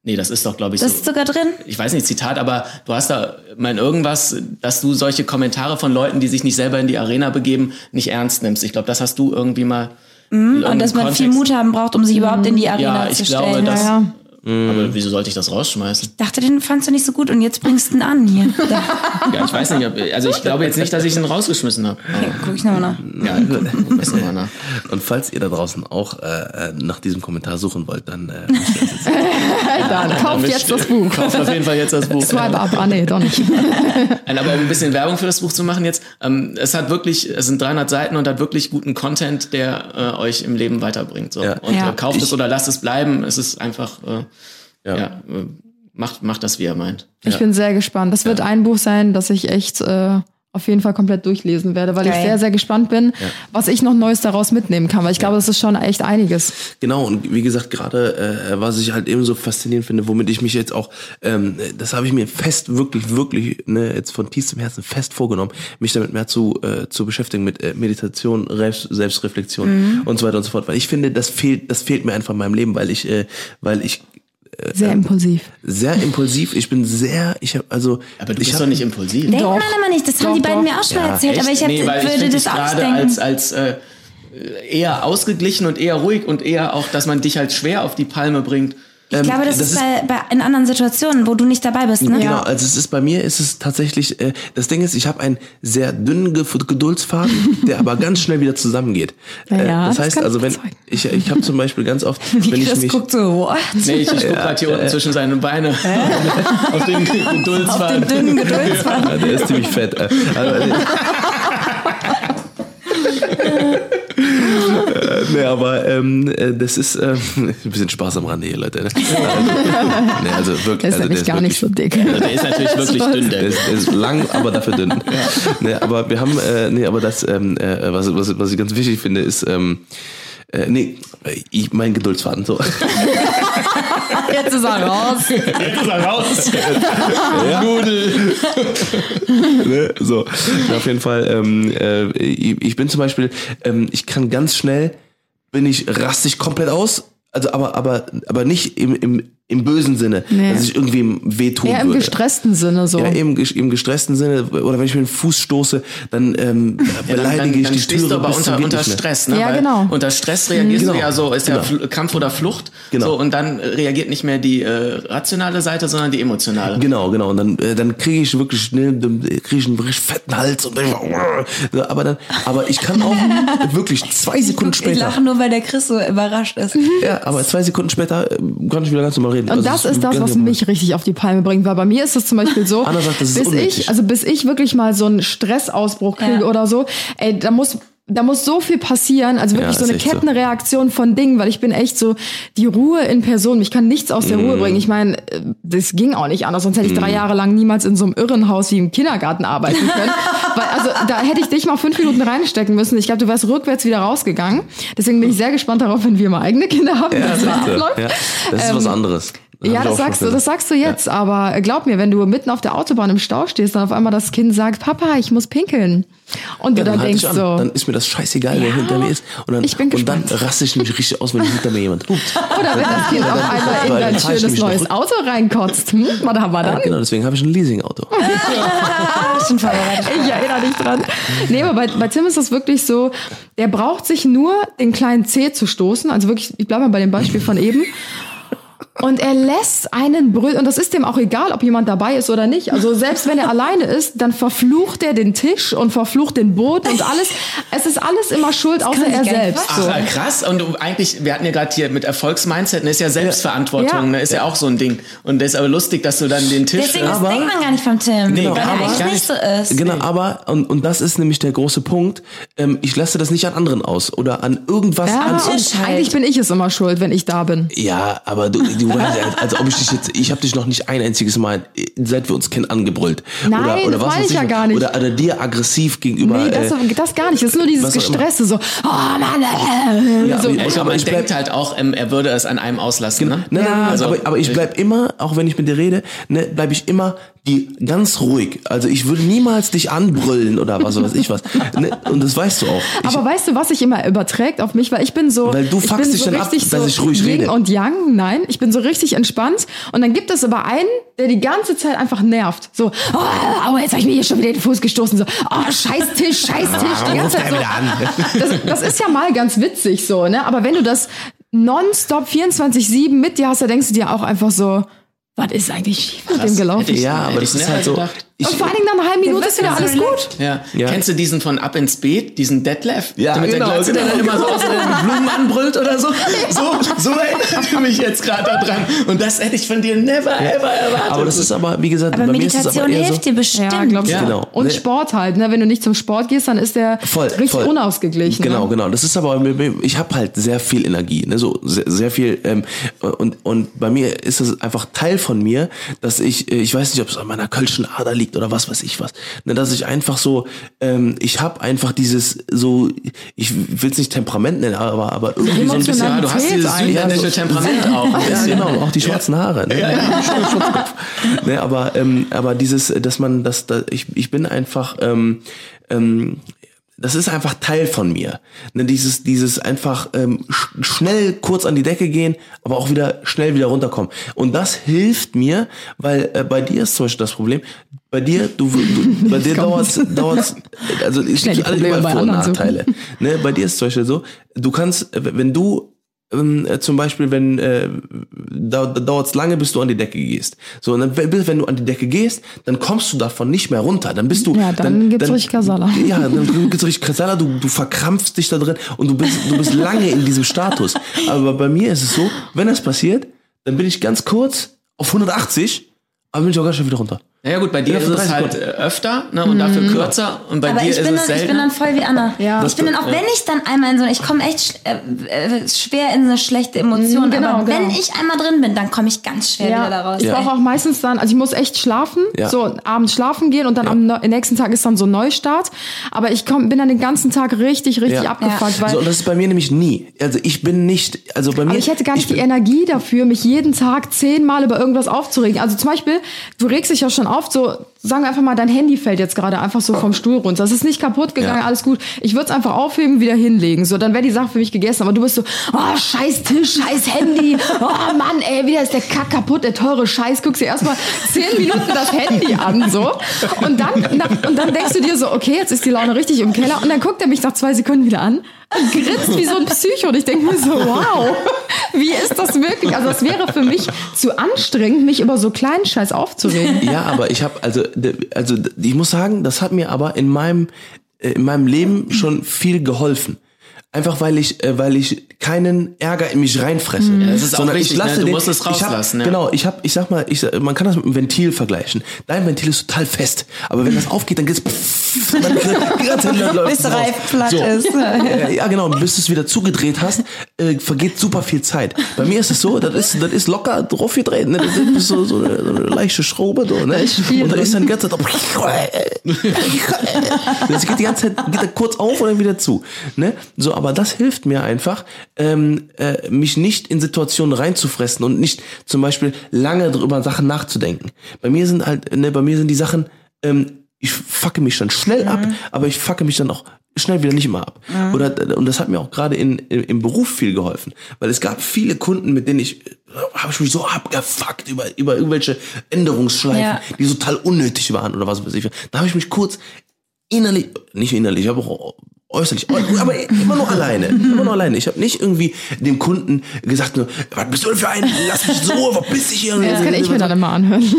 Nee, das ist doch, glaube ich, Das so. ist sogar drin. ich weiß nicht, Zitat, aber du hast da mal in irgendwas, dass du solche Kommentare von Leuten, die sich nicht selber in die Arena begeben, nicht ernst nimmst. Ich glaube, das hast du irgendwie mal. in Und dass man irgendeinem viel Kontext- Mut haben braucht, um sich überhaupt in die Arena Ja, ich zu glaube, stellen. das- Ja, Aber wieso sollte ich das rausschmeißen? dachte, den fandst du nicht so gut und jetzt bringst du ihn an hier. Ja, ich weiß nicht, ob, also ich glaube jetzt nicht, dass ich ihn rausgeschmissen habe. guck ich nochmal nach. Ja, guck das nochmal nach. Und falls ihr da draußen auch äh, äh, nach diesem Kommentar suchen wollt, dann äh, Dann kauft jetzt das Buch. Kauft auf jeden Fall jetzt das Buch. Swipe ab. Ah, nee, doch nicht. Nein, aber um ein bisschen Werbung für das Buch zu machen jetzt, ähm, es hat wirklich, es sind 300 Seiten und hat wirklich guten Content, der äh, euch im Leben weiterbringt. So. Ja. Und Ja. äh, kauft es oder lasst es bleiben. Es ist einfach, äh, ja, Ja. äh, macht, macht das, wie ihr meint. Ich bin sehr gespannt. Das wird ein Buch sein, das ich echt äh, auf jeden Fall komplett durchlesen werde, weil ich Geil. sehr, sehr gespannt bin, was ich noch Neues daraus mitnehmen kann. Weil ich glaube, das ist schon echt einiges. Genau, und wie gesagt, gerade äh, was ich halt eben so faszinierend finde, womit ich mich jetzt auch, ähm, das habe ich mir fest, wirklich, wirklich, ne, jetzt von tiefstem Herzen fest vorgenommen, mich damit mehr zu, äh, zu beschäftigen mit äh, Meditation, Selbst, Selbstreflexion und so weiter und so fort. Weil ich finde, das fehlt, das fehlt mir einfach in meinem Leben, weil ich, äh, weil ich Sehr impulsiv. sehr impulsiv, ich bin sehr, ich habe also, Aber du ich bist hab, doch nicht impulsiv. Denkt Doch. man immer nicht, das haben Doch, die beiden doch. mir auch schon Ja, erzählt, aber ich hab, nee, ich würde finde das auch nicht gerade denken. als, als äh, eher ausgeglichen und eher ruhig und eher auch, dass man dich halt schwer auf die Palme bringt. Ich glaube, das, das ist ist- bei, bei in anderen Situationen, wo du nicht dabei bist, ne? Genau, also es ist bei mir ist es tatsächlich, äh, das Ding ist, ich habe einen sehr dünnen Ge- Geduldsfaden, der aber ganz schnell wieder zusammengeht. Äh, Ja, das das heißt also, wenn bezeugen. ich ich habe zum Beispiel ganz oft, wenn ich mich guckt so, what? Nee, ich, ich guck grad hier unten zwischen seine Beine auf den Geduldsfaden. Den dünnen Geduldsfaden. ja, der ist ziemlich fett. äh, Also, äh, Äh, nee, aber ähm, äh, das ist ähm, ein bisschen Spaß am Rande hier, Leute. Ne? Also, nee, also wirklich, Der ist also, nämlich ist gar nicht so dick. Der ist natürlich wirklich dünn, Der ist, der ist lang, aber dafür dünn. Nee, aber wir haben, äh, nee, aber das, ähm, äh, was, was, was ich ganz wichtig finde, ist, ähm, äh, nee, ich, mein Geduldsfaden so. Jetzt ist er raus. Jetzt ist er raus. Nudel. ne? So, Na, auf jeden Fall. Ähm, äh, ich, ich bin zum Beispiel, ähm, ich kann ganz schnell, bin ich rastig komplett aus. Also aber aber aber nicht im im im bösen Sinne, Nee. dass ich irgendwie wehtun Eher im würde. gestressten Sinne so. Ja, im, im gestressten Sinne, oder wenn ich mir den Fuß stoße, dann ähm, Ja, beleidige dann, dann, ich dann die stehst Türe du aber unter, unter. Stress. Ne? Ja, Weil genau. Unter Stress reagierst Genau. du ja so, ist ja Genau. Fl- Kampf oder Flucht. Genau. So, und dann reagiert nicht mehr die äh, rationale Seite, sondern die emotionale. Genau, genau. Und dann, äh, dann kriege ich wirklich, ne, dann kriege ich einen richtig fetten Hals und dann, aber dann, aber ich kann auch wirklich zwei Sekunden Ich später. lache nur, weil der Chris so überrascht ist. Ja, aber zwei Sekunden später äh, kann ich wieder ganz normal reden. Und Also das ist das, was mich richtig auf die Palme bringt, weil bei mir ist es zum Beispiel so, Anna sagt, das ist bis unnötig. ich, also bis ich wirklich mal so einen Stressausbruch kriege Ja. oder so, ey, da muss da muss so viel passieren, also wirklich Ja, so eine echt so. Kettenreaktion von Dingen, weil ich bin echt so die Ruhe in Person. Ich kann nichts aus der Mhm. Ruhe bringen. Ich meine, äh, das ging auch nicht anders, sonst hätte ich drei Jahre lang niemals in so einem Irrenhaus wie im Kindergarten arbeiten können. weil, also da hätte ich dich mal fünf Minuten reinstecken müssen. Ich glaube, du wärst rückwärts wieder rausgegangen. Deswegen bin ich sehr gespannt darauf, wenn wir mal eigene Kinder haben, Ja, das das, ist, so. ja, das ist was anderes. Hab Ja, das sagst du, das sagst du jetzt, aber glaub mir, wenn du mitten auf der Autobahn im Stau stehst, dann auf einmal das Kind sagt, Papa, ich muss pinkeln. Und du Ja, dann halt denkst an. so, Dann ist mir das scheißegal, wer hinter mir ist. Und dann, Ich bin und dann gespannt. raste ich nämlich richtig aus, wenn hinter mir jemand hupt. oder wenn das Kind auf einmal in dein dann schönes neues Auto reinkotzt. Hm, was haben wir dann? Genau, deswegen habe ich ein Leasingauto. Schon vorbereitet. Ich erinnere dich dran. Nee, aber bei, bei Tim ist das wirklich so, der braucht sich nur den kleinen Zeh zu stoßen. Also wirklich, ich bleibe mal bei dem Beispiel von eben. Und er lässt einen brüllen. Und das ist dem auch egal, ob jemand dabei ist oder nicht. Also selbst wenn er alleine ist, dann verflucht er den Tisch und verflucht den Boden und alles. Es ist alles immer schuld, außer kann man er selbst. Ach, So. krass. Und eigentlich, wir hatten ja gerade hier mit Erfolgsmindset, ne, ist ja Selbstverantwortung, Ja. ne, ist ja auch so ein Ding. Und das ist aber lustig, dass du dann den Tisch. Deswegen, das Aber- denkt man gar nicht vom Tim. Nee, weil gar er nicht, eigentlich nicht so ist. Genau, aber, und, und das ist nämlich der große Punkt, ähm, ich lasse das nicht an anderen aus oder an irgendwas, Ja, an eigentlich bin ich es immer schuld, wenn ich da bin. Ja, aber du, du weißt, ja, als ob ich dich jetzt, ich habe dich noch nicht ein einziges Mal, äh, seit wir uns kennen, angebrüllt. Nein, oder, oder das was meine weiß ich ja gar nicht. Oder, oder dir aggressiv gegenüber. Nee, das, äh, das gar nicht. Das ist nur dieses. Gestresse, so, oh Mann, äh, Ja, so. aber ich glaube, Aber man ich bleib- denkt halt auch, ähm, er würde es an einem auslassen. Ne? Nein, nein, nein, Also, aber, aber ich bleib immer, auch wenn ich mit dir rede, ne, bleib ich immer die ganz ruhig. Also ich würde niemals dich anbrüllen oder was weiß ich was. Ne? Und das weißt du auch. Ich, Aber weißt du, was sich immer überträgt auf mich? Weil ich bin so. Weil du ich fuckst dich so dann ab, richtig dass so ich ruhig Yin rede. und Yang. Nein, ich bin so richtig entspannt. Und dann gibt es aber einen, der die ganze Zeit einfach nervt. So, oh, aua, jetzt habe ich mir hier schon wieder den Fuß gestoßen. So, oh, scheiß Tisch, scheiß Tisch. Die ganze Zeit so. Das, das ist ja mal ganz witzig so, ne? Aber wenn du das nonstop 24-7 mit dir hast, da denkst du dir auch einfach so, was ist eigentlich schief mit dem gelaufen? ja, aber das ich ist halt so. gedacht. Ich, Und vor allen Dingen nach einer halben Minute ist wieder alles gut. Ja. Ja. Kennst du diesen von Ab ins Beet, diesen Detlef? Ja, der mit genau, der Glatze, der genau, dann immer so aus den Blumen anbrüllt oder so. So, so erinnere ich mich jetzt gerade daran. Und das hätte ich von dir never ever erwartet. aber das ist aber, wie gesagt, Aber bei mir ist es aber Meditation eher hilft so. dir bestimmt. Ja, glaub ich. Ja. Genau. Und Ne? Sport halt, ne? Wenn du nicht zum Sport gehst, dann ist der Voll, richtig voll. unausgeglichen. Genau, ne? genau. Das ist aber, ich habe halt sehr viel Energie, ne? so sehr, sehr viel. Ähm, und und bei mir ist es einfach Teil von mir, dass ich, äh, ich weiß nicht, ob es an meiner kölschen Ader liegt oder was weiß ich was, ne? dass ich einfach so, ähm, ich habe einfach dieses so, ich will es nicht Temperament nennen, aber aber irgendwie so ein bisschen. ja, du hast dieses eigentlich. südländische Temperament auch. Ja, genau, auch die schwarzen Haare. Ne? Ja, Schwarzkopf. ne, aber, ähm, aber dieses, dass man, dass, da, ich, ich bin einfach, ähm, ähm, das ist einfach Teil von mir. Ne, dieses, dieses einfach ähm, sch schnell kurz an die Decke gehen, aber auch wieder schnell wieder runterkommen. Und das hilft mir, weil äh, bei dir ist zum Beispiel das Problem, bei dir, du, du bei dir dauert dauert's, also die alle Probleme überall Vor- und. Nachteile. Ne, bei dir ist zum Beispiel so, du kannst, wenn du ähm, äh, zum Beispiel, wenn äh, da, da dauert es lange, bis du an die Decke gehst. So, und dann, wenn du an die Decke gehst, dann kommst du davon nicht mehr runter. Dann bist du. Ja, dann gibt's richtig Kasala. Ja, dann gibt's richtig Kasala. Du, du verkrampfst dich da drin und du bist, du bist lange in diesem Status. Aber bei mir ist es so, wenn das passiert, dann bin ich ganz kurz auf 180, aber bin ich auch ganz schnell wieder runter. Ja gut, bei dir Ja, ist es 30 halt Sekunden. äh, öfter ne, und dafür kürzer. Und bei Aber dir ich ist bin, es dann, ich bin dann voll wie Anna. Ja. ich bin dann auch, wenn ich dann einmal in so, ich komme echt sch- äh, äh, schwer in eine schlechte Emotion. Mhm, genau, aber wenn genau. ich einmal drin bin, dann komme ich ganz schwer wieder da raus. Ich brauche auch meistens dann, also ich muss echt schlafen, Ja. so abends schlafen gehen und dann am neu- nächsten Tag ist dann so Neustart. Aber ich komm, bin dann den ganzen Tag richtig, richtig Ja. abgefuckt, weil So, und das ist bei mir nämlich nie. Also ich bin nicht, also bei mir. aber ich hätte gar nicht die Energie dafür, mich jeden Tag zehnmal über irgendwas aufzuregen. Also zum Beispiel, du regst dich ja schon auf, so sagen wir einfach mal, dein Handy fällt jetzt gerade einfach so vom Stuhl runter. Das ist nicht kaputt gegangen, Ja. alles gut. Ich würde es einfach aufheben, wieder hinlegen. So, dann wäre die Sache für mich gegessen. Aber du bist so, oh, scheiß Tisch, scheiß Handy. Oh Mann, ey, wieder ist der Kack kaputt, der teure Scheiß. Guckst dir erstmal zehn Minuten das Handy an, so. Und dann, nach, und dann denkst du dir so, okay, jetzt ist die Laune richtig im Keller. Und dann guckt er mich nach zwei Sekunden wieder an und grinst wie so ein Psycho. Und ich denke mir so, wow, wie ist das wirklich? Also das wäre für mich zu anstrengend, mich über so kleinen Scheiß aufzuregen. Ja, aber ich habe also also ich muss sagen, das hat mir aber in meinem äh, in meinem Leben schon viel geholfen. Einfach weil ich äh, weil ich keinen Ärger in mich reinfresse. Mhm. das ist auch Sondern wichtig, ich lasse ne? Du den, musst es ich hab, rauslassen, ja. Genau, ich habe ich sag mal, ich, man kann das mit einem Ventil vergleichen. Dein Ventil ist total fest, aber wenn das aufgeht, dann geht's pff, Bis. Reif platt ist. Äh, ja, genau. Bis du es wieder zugedreht hast, äh, vergeht super viel Zeit. Bei mir ist es so, das ist, das ist locker drauf gedreht. Ne? Das ist so, so, eine, so eine leichte Schraube. So, ne? Und da ist dann die ganze Zeit. Das geht die ganze Zeit geht kurz auf und dann wieder zu. Ne? So, aber das hilft mir einfach, ähm, äh, mich nicht in Situationen reinzufressen und nicht zum Beispiel lange drüber Sachen nachzudenken. Bei mir sind halt, ne, bei mir sind die Sachen, ähm, ich fucke mich dann schnell ab, aber ich fucke mich dann auch schnell wieder nicht mehr ab. Oder und das hat mir auch gerade in, in, im Beruf viel geholfen, weil es gab viele Kunden, mit denen ich habe ich mich so abgefuckt über über irgendwelche Änderungsschleifen, Ja. die total unnötig waren oder was weiß ich. Da habe ich mich kurz innerlich, nicht innerlich, aber auch äußerlich, aber immer nur alleine, immer nur alleine. Ich habe nicht irgendwie dem Kunden gesagt, nur, was bist du denn für ein, lass mich so, verpiss dich hier. Das kann ich mir dann immer anhören.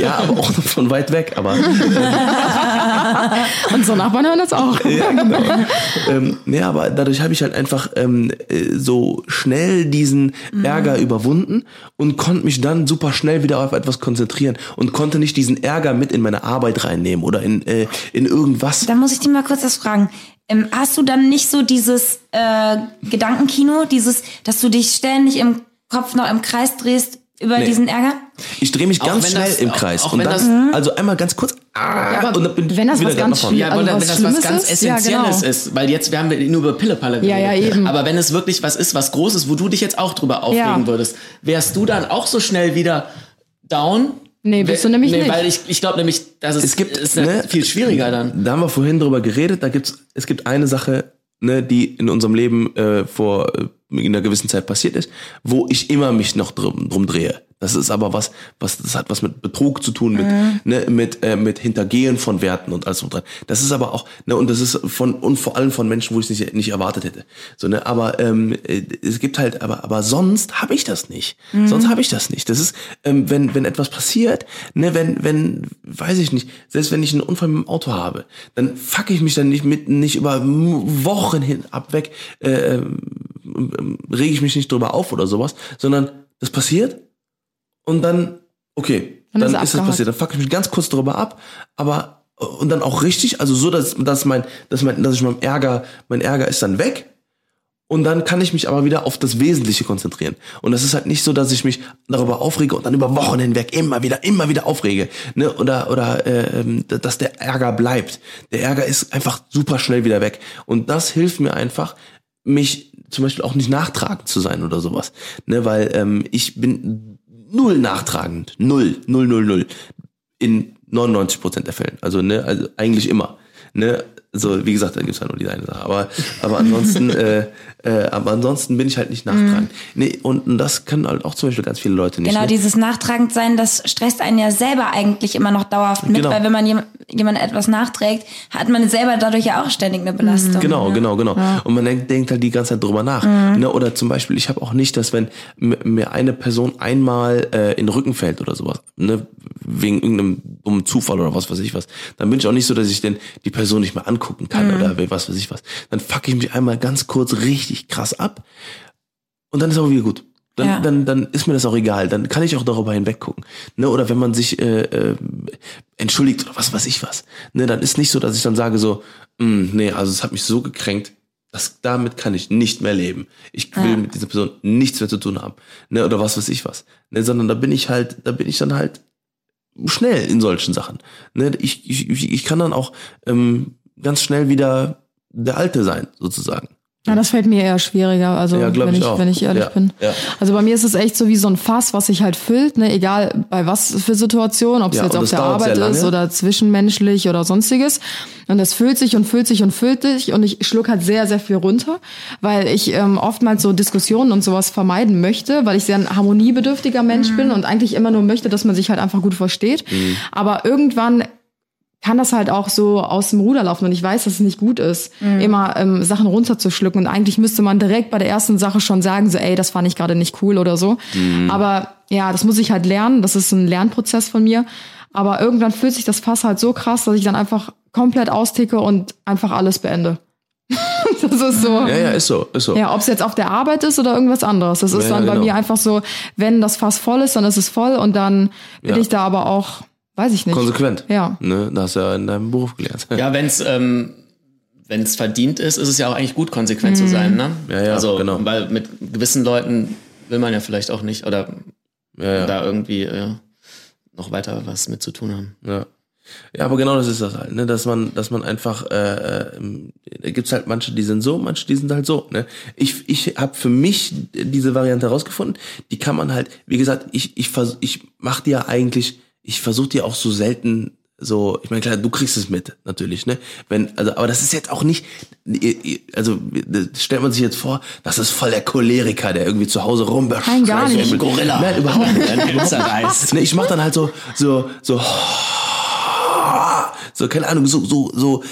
Ja, aber auch von weit weg, aber Und so Nachbarn hören das auch. ja, genau. ähm, nee, aber dadurch habe ich halt einfach ähm, äh, so schnell diesen Ärger überwunden und konnte mich dann super schnell wieder auf etwas konzentrieren und konnte nicht diesen Ärger mit in meine Arbeit reinnehmen oder in, äh, in irgendwas. Da muss ich dich mal kurz was fragen. Ähm, hast du dann nicht so dieses äh, Gedankenkino, dieses, dass du dich ständig im Kopf noch im Kreis drehst über Nee. diesen Ärger? Ich drehe mich Auch ganz schnell das- im auch- Kreis. auch und wenn dann, das- also einmal ganz kurz. Ah, aber und dann bin wenn das was ganz. Ja, Also was wenn das was ganz ist? Ja, Essentielles genau. ist, weil jetzt wir haben wir nur über Pillepalle geredet. Ja, ja, eben. Aber wenn es wirklich was ist, was Großes, wo du dich jetzt auch drüber aufregen Ja. würdest, wärst du dann auch so schnell wieder down Nee, bist du nämlich nee, nicht. Weil ich, ich glaube nämlich, dass es, Es gibt, ist ne, viel schwieriger dann. Da haben wir vorhin drüber geredet. Da gibt's, es gibt eine Sache, ne, die in unserem Leben äh, vor äh, in einer gewissen Zeit passiert ist, wo ich immer mich noch drum, drum drehe. Das ist aber was, was das hat was mit Betrug zu tun, mit ne, mit äh, mit Hintergehen von Werten und alles und dran. Das ist aber auch ne und das ist von und vor allem von Menschen, wo ich es nicht nicht erwartet hätte. So ne, aber ähm, äh, es gibt halt aber aber sonst habe ich das nicht. Sonst habe ich das nicht. Das ist ähm, wenn wenn etwas passiert, ne, wenn wenn weiß ich nicht, selbst wenn ich einen Unfall mit dem Auto habe, dann fuck ich mich dann nicht mit nicht über Wochen hin abweg äh, ähm, ähm, rege ich mich nicht drüber auf oder sowas, sondern das passiert und dann, okay, Dann dann, ist ist es abgehakt. passiert. Dann fuck ich mich ganz kurz drüber ab, aber und dann auch richtig, also so, dass, dass mein, dass mein, dass ich mein Ärger, mein Ärger ist dann weg. Und dann kann ich mich aber wieder auf das Wesentliche konzentrieren. Und das ist halt nicht so, dass ich mich darüber aufrege und dann über Wochen hinweg immer wieder, immer wieder aufrege. Ne? Oder, oder äh, ähm, dass der Ärger bleibt. Der Ärger ist einfach super schnell wieder weg. Und das hilft mir einfach, mich zum Beispiel auch nicht nachtragend zu sein oder sowas. Ne? Weil ähm, ich bin null nachtragend. Null, null, null, null. In 99 Prozent der Fällen. Also, ne, also eigentlich immer. Ne? So, wie gesagt, da gibt's halt nur die eine Sache. Aber, aber ansonsten, äh, äh, aber ansonsten bin ich halt nicht nachtragend. Nee, und, und das können halt auch zum Beispiel ganz viele Leute nicht. Genau, ne? dieses nachtragend sein, das stresst einen ja selber eigentlich immer noch dauerhaft mit, Genau. weil wenn man jem- jemand etwas nachträgt, hat man selber dadurch ja auch ständig eine Belastung. Genau, genau, genau. Und man denkt, denkt halt die ganze Zeit drüber nach. Mhm. Ne? Oder zum Beispiel, ich habe auch nicht, dass wenn mir eine Person einmal äh, in den Rücken fällt oder sowas, ne, wegen irgendeinem dummen Zufall oder was weiß ich was, dann bin ich auch nicht so, dass ich denn die Person nicht mehr angucken kann Mhm. oder was weiß ich was. Dann fuck ich mich einmal ganz kurz richtig krass ab und dann ist auch wieder gut. Dann, Ja. dann, dann ist mir das auch egal. Dann kann ich auch darüber hinweggucken. Ne? Oder wenn man sich äh, äh, entschuldigt oder was weiß ich was. Ne? Dann ist nicht so, dass ich dann sage so, "Mm, nee, also es hat mich so gekränkt, das, damit kann ich nicht mehr leben. Ich will mit dieser Person nichts mehr zu tun haben. Ne? Oder was weiß ich was. Ne? Sondern da bin ich halt, da bin ich dann halt schnell in solchen Sachen. Ne? Ich, ich, ich ich kann dann auch ähm, ganz schnell wieder der Alte sein, sozusagen. Ja, das fällt mir eher schwieriger, also Ja, wenn ich ich, wenn ich ehrlich Ja, bin. ja. Also bei mir ist es echt so wie so ein Fass, was sich halt füllt, ne, egal bei was für Situationen, ob es Ja, jetzt auf der Arbeit ist oder zwischenmenschlich oder sonstiges. Und das füllt sich und füllt sich und füllt sich und ich schluck halt sehr, sehr viel runter, weil ich ähm, oftmals so Diskussionen und sowas vermeiden möchte, weil ich sehr ein harmoniebedürftiger Mensch bin und eigentlich immer nur möchte, dass man sich halt einfach gut versteht. Aber irgendwann kann das halt auch so aus dem Ruder laufen und ich weiß, dass es nicht gut ist, immer ähm, Sachen runterzuschlucken und eigentlich müsste man direkt bei der ersten Sache schon sagen, so ey, das fand ich gerade nicht cool oder so. Aber ja, das muss ich halt lernen, das ist ein Lernprozess von mir. Aber irgendwann fühlt sich das Fass halt so krass, dass ich dann einfach komplett austicke und einfach alles beende. das ist so. Ja, ja, ist so, ist so. Ja, ob es jetzt auf der Arbeit ist oder irgendwas anderes. Das ist Ja, dann ja, bei genau. mir einfach so, wenn das Fass voll ist, dann ist es voll und dann bin Ja. ich da aber auch, weiß ich nicht. Konsequent. Ja. Ne? Das hast du ja in deinem Beruf gelernt. Ja, wenn es ähm, wenn's verdient ist, ist es ja auch eigentlich gut, konsequent zu sein. Ne? Ja, ja, also, genau. Weil mit gewissen Leuten will man ja vielleicht auch nicht oder Ja, ja. da irgendwie äh, noch weiter was mit zu tun haben. Ja. Ja, aber genau das ist das halt, ne? dass man, dass man einfach, äh, äh, da gibt's halt manche, die sind so, manche, die sind halt so. Ne? Ich, ich habe für mich diese Variante herausgefunden. Die kann man halt, wie gesagt, ich, ich vers, ich mach die ja eigentlich, ich versuche die auch so selten so, ich meine klar, du kriegst es mit, natürlich, ne? Wenn, also, aber das ist jetzt auch nicht, also stellt man sich jetzt vor, das ist voll der Choleriker, der irgendwie zu Hause rumbeschreit. Nein, gar nicht. Gorilla. Nein, überhaupt nicht. Ne, ich mach dann halt so, so, so, so, keine Ahnung, so, so, so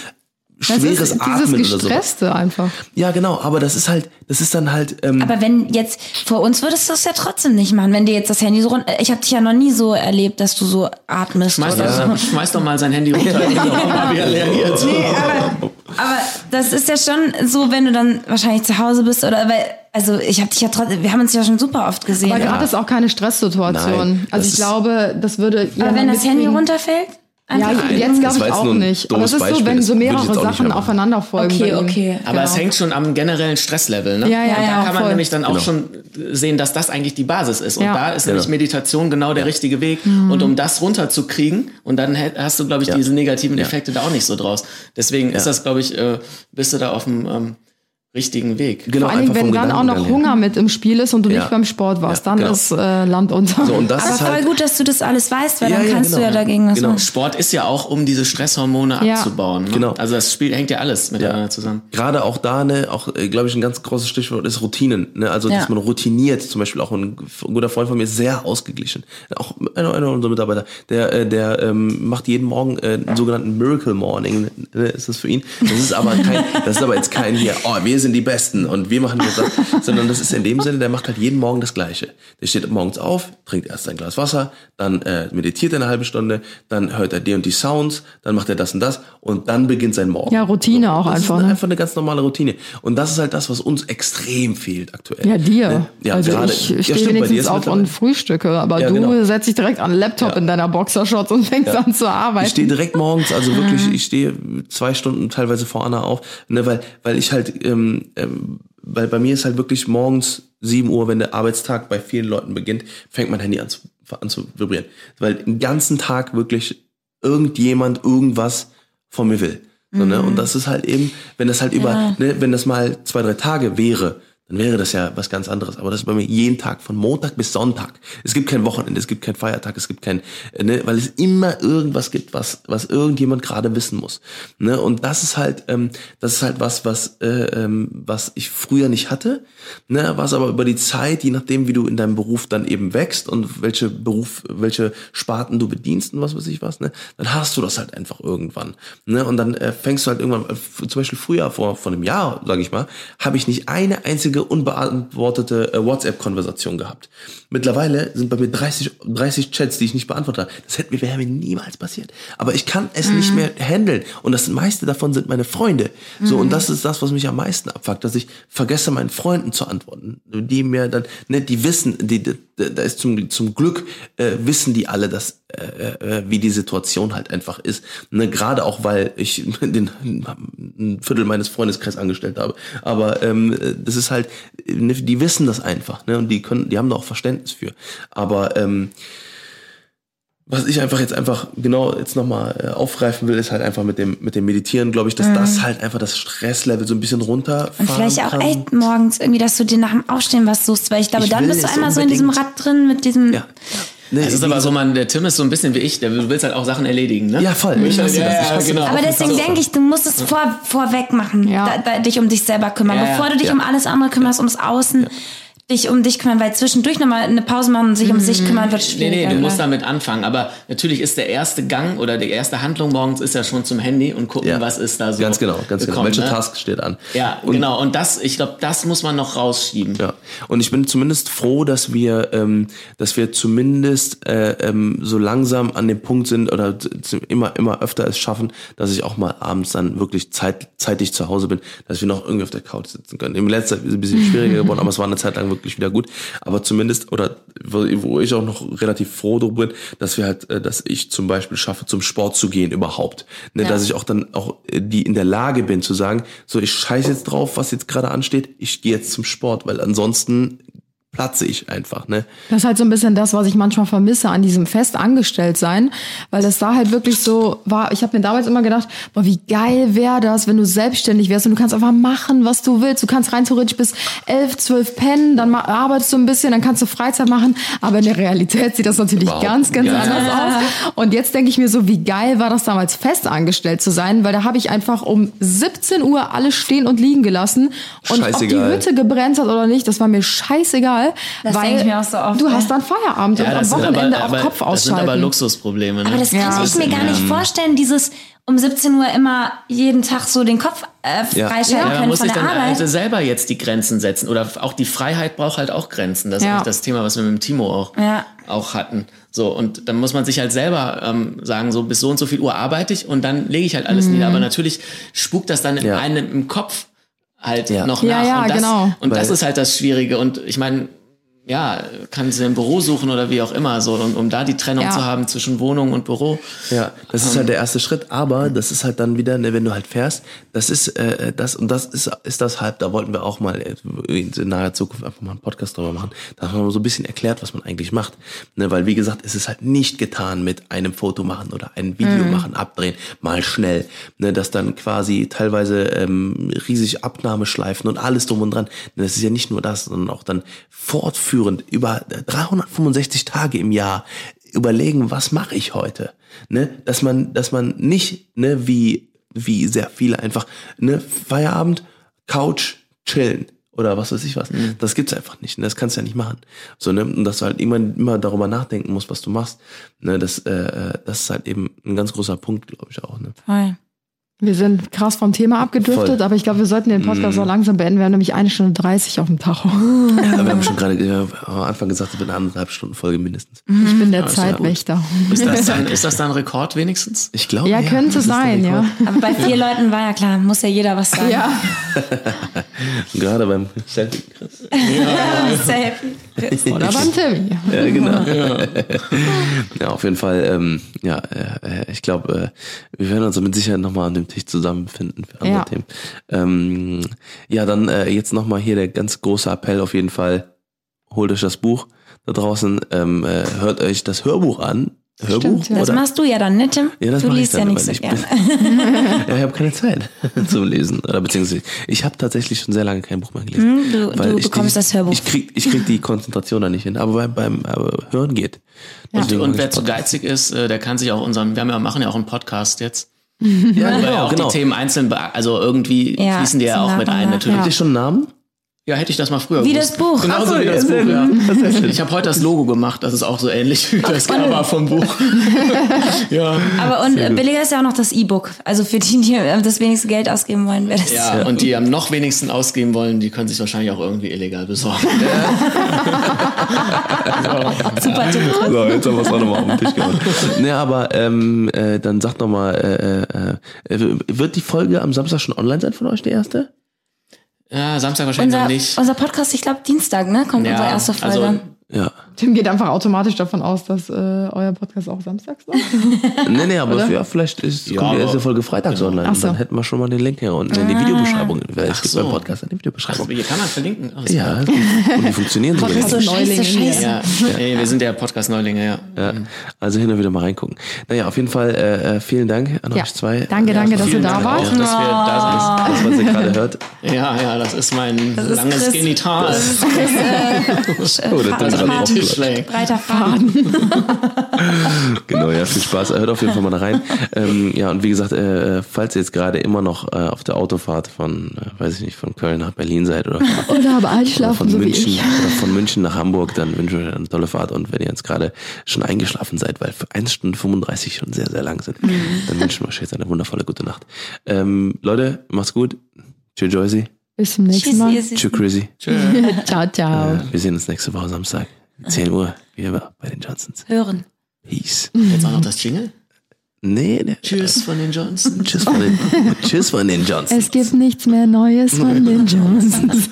Das schweres ist Atmen dieses oder so. Gestresste einfach. Ja, genau, aber das ist halt, das ist dann halt, ähm, Aber wenn jetzt, vor uns würdest du es ja trotzdem nicht machen, wenn dir jetzt das Handy so rund, ich habe dich ja noch nie so erlebt, dass du so atmest Schmeiß, oder doch, so. schmeiß doch mal sein Handy runter. er reagiert. Nee, aber, aber das ist ja schon so, wenn du dann wahrscheinlich zu Hause bist oder weil, also ich habe dich ja trotzdem, wir haben uns ja schon super oft gesehen. Aber Aber, gerade ist auch keine Stresssituation. Nein, also das ich glaube, das würde. wenn das Handy runterfällt? Ja, einfach- jetzt glaube ich auch nicht. Aber es ist so, Beispiel, wenn so würde ich mehrere Sachen aufeinander folgen. Okay, okay. Aber es hängt schon am generellen Stresslevel. Ne? Ja, ja, Und da ja, kann man voll. nämlich dann auch Genau. schon sehen, dass das eigentlich die Basis ist. Und Ja. da ist nämlich. Meditation genau der richtige Weg. Und um das runterzukriegen, und dann hast du, glaube ich, Ja. diese negativen Effekte da auch nicht so draus. Deswegen ist Ja. das, glaube ich, äh, bist du da auf dem ähm, richtigen Weg. Genau, Vor allen Dingen, einfach vom wenn dann auch noch. Hunger mit im Spiel ist und du Ja. nicht beim Sport warst, Ja, dann genau. ist äh, Land unter. So, und das Aber ist voll halt, gut, dass du das alles weißt, weil Ja, dann ja, kannst du genau. ja dagegen was Genau. machen. Sport ist ja auch, um diese Stresshormone Ja. abzubauen. Ne? Genau. Also das Spiel hängt ja alles miteinander Ja. zusammen. Gerade auch da, ne, auch, glaube ich, ein ganz großes Stichwort ist Routinen. Ne? Also, Ja. dass man routiniert. Zum Beispiel auch ein guter Freund von mir ist sehr ausgeglichen. Auch einer, einer unserer Mitarbeiter, der, äh, der ähm, macht jeden Morgen äh, einen sogenannten Miracle Morning. Ne, ist das für ihn? Das ist aber kein, das ist aber jetzt kein hier, oh, wir sind die Besten und wir machen das, sondern das ist in dem Sinne, der macht halt jeden Morgen das Gleiche. Der steht morgens auf, trinkt erst ein Glas Wasser, dann äh, meditiert er eine halbe Stunde, dann hört er die und die Sounds, dann macht er das und das und dann beginnt sein Morgen. Ja, Routine auch das einfach, Ist ne? einfach eine ganz normale Routine. Und das ist halt das, was uns extrem fehlt aktuell. Ja, dir. Ne? Ja, also gerade, ich ja, stehe stimmt, bei dir wenigstens auf und frühstücke, aber Ja, du genau. setzt dich direkt an den Laptop Ja. in deiner Boxershorts und fängst an zu arbeiten. Ich stehe direkt morgens, also wirklich, ich stehe zwei Stunden teilweise vor Anna auf, ne, weil, weil ich halt, ähm, ähm, weil bei mir ist halt wirklich morgens 7 Uhr, wenn der Arbeitstag bei vielen Leuten beginnt, fängt mein Handy an zu, an zu vibrieren. Weil den ganzen Tag wirklich irgendjemand irgendwas von mir will. So, ne? Und das ist halt eben, wenn das halt über, ne, wenn das mal zwei, drei Tage wäre, dann wäre das ja was ganz anderes. Aber das ist bei mir jeden Tag, von Montag bis Sonntag. Es gibt kein Wochenende, es gibt keinen Feiertag, es gibt kein, äh, ne, weil es immer irgendwas gibt, was, was irgendjemand gerade wissen muss. Ne? Und das ist halt, ähm, das ist halt was, was, äh, ähm, was ich früher nicht hatte, ne? was aber über die Zeit, je nachdem, wie du in deinem Beruf dann eben wächst und welche Beruf, welche Sparten du bedienst und was weiß ich was, ne? dann hast du das halt einfach irgendwann. Ne? Und dann äh, fängst du halt irgendwann, äh, zum Beispiel früher, vor, vor einem Jahr, sage ich mal, habe ich nicht eine einzige unbeantwortete äh, WhatsApp-Konversation gehabt. Mittlerweile sind bei mir 30, 30 Chats, die ich nicht beantwortet habe. Das hätte mir, wäre mir niemals passiert. Aber ich kann es nicht mehr handeln. Und das meiste davon sind meine Freunde. So, und das ist das, was mich am meisten abfuckt, dass ich vergesse, meinen Freunden zu antworten. Die mir dann, ne, die wissen, die, da ist zum, zum Glück, äh, wissen die alle, dass, äh, äh, wie die Situation halt einfach ist. Ne, Gerade auch, weil ich den, ein Viertel meines Freundeskreises angestellt habe. Aber ähm, das ist halt, ne, die wissen das einfach, ne? Und die können, die haben da auch Verständnis für. Aber ähm, was ich einfach jetzt einfach genau jetzt nochmal äh, aufgreifen will, ist halt einfach mit dem, mit dem Meditieren, glaube ich, dass das halt einfach das Stresslevel so ein bisschen runterfahren Und vielleicht auch kann. echt morgens irgendwie, dass du dir nach dem Aufstehen was suchst, weil ich glaube, Ich dann bist du einmal so in diesem unbedingt. Rad drin mit diesem. Ja. Nee, Es ist aber so, man, der Tim ist so ein bisschen wie ich, der, du willst halt auch Sachen erledigen, ne? Ja, voll. Ich hasse Ja, das. Ich ja, hasse genau. Aber deswegen denke ich, du musst es vor, vorweg machen, Ja. da, da, dich um dich selber kümmern. Ja. Bevor du dich Ja. um alles andere kümmerst, ums Außen, dich um dich kümmern, weil zwischendurch nochmal eine Pause machen und sich um sich kümmern wird Nee, schwierig. nee, du musst damit anfangen. Aber natürlich ist der erste Gang oder die erste Handlung morgens ist ja schon zum Handy und gucken, Ja. was ist da so. Ganz genau, ganz genau. gekommen, Welche ne? Task steht an? Ja, Und- genau. Und das, ich glaube, das muss man noch rausschieben. Ja, und ich bin zumindest froh, dass wir, ähm, dass wir zumindest äh, ähm, so langsam an dem Punkt sind oder immer immer öfter es schaffen, dass ich auch mal abends dann wirklich zeit, zeitig zu Hause bin, dass wir noch irgendwie auf der Couch sitzen können. Im letzten Zeit ist es ein bisschen schwieriger geworden, aber es war eine Zeit lang wirklich wieder gut. Aber zumindest oder wo, ich auch noch relativ froh drüber bin, dass wir halt, äh, dass ich zum Beispiel schaffe, zum Sport zu gehen überhaupt, ne, dass ich auch dann auch äh, die in der Lage bin zu sagen, so ich scheiße jetzt drauf, was jetzt gerade ansteht, ich gehe jetzt zum Sport, weil ansonsten platze ich einfach, ne? Das ist halt so ein bisschen das, was ich manchmal vermisse an diesem fest angestellt sein, weil das da halt wirklich so war. Ich habe mir damals immer gedacht, boah, wie geil wäre das, wenn du selbstständig wärst und du kannst einfach machen, was du willst. Du kannst rein theoretisch bis elf, zwölf pennen, dann arbeitest du ein bisschen, dann kannst du Freizeit machen. Aber in der Realität sieht das natürlich Überhaupt ganz, ganz nicht. anders aus. Und jetzt denke ich mir so, wie geil war das damals fest angestellt zu sein, weil da habe ich einfach um 17 Uhr alles stehen und liegen gelassen und ob die Scheißegal. Hütte gebrennt hat oder nicht, das war mir scheißegal, Das weil ich mir auch so oft, du ja. hast dann Feierabend und am Wochenende aber, auch aber, Kopf Das sind aber ausschalten. Luxusprobleme. Ne? Aber das kann Ja. ich mir gar nicht vorstellen, dieses um 17 Uhr immer jeden Tag so den Kopf äh, Ja. freischalten Ja, man können muss von sich der dann Arbeit. also selber jetzt die Grenzen setzen. Oder auch die Freiheit braucht halt auch Grenzen. Das ist Ja. eigentlich das Thema, was wir mit dem Timo auch, Ja. auch hatten. So, und dann muss man sich halt selber ähm, sagen, so bis so und so viel Uhr arbeite ich und dann lege ich halt alles Mhm. nieder. Aber natürlich spukt das dann in Ja. einem im Kopf halt Ja. noch Ja, nach. ja, und das, genau. Und das ist halt das Schwierige. Und ich meine, ja, kann sie ein Büro suchen oder wie auch immer, so, um, um da die Trennung Ja. zu haben zwischen Wohnung und Büro. Ja, das ist halt der erste Schritt, aber das ist halt dann wieder, ne, wenn du halt fährst, das ist äh, das und das ist ist das halt, da wollten wir auch mal äh, in naher Zukunft einfach mal einen Podcast drüber machen, da haben wir so ein bisschen erklärt, was man eigentlich macht, ne, weil wie gesagt, es ist halt nicht getan mit einem Foto machen oder ein Video machen, abdrehen, mal schnell, ne, das dann quasi teilweise ähm, riesig Abnahmeschleifen und alles drum und dran, ne, das ist ja nicht nur das, sondern auch dann fortführend über 365 Tage im Jahr überlegen, was mache ich heute? Ne? Dass man, dass man nicht, ne, wie, wie sehr viele einfach, ne, Feierabend, Couch, chillen oder was weiß ich was. Das gibt's einfach nicht. Ne? Das kannst du ja nicht machen. So, ne? Und dass du halt irgendwann immer darüber nachdenken musst, was du machst. Ne? Das, äh, äh, das ist halt eben ein ganz großer Punkt, glaube ich auch. Ne? Voll. Wir sind krass vom Thema abgedriftet, Voll. aber ich glaube, wir sollten den Podcast auch langsam beenden. Wir haben nämlich eine Stunde 30 auf dem Tacho. Aber wir haben schon gerade am Anfang gesagt, es wird eine anderthalb Stunden Folge mindestens. Ich bin der ja. Zeitwächter. Ist das dann, ist das dann Rekord wenigstens? Ich glaube. Ja, könnte das ist der sein, ja. Aber bei vier Leuten war ja klar, muss ja jeder was sagen. Ja. Gerade beim Selfie. Selfie. Oder beim Timmy. Ja, genau. Ja, auf jeden Fall. Ähm, ja, äh, ich glaube, äh, wir werden uns mit Sicherheit nochmal an dem Tisch zusammenfinden für andere Ja. Themen. Ähm, ja, dann äh, jetzt nochmal hier der ganz große Appell auf jeden Fall. Holt euch das Buch da draußen, ähm, äh, hört euch das Hörbuch an. Hörbuch? Stimmt, ja. Das oder? machst du ja dann, ne, Tim? Ja, das du mach ich liest dann, ja nicht so ich gerne. ja, ich habe keine Zeit zum Lesen. Oder beziehungsweise ich habe tatsächlich schon sehr lange kein Buch mehr gelesen. Hm, du- weil du ich bekommst die, das Hörbuch. Ich krieg, ich krieg die Konzentration da nicht hin. Aber beim, beim aber Hören geht. Deswegen Und mach wer zu Podcast. geizig ist, äh, der kann sich auch unseren, wir haben ja, machen ja auch einen Podcast jetzt. Ja, Wo wir ja genau, auch genau. die Themen einzeln, also irgendwie Ja, fließen die ja so auch mit und ein natürlich. Habt ihr schon einen Namen? Ja, hätte ich das mal früher Wie gewusst. das Buch. Genauso so, wie das Buch, ja. Das. Ich habe heute das Logo gemacht, das ist auch so ähnlich wie das Cover vom Buch. ja. Aber und äh, billiger ist ja auch noch das E-Book. Also für die, die das wenigste Geld ausgeben wollen, wäre das. Ja, und die am noch wenigsten ausgeben wollen, die können sich wahrscheinlich auch irgendwie illegal besorgen. Super Tipp. So, jetzt haben wir es auch nochmal auf den Tisch gemacht. Nee, aber ähm, äh, dann sagt doch mal, äh, äh, äh, wird die Folge am Samstag schon online sein von euch, die erste? Ja, Samstag wahrscheinlich Unser, noch nicht. unser Podcast, ich glaube Dienstag, ne? Kommt unsere erste Folge. also Ja. Tim geht einfach automatisch davon aus, dass äh, euer Podcast auch samstags läuft. Nee, nee, aber ja, vielleicht ist, Ja, kommt die erste Folge freitags online. Ach so. Dann hätten wir schon mal den Link hier unten in die Videobeschreibung. Weil es gibt so. beim Podcast eine Videobeschreibung. hier kann man verlinken. Oh, das ist Ja, und die funktionieren so. Podcast. Neulinge scheiße. Ja, nee, wir sind ja Podcast-Neulinge, ja. Ja, also hin und wieder mal reingucken. Naja, auf jeden Fall äh, äh, vielen Dank an Ja. euch zwei. Danke, Ja, danke, dass ihr da wart. dass wir da Das, was ihr gerade hört. sind. Ja, ja, das ist mein langes Chris- Genital. Oh, das hat an den auch Tisch gelacht. Schlägt. Breiter Faden. Genau, ja, viel Spaß. Hört auf jeden Fall mal da rein. Ähm, ja, und wie gesagt, äh, falls ihr jetzt gerade immer noch äh, auf der Autofahrt von, äh, weiß ich nicht, von Köln nach Berlin seid oder von, Oder aber oder einschlafen, von so wie München ich. oder von München nach Hamburg, dann wünsche ich euch eine tolle Fahrt. Und wenn ihr jetzt gerade schon eingeschlafen seid, weil für 1 Stunde 35 schon sehr, sehr lang sind, dann wünschen wir euch jetzt eine wundervolle gute Nacht. Ähm, Leute, macht's gut. Tschüss, Joycey. Bis zum nächsten Mal. Tschüss, Chrissy. Ciao, ciao. Wir sehen uns nächste Woche Samstag. 10 Uhr, wie immer, bei den Johnsons. Hören. Peace. Jetzt auch noch das Jingle. Nee, nee. Tschüss von den Johnson. Tschüss von den, tschüss von den Johnsons. Es gibt nichts mehr Neues von den Johnsons.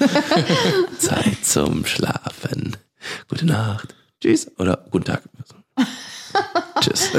Zeit zum Schlafen. Gute Nacht. Tschüss. Oder guten Tag. Tschüss.